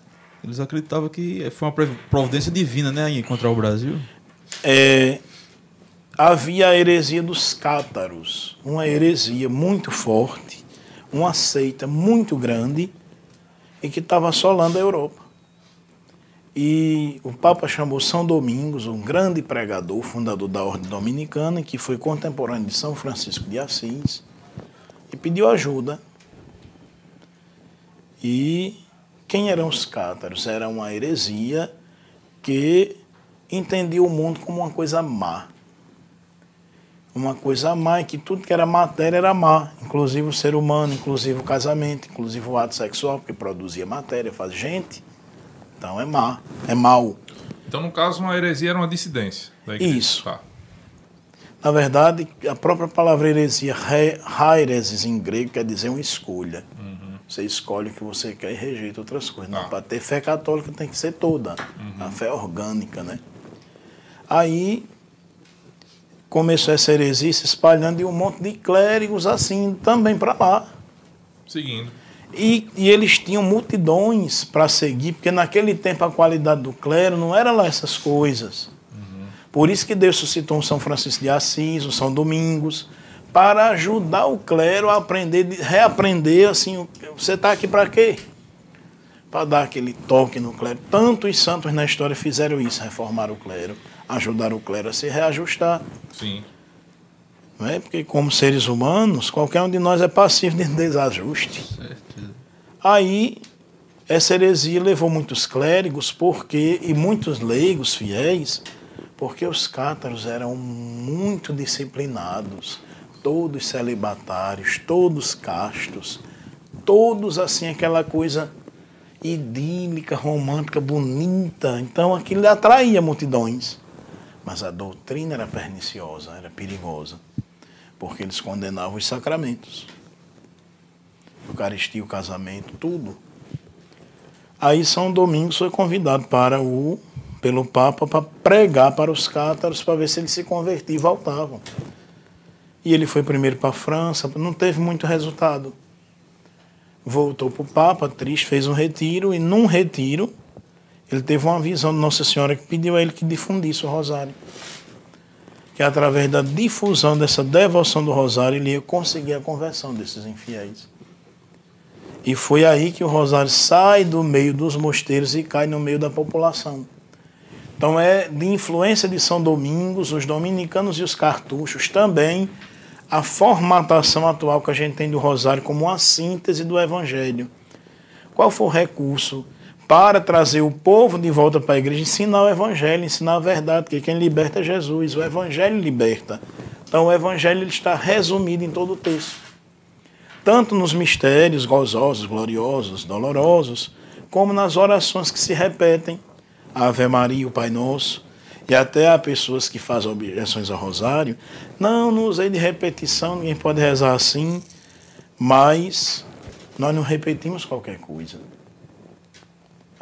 Eles acreditavam que foi uma providência divina, né, em encontrar o Brasil. é, havia a heresia dos cátaros, uma heresia muito forte, uma seita muito grande e que estava assolando a Europa. E o Papa chamou São Domingos, um grande pregador, fundador da Ordem Dominicana, que foi contemporâneo de São Francisco de Assis, e pediu ajuda. E quem eram os cátaros? Era uma heresia que entendia o mundo como uma coisa má. Uma coisa má e que tudo que era matéria era má, inclusive o ser humano, inclusive o casamento, inclusive o ato sexual, porque produzia matéria, faz gente. Então é má, é mal. Então, no caso, uma heresia era uma dissidência. Da igreja. Isso. Tá. Na verdade, a própria palavra heresia, haireses em grego, quer dizer uma escolha. Você escolhe o que você quer e rejeita outras coisas. Ah. Para ter fé católica tem que ser toda. A fé orgânica, né? Aí começou essa heresia se espalhando e um monte de clérigos assim também para lá. Seguindo. E, e eles tinham multidões para seguir, porque naquele tempo a qualidade do clero não era lá essas coisas. Por isso que Deus suscitou um São Francisco de Assis, um São Domingos, para ajudar o clero a aprender, reaprender assim, você está aqui para quê? Para dar aquele toque no clero. Tantos santos na história fizeram isso, reformaram o clero, ajudaram o clero a se reajustar. Sim. Não é? Porque como seres humanos, qualquer um de nós é passivo de desajuste. Aí, essa heresia levou muitos clérigos porque e muitos leigos fiéis, porque os cátaros eram muito disciplinados, todos celibatários, todos castos, todos assim aquela coisa idílica, romântica, bonita. Então aquilo atraía multidões. Mas a doutrina era perniciosa, era perigosa, porque eles condenavam os sacramentos. Eucaristia, o casamento, tudo. Aí São Domingos foi convidado para o pelo Papa para pregar para os cátaros para ver se eles se convertiam e voltavam. E ele foi primeiro para a França, não teve muito resultado. Voltou para o Papa, triste, fez um retiro, e num retiro ele teve uma visão de Nossa Senhora que pediu a ele que difundisse o rosário. Que através da difusão dessa devoção do rosário ele ia conseguir a conversão desses infiéis. E foi aí que o rosário sai do meio dos mosteiros e cai no meio da população. Então é de influência de São Domingos, os dominicanos e os cartuchos também, a formatação atual que a gente tem do rosário como uma síntese do evangelho. Qual foi o recurso para trazer o povo de volta para a igreja? Ensinar o evangelho, ensinar a verdade, porque quem liberta é Jesus, o evangelho liberta. Então o evangelho está resumido em todo o texto. Tanto nos mistérios gozosos, gloriosos, dolorosos, como nas orações que se repetem. Ave Maria, o Pai Nosso, e até há pessoas que fazem objeções ao rosário. Não, não usei de repetição, ninguém pode rezar assim, mas nós não repetimos qualquer coisa.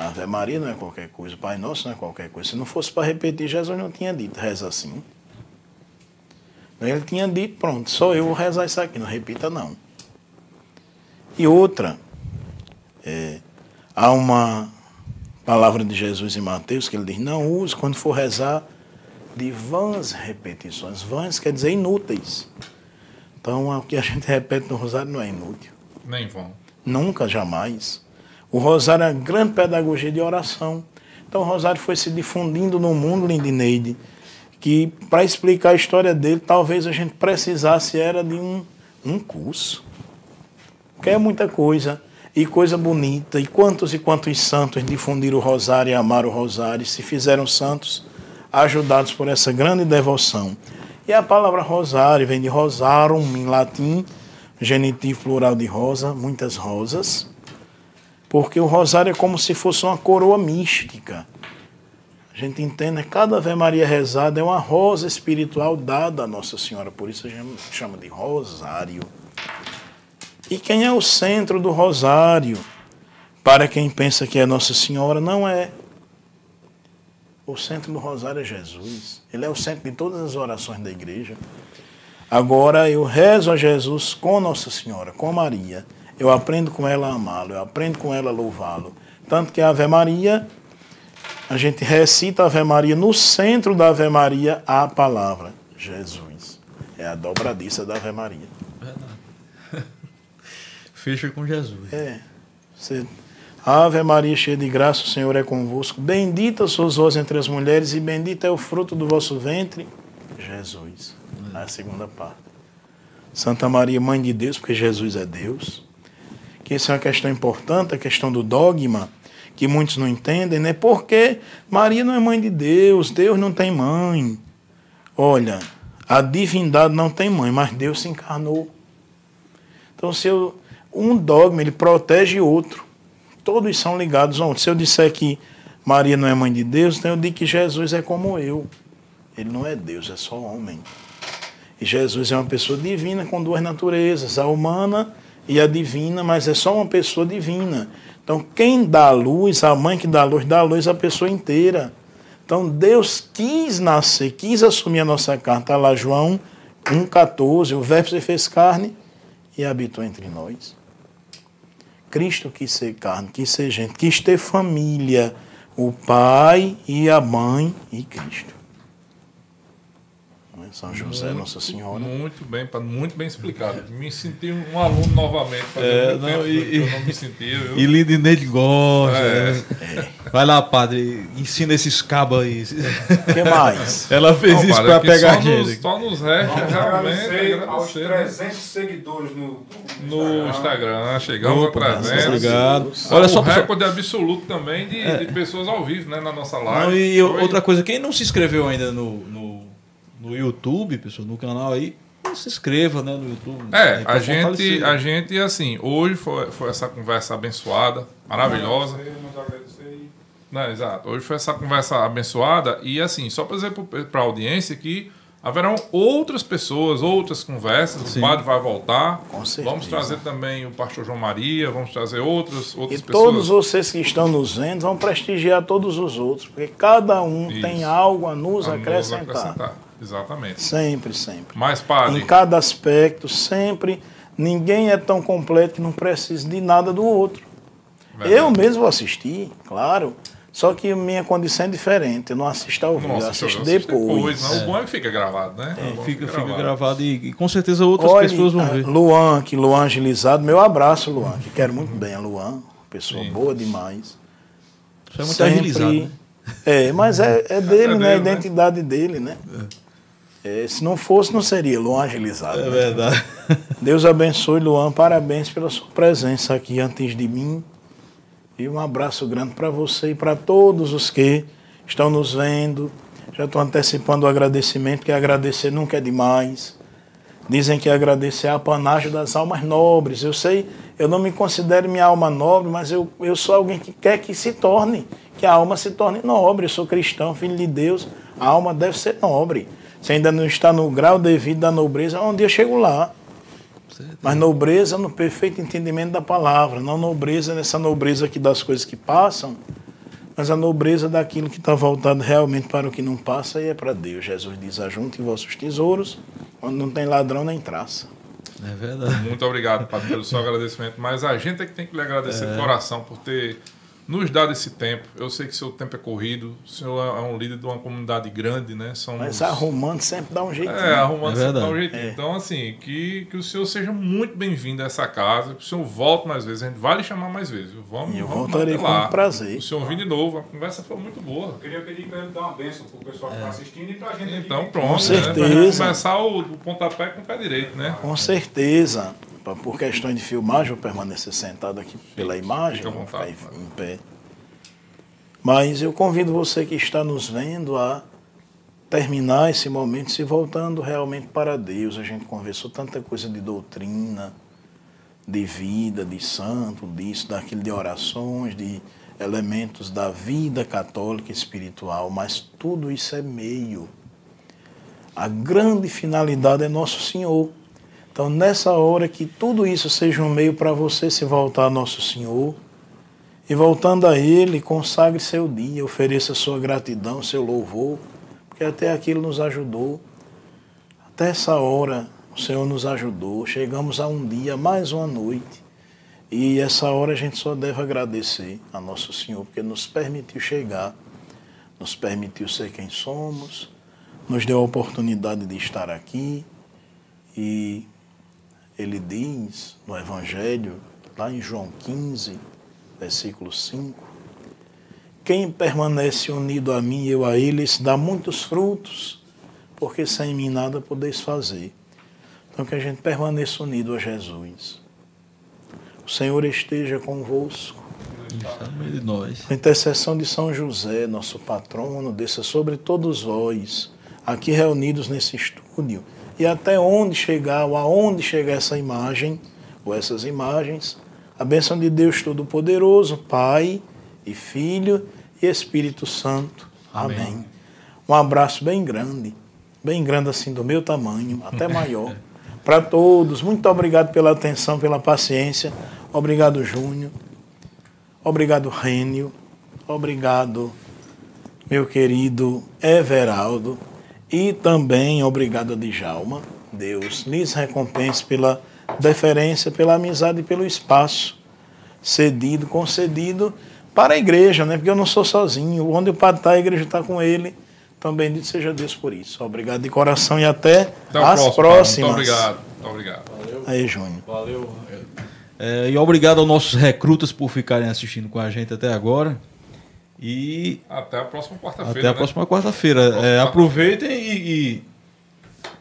Ave Maria não é qualquer coisa, o Pai Nosso não é qualquer coisa. Se não fosse para repetir, Jesus não tinha dito, reza assim. Ele tinha dito, pronto, só eu vou rezar isso aqui, não repita não. E outra, é, há uma palavra de Jesus em Mateus que ele diz: não use quando for rezar de vãs repetições. Vãs quer dizer inúteis. Então, o que a gente repete no rosário não é inútil. Nem vão. Nunca, jamais. O rosário é uma grande pedagogia de oração. Então, o rosário foi se difundindo no mundo, Lindineide, que para explicar a história dele, talvez a gente precisasse era de um, um curso. Porque é muita coisa, e coisa bonita. E quantos e quantos santos difundiram o rosário e amaram o rosário, se fizeram santos, ajudados por essa grande devoção. E a palavra rosário vem de rosarum, em latim, genitivo plural de rosa, muitas rosas, porque o rosário é como se fosse uma coroa mística. A gente entende, cada Ave Maria rezada é uma rosa espiritual dada a Nossa Senhora, por isso a gente chama de rosário. E quem é o centro do rosário? Para quem pensa que é Nossa Senhora, não é. O centro do rosário é Jesus. Ele é o centro de todas as orações da igreja. Agora eu rezo a Jesus com Nossa Senhora, com Maria. Eu aprendo com ela a amá-lo, eu aprendo com ela a louvá-lo. Tanto que a Ave Maria, a gente recita a Ave Maria, no centro da Ave Maria a palavra Jesus. É a dobradiça da Ave Maria. Fecha com Jesus. É. Você, Ave Maria, cheia de graça, o Senhor é convosco. Bendita sois vós entre as mulheres, e bendito é o fruto do vosso ventre, Jesus. Na segunda parte. Santa Maria, Mãe de Deus, porque Jesus é Deus. Que isso é uma questão importante, a questão do dogma, que muitos não entendem, né? Porque Maria não é mãe de Deus, Deus não tem mãe. Olha, a divindade não tem mãe, mas Deus se encarnou. Então, se eu, um dogma, ele protege outro. Todos são ligados a um. Se eu disser que Maria não é mãe de Deus, então eu digo que Jesus é como eu. Ele não é Deus, é só homem. E Jesus é uma pessoa divina com duas naturezas, a humana e a divina, mas é só uma pessoa divina. Então, quem dá luz, a mãe que dá luz, dá luz à pessoa inteira. Então, Deus quis nascer, quis assumir a nossa carne. Está lá João 1,14, o verbo se fez carne e habitou entre nós. Cristo quis ser carne, quis ser gente, quis ter família, o pai e a mãe e Cristo. São José, muito, Nossa Senhora. Muito bem, muito bem explicado. Me senti um aluno novamente, é, não, e, eu não me sentia. Eu... E Lindinete gosta. É. Né? Vai lá, padre, ensina esses cabos aí. O que mais? Ela fez não, isso para pegar só gente. Nos, só nos resta realmente agradecer aos 300 né? seguidores no, no Instagram. Instagram. Chegamos Opa, a 300. Obrigado. Olha só, o recorde absoluto também de, é. de, pessoas ao vivo né, na nossa live. Não, e Foi... outra coisa, quem não se inscreveu ainda no, no no YouTube, pessoal, no canal aí, se inscreva né, no YouTube. É, a gente, a gente, assim, hoje foi, foi essa conversa abençoada, maravilhosa. Não, exato. Hoje foi essa conversa abençoada e, assim, só para dizer para a audiência que haverão outras pessoas, outras conversas. Sim. O padre vai voltar. Com certeza. Vamos trazer também o pastor João Maria, vamos trazer outras, outras e pessoas. todos vocês que estão nos vendo vão prestigiar todos os outros, porque cada um Isso. tem algo a nos, a acrescentar. Nos acrescentar. Exatamente. Sempre, sempre. Mas, padre. Em cada aspecto, sempre. Ninguém é tão completo que não precisa de nada do outro. Verdade. Eu mesmo assisti, claro. Só que minha condição é diferente. Eu não assisto ao vivo, eu assisto depois. Não, é. O bom é que fica gravado, né? É, fica, fica, gravado, gravado e, e, com certeza outras Olha, pessoas vão ver. Luan, que Luan agilizado. Meu abraço, Luan, que quero muito bem a Luan. Pessoa Sim. boa demais. Isso é muito Sempre, agilizado. Né? É, mas é, é dele, é né? a né? identidade dele, né? É. É, se não fosse, não seria Luan agilizado. É né? verdade. Deus abençoe, Luan. Parabéns pela sua presença aqui antes de mim. E um abraço grande para você e para todos os que estão nos vendo. Já estou antecipando o agradecimento, que agradecer nunca é demais. Dizem que agradecer é a panagem das almas nobres. Eu sei, eu não me considero minha alma nobre, mas eu, eu sou alguém que quer que se torne, que a alma se torne nobre. Eu sou cristão, filho de Deus. A alma deve ser nobre. Você ainda não está no grau devido da nobreza, um dia eu chego lá. Mas nobreza no perfeito entendimento da palavra, não nobreza nessa nobreza aqui das coisas que passam, mas a nobreza daquilo que está voltado realmente para o que não passa e é para Deus. Jesus diz: ajunte vossos tesouros, onde não tem ladrão nem traça. É verdade. Muito obrigado, Padre, pelo seu agradecimento. Mas a gente é que tem que lhe agradecer é. de coração por ter nos dado esse tempo. Eu sei que seu tempo é corrido, o senhor é um líder de uma comunidade grande, né? Somos... Mas arrumando sempre dá um jeito. É, arrumando é sempre dá um jeito. É. Então, assim, que, que o senhor seja muito bem-vindo a essa casa, que o senhor volte mais vezes, a gente vai lhe chamar mais vezes. Vamos, e eu vamos voltarei com lá. prazer. O senhor vir de novo, a conversa foi muito boa. Eu queria pedir para ele dar uma bênção para o pessoal que está é. assistindo e para a gente Então, aqui. pronto. Com né? certeza. começar o, o pontapé com o pé direito, né? Com certeza. Por questões de filmagem, vou permanecer sentado aqui pela imagem, Fica ficar em pé. Mas eu convido você que está nos vendo a terminar esse momento se voltando realmente para Deus. A gente conversou tanta coisa de doutrina, de vida, de santo, disso, daquilo, de orações, de elementos da vida católica e espiritual, mas tudo isso é meio. A grande finalidade é Nosso Senhor. Então, nessa hora que tudo isso seja um meio para você se voltar a Nosso Senhor, e voltando a Ele, consagre seu dia, ofereça sua gratidão, seu louvor, porque até aquilo nos ajudou. Até essa hora o Senhor nos ajudou. Chegamos a um dia, mais uma noite. E essa hora a gente só deve agradecer a Nosso Senhor, porque nos permitiu chegar, nos permitiu ser quem somos, nos deu a oportunidade de estar aqui. E Ele diz no Evangelho lá em João 15, versículo 5. Quem permanece unido a mim e eu a ele, esse dá muitos frutos, porque sem mim nada podeis fazer. Então que a gente permaneça unido a Jesus. O Senhor esteja convosco. De nós. A intercessão de São José, nosso patrono, desça sobre todos vós, aqui reunidos nesse estúdio, e até onde chegar, ou aonde chegar essa imagem, ou essas imagens, a bênção de Deus Todo-Poderoso, Pai e Filho e Espírito Santo. Amém. Amém. Um abraço bem grande, bem grande assim, do meu tamanho, até maior, para todos. Muito obrigado pela atenção, pela paciência. Obrigado, Júnior. Obrigado, Rênio. Obrigado, meu querido Everaldo. E também obrigado a Djalma. Deus lhes recompense pela deferência, pela amizade e pelo espaço cedido, concedido para a igreja, né? Porque eu não sou sozinho. Onde o padre está, a igreja está com ele. Então, bendito seja Deus por isso. Obrigado de coração e até, Até as próximo. próximas. Muito obrigado. Muito obrigado. Aí, Júnior. Valeu. É, e obrigado aos nossos recrutas por ficarem assistindo com a gente até agora. E Até a próxima quarta-feira. até a né? próxima quarta-feira. É, aproveitem e, e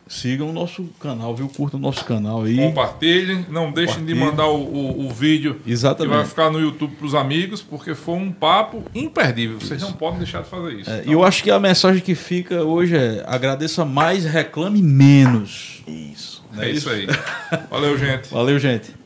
sigam o nosso canal, viu? Curtam o nosso canal aí. Compartilhem. Não deixem de mandar o, o, o vídeo que vai Exatamente. ficar no YouTube para os amigos, porque foi um papo imperdível. Vocês não podem deixar de fazer isso. É, E eu acho que a mensagem que fica hoje é agradeça mais, reclame menos. Isso. é isso aí. Valeu, gente. Valeu, gente.